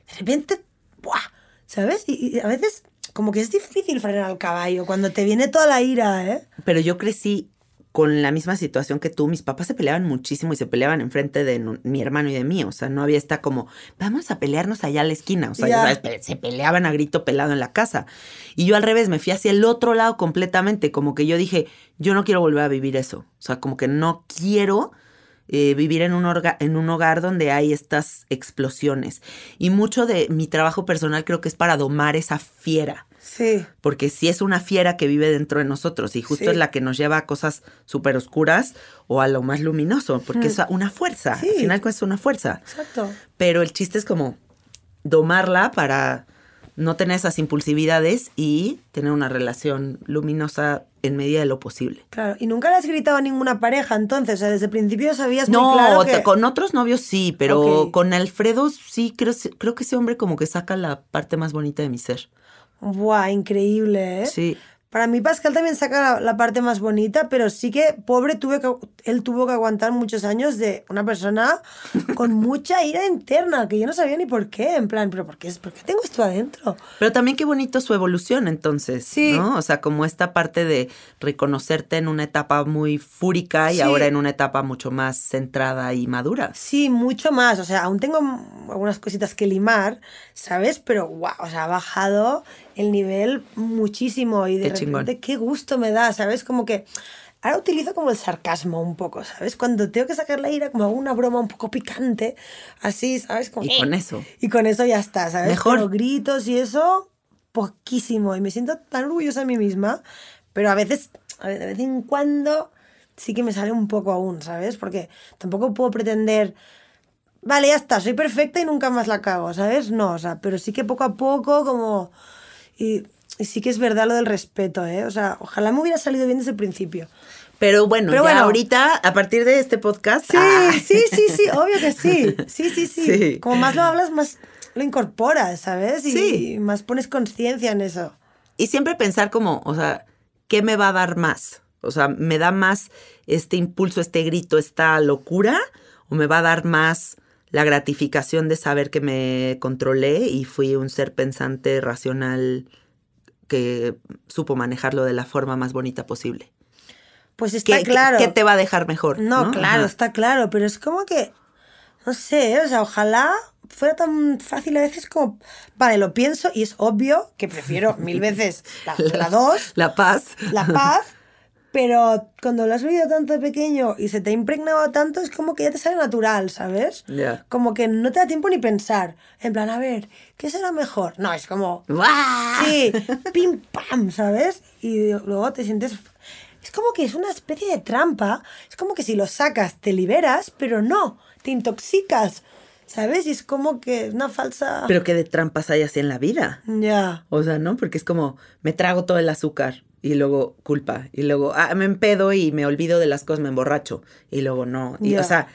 de repente, ¡buah! ¿Sabes? Y, y a veces como que es difícil frenar al caballo cuando te viene toda la ira, ¿eh? Pero yo crecí con la misma situación que tú. Mis papás se peleaban muchísimo y se peleaban enfrente de mi hermano y de mí. O sea, no había esta como, vamos a pelearnos allá a la esquina. O sea, Ya. sabes, se peleaban a grito pelado en la casa. Y yo al revés, me fui hacia el otro lado completamente. Como que yo dije, yo no quiero volver a vivir eso. O sea, como que no quiero eh, vivir en un, orga- en un hogar donde hay estas explosiones. Y mucho de mi trabajo personal creo que es para domar esa fiera Sí. porque sí es una fiera que vive dentro de nosotros y justo Sí. es la que nos lleva a cosas súper oscuras o a lo más luminoso, porque es una fuerza, Sí. al final es una fuerza. Exacto. Pero el chiste es como domarla para no tener esas impulsividades y tener una relación luminosa en medida de lo posible. Claro, y nunca le has gritado a ninguna pareja, entonces, o sea, desde el principio sabías No, muy claro que... con otros novios sí, pero con Alfredo sí, creo, creo que ese hombre como que saca la parte más bonita de mi ser. Buah, increíble, ¿eh? Sí. Para mí Pascal también saca la, la parte más bonita, pero sí que pobre tuve que él tuvo que aguantar muchos años de una persona *laughs* con mucha ira interna, que yo no sabía ni por qué, en plan, pero ¿por qué, por qué tengo esto adentro? Pero también qué bonito su evolución entonces, Sí. ¿no? O sea, como esta parte de reconocerte en una etapa muy fúrica y Sí. ahora en una etapa mucho más centrada y madura. Sí, mucho más, o sea, aún tengo algunas cositas que limar, ¿sabes? Pero wow, o sea, ha bajado el nivel muchísimo y de Qué chingón. repente qué gusto me da, ¿sabes? Como que ahora utilizo como el sarcasmo un poco, ¿sabes? Cuando tengo que sacar la ira, como hago una broma un poco picante, así, ¿sabes? Como, Y con eso. Y con eso ya está, ¿sabes? Mejor. Pero gritos y eso, poquísimo. Y me siento tan orgullosa de mí misma, pero a veces, a ve- de vez en cuando, sí que me sale un poco aún, ¿sabes? Porque tampoco puedo pretender, vale, ya está, soy perfecta y nunca más la cago, ¿sabes? No, o sea, pero sí que poco a poco, como. Y, y sí que es verdad lo del respeto, ¿eh? O sea, ojalá me hubiera salido bien desde el principio. Pero bueno, Pero ya bueno. ahorita, a partir de este podcast. Sí, ah, sí, sí, sí, obvio que sí. Sí, sí, sí. Sí. Como más lo hablas, más lo incorporas, ¿sabes? Y Sí. más pones conciencia en eso. Y siempre pensar como, o sea, ¿qué me va a dar más? O sea, ¿me da más este impulso, este grito, esta locura? ¿O me va a dar más la gratificación de saber que me controlé y fui un ser pensante, racional, que supo manejarlo de la forma más bonita posible? Pues está ¿Qué, qué- claro. qué te va a dejar mejor? No, No, claro, Ajá. está claro, pero es como que, no sé, o sea, ojalá fuera tan fácil a veces como, vale, lo pienso y es obvio que prefiero mil *laughs* veces la, la dos, La paz. la paz, pero cuando lo has vivido tanto de pequeño y se te ha impregnado tanto, es como que ya te sale natural, ¿sabes? Ya. Como que no te da tiempo ni pensar, en plan, a ver, ¿qué será mejor? No, es como, ¡Guau! Sí, pim pam, ¿sabes? Y luego te sientes. Es como que es una especie de trampa. Es como que si lo sacas te liberas, pero no, te intoxicas, ¿sabes? Y es como que es una falsa. Pero qué de trampas hay así en la vida. Ya. O sea, ¿no? Porque es como, me trago todo el azúcar y luego culpa. Y luego, ah, me empedo y me olvido de las cosas, me emborracho. Y luego no. Y. O sea,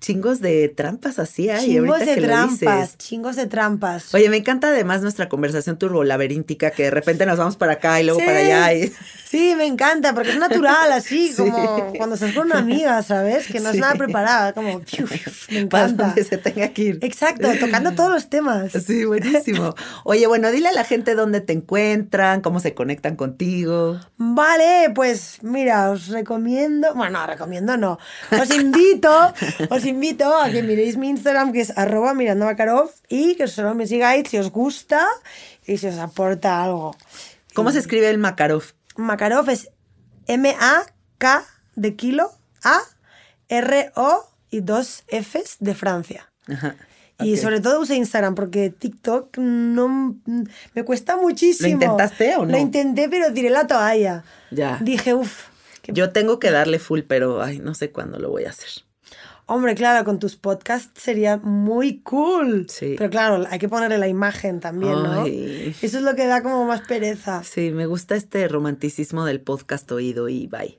chingos de trampas así hay. Chingos ahorita de que lo trampas, dices. chingos de trampas. Oye, me encanta además nuestra conversación turbolaberíntica, que de repente nos vamos para acá y luego Sí. para allá. Y... Sí, me encanta, porque es natural, así, *laughs* Sí. como cuando estás con una amiga, ¿sabes? Que no Sí. es nada preparada, como. *laughs* Me encanta. donde se tenga que ir. Exacto, tocando todos los temas. Sí, buenísimo. Oye, bueno, dile a la gente dónde te encuentran, cómo se conectan contigo. Vale, pues mira, os recomiendo, bueno, no, recomiendo no, os invito, os invito a que miréis mi Instagram que es arroba mirando Makarov y que solo me sigáis si os gusta y si os aporta algo. ¿Cómo se escribe el Makarov? Makarov es M-A-K de kilo, A, R-O y dos Fs de Francia. Ajá. Y sobre todo uso Instagram porque TikTok no me cuesta muchísimo. ¿Lo intentaste o no? Lo intenté, pero tiré la toalla. Ya. Dije, uff. Yo tengo que darle full, pero ay, no sé cuándo lo voy a hacer. Hombre, claro, con tus podcasts sería muy cool. Sí. Pero claro, hay que ponerle la imagen también, ¿no? Ay. Eso es lo que da como más pereza. Sí, me gusta este romanticismo del podcast oído y bye.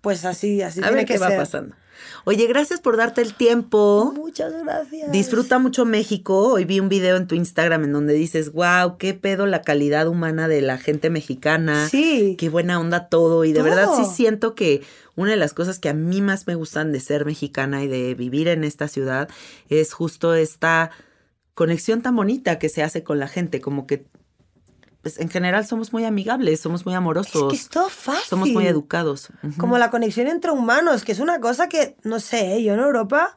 Pues así, así a tiene ver que qué va pasando. Oye, gracias por darte el tiempo. Muchas gracias. Disfruta mucho México. Hoy vi un video en tu Instagram en donde dices, wow, qué pedo la calidad humana de la gente mexicana. Sí. Qué buena onda todo. Y de Todo. verdad sí siento que una de las cosas que a mí más me gustan de ser mexicana y de vivir en esta ciudad es justo esta conexión tan bonita que se hace con la gente. Como que, pues en general somos muy amigables, somos muy Es amorosos. que es todo fácil. Somos muy educados. Como la conexión entre humanos, que es una cosa que, no sé, ¿eh? yo en Europa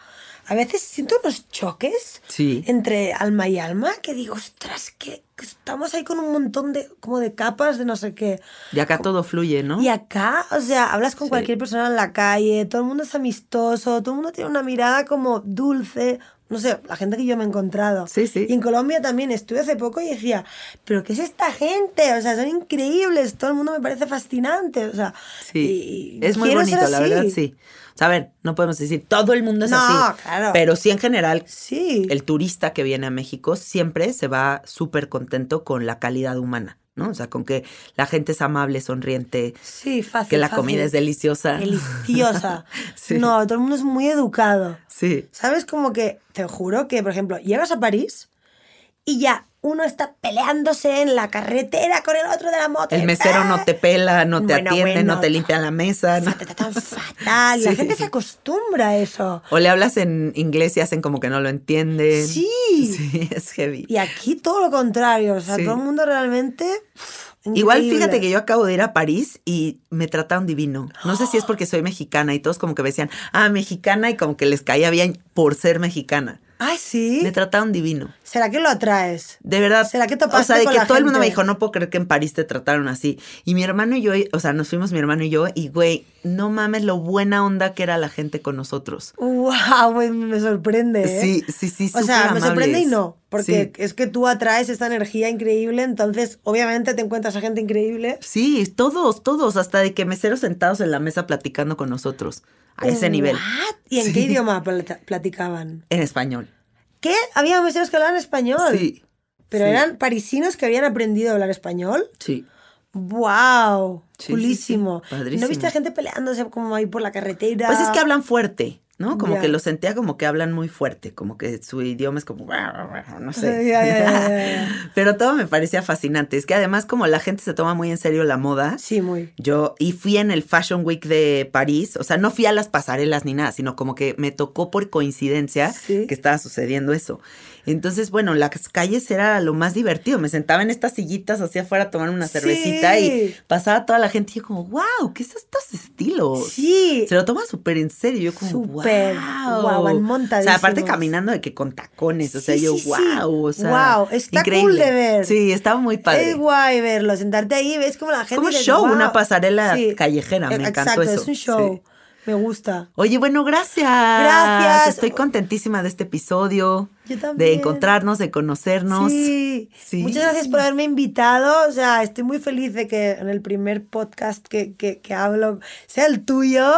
a veces siento unos choques Sí. entre alma y alma que digo, ostras, que estamos ahí con un montón de, como de capas de no sé qué. Y acá todo fluye, ¿no? Y acá, o sea, hablas con Sí. cualquier persona en la calle, todo el mundo es amistoso, todo el mundo tiene una mirada como dulce, no sé, la gente que yo me he encontrado. Sí, sí. Y en Colombia también estuve hace poco y decía, pero ¿qué es esta gente? O sea, son increíbles, todo el mundo me parece fascinante. O sea, Sí, y- es muy bonito, la verdad, sí. O sea, a ver, no podemos decir todo el mundo es No, así. claro. Pero sí, en general, Sí. el turista que viene a México siempre se va súper contento con la calidad humana, ¿no? O sea, con que la gente es amable, sonriente, Sí, fácil. que la fácil. comida es deliciosa. Deliciosa. *laughs* Sí. No, todo el mundo es muy educado. Sí. ¿Sabes? Como que, te juro que, por ejemplo, llegas a París y ya uno está peleándose en la carretera con el otro de la moto. El mesero no ¡ah! te pela, no te Bueno, atiende, bueno. no te limpia la mesa. ¿no? Fa- ta- tan fatal. La gente se acostumbra a eso. O le hablas en inglés y hacen como que no lo entienden. Sí. Sí, *laughs* es heavy. Y aquí todo lo contrario. O sea, Sí. todo el mundo realmente. Igual fíjate que yo acabo de ir a París y me trataron divino. No sé si es porque *gasps* soy mexicana y todos como que me decían, ah, mexicana y como que les caía bien por ser mexicana. Ay, sí. Me trataron divino. ¿Será que lo atraes? De verdad. ¿Será que O topaste sea, de con que todo el mundo me dijo, no puedo creer que en París te trataron así. Y mi hermano y yo, o sea, nos fuimos mi hermano y yo, y güey, no mames lo buena onda que era la gente con nosotros. ¡Wow! Me, me sorprende. ¿eh? Sí, sí, sí, O sea, me sorprende y no, porque Sí. es que tú atraes esta energía increíble, entonces obviamente te encuentras a gente increíble. Sí, todos, todos, hasta de que meseros sentados en la mesa platicando con nosotros. A ese nivel. ¿Y en Sí. qué idioma platicaban? En español. ¿Qué? Había meseros que hablaban español. Sí. Pero sí. eran parisinos que habían aprendido a hablar español. Sí. ¡Wow! Sí. Padrísimo. ¿No viste a gente peleándose como ahí por la carretera? Pues es que hablan fuerte, ¿no? Como que lo sentía como que hablan muy fuerte, como que su idioma es como, *laughs* no sé. *laughs* Pero todo me parecía fascinante. Es que además como la gente se toma muy en serio la moda, Sí, muy. yo y fui en el Fashion Week de París, o sea, no fui a las pasarelas ni nada, sino como que me tocó por coincidencia Sí. que estaba sucediendo eso. Entonces, bueno, las calles era lo más divertido. Me sentaba en estas sillitas hacia afuera a tomar una Sí. cervecita y pasaba toda la gente y yo como, wow, ¿qué es estos estilos? Sí. Se lo toma súper en serio. Yo como, Súper. wow. Van O sea, aparte caminando de que con tacones. O sea, Sí, yo, wow. O sea, Guau, está cool increíble. de ver. Sí, estaba muy padre. Es guay verlo, sentarte ahí, ves como la gente. Como y dices, show, una pasarela callejera, me Eh, encantó Exacto, eso. es un show. Me gusta. Oye, bueno, gracias. Gracias. Estoy contentísima de este episodio. Yo De también. encontrarnos, de conocernos. Sí. Sí. Muchas gracias por haberme invitado. O sea, estoy muy feliz de que en el primer podcast que, que, que hablo sea el tuyo.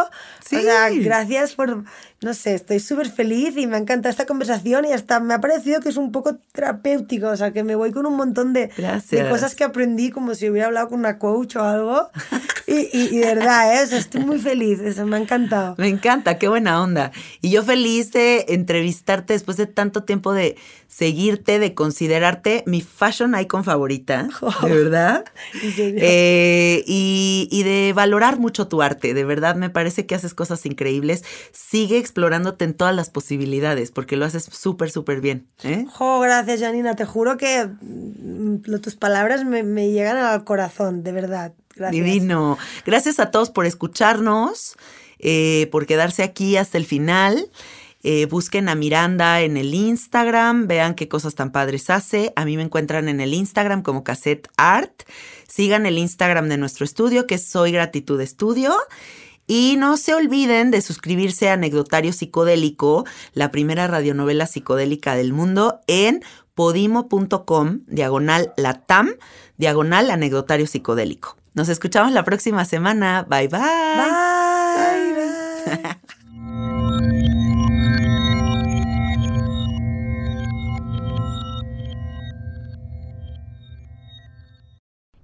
Sí. O sea, gracias por. No sé, estoy súper feliz y me encanta esta conversación y hasta me ha parecido que es un poco terapéutico. O sea, que me voy con un montón de, de cosas que aprendí como si hubiera hablado con una coach o algo. Y, y, y de verdad, ¿eh? O sea, estoy muy feliz. Eso me ha encantado. Me encanta, qué buena onda. Y yo feliz de entrevistarte después de tanto tiempo de seguirte, de considerarte mi fashion icon favorita, *laughs* de verdad. Eh, y, y de valorar mucho tu arte, de verdad me parece que haces cosas increíbles. Sigue explorándote en todas las posibilidades, porque lo haces súper, súper bien. ¿eh? Gracias, Janina. Te juro que mm, tus palabras me, me llegan al corazón, de verdad. Gracias. Divino. Gracias a todos por escucharnos, eh, por quedarse aquí hasta el final. Eh, busquen a Miranda en el Instagram, vean qué cosas tan padres hace. A mí me encuentran en el Instagram como Cassette Art. Sigan el Instagram de nuestro estudio, que es Soy Gratitud Estudio. Y no se olviden de suscribirse a Anecdotario Psicodélico, la primera radionovela psicodélica del mundo, en podimo.com, diagonal latam, diagonal anecdotario psicodélico. Nos escuchamos la próxima semana. Bye bye. Bye, bye. *laughs*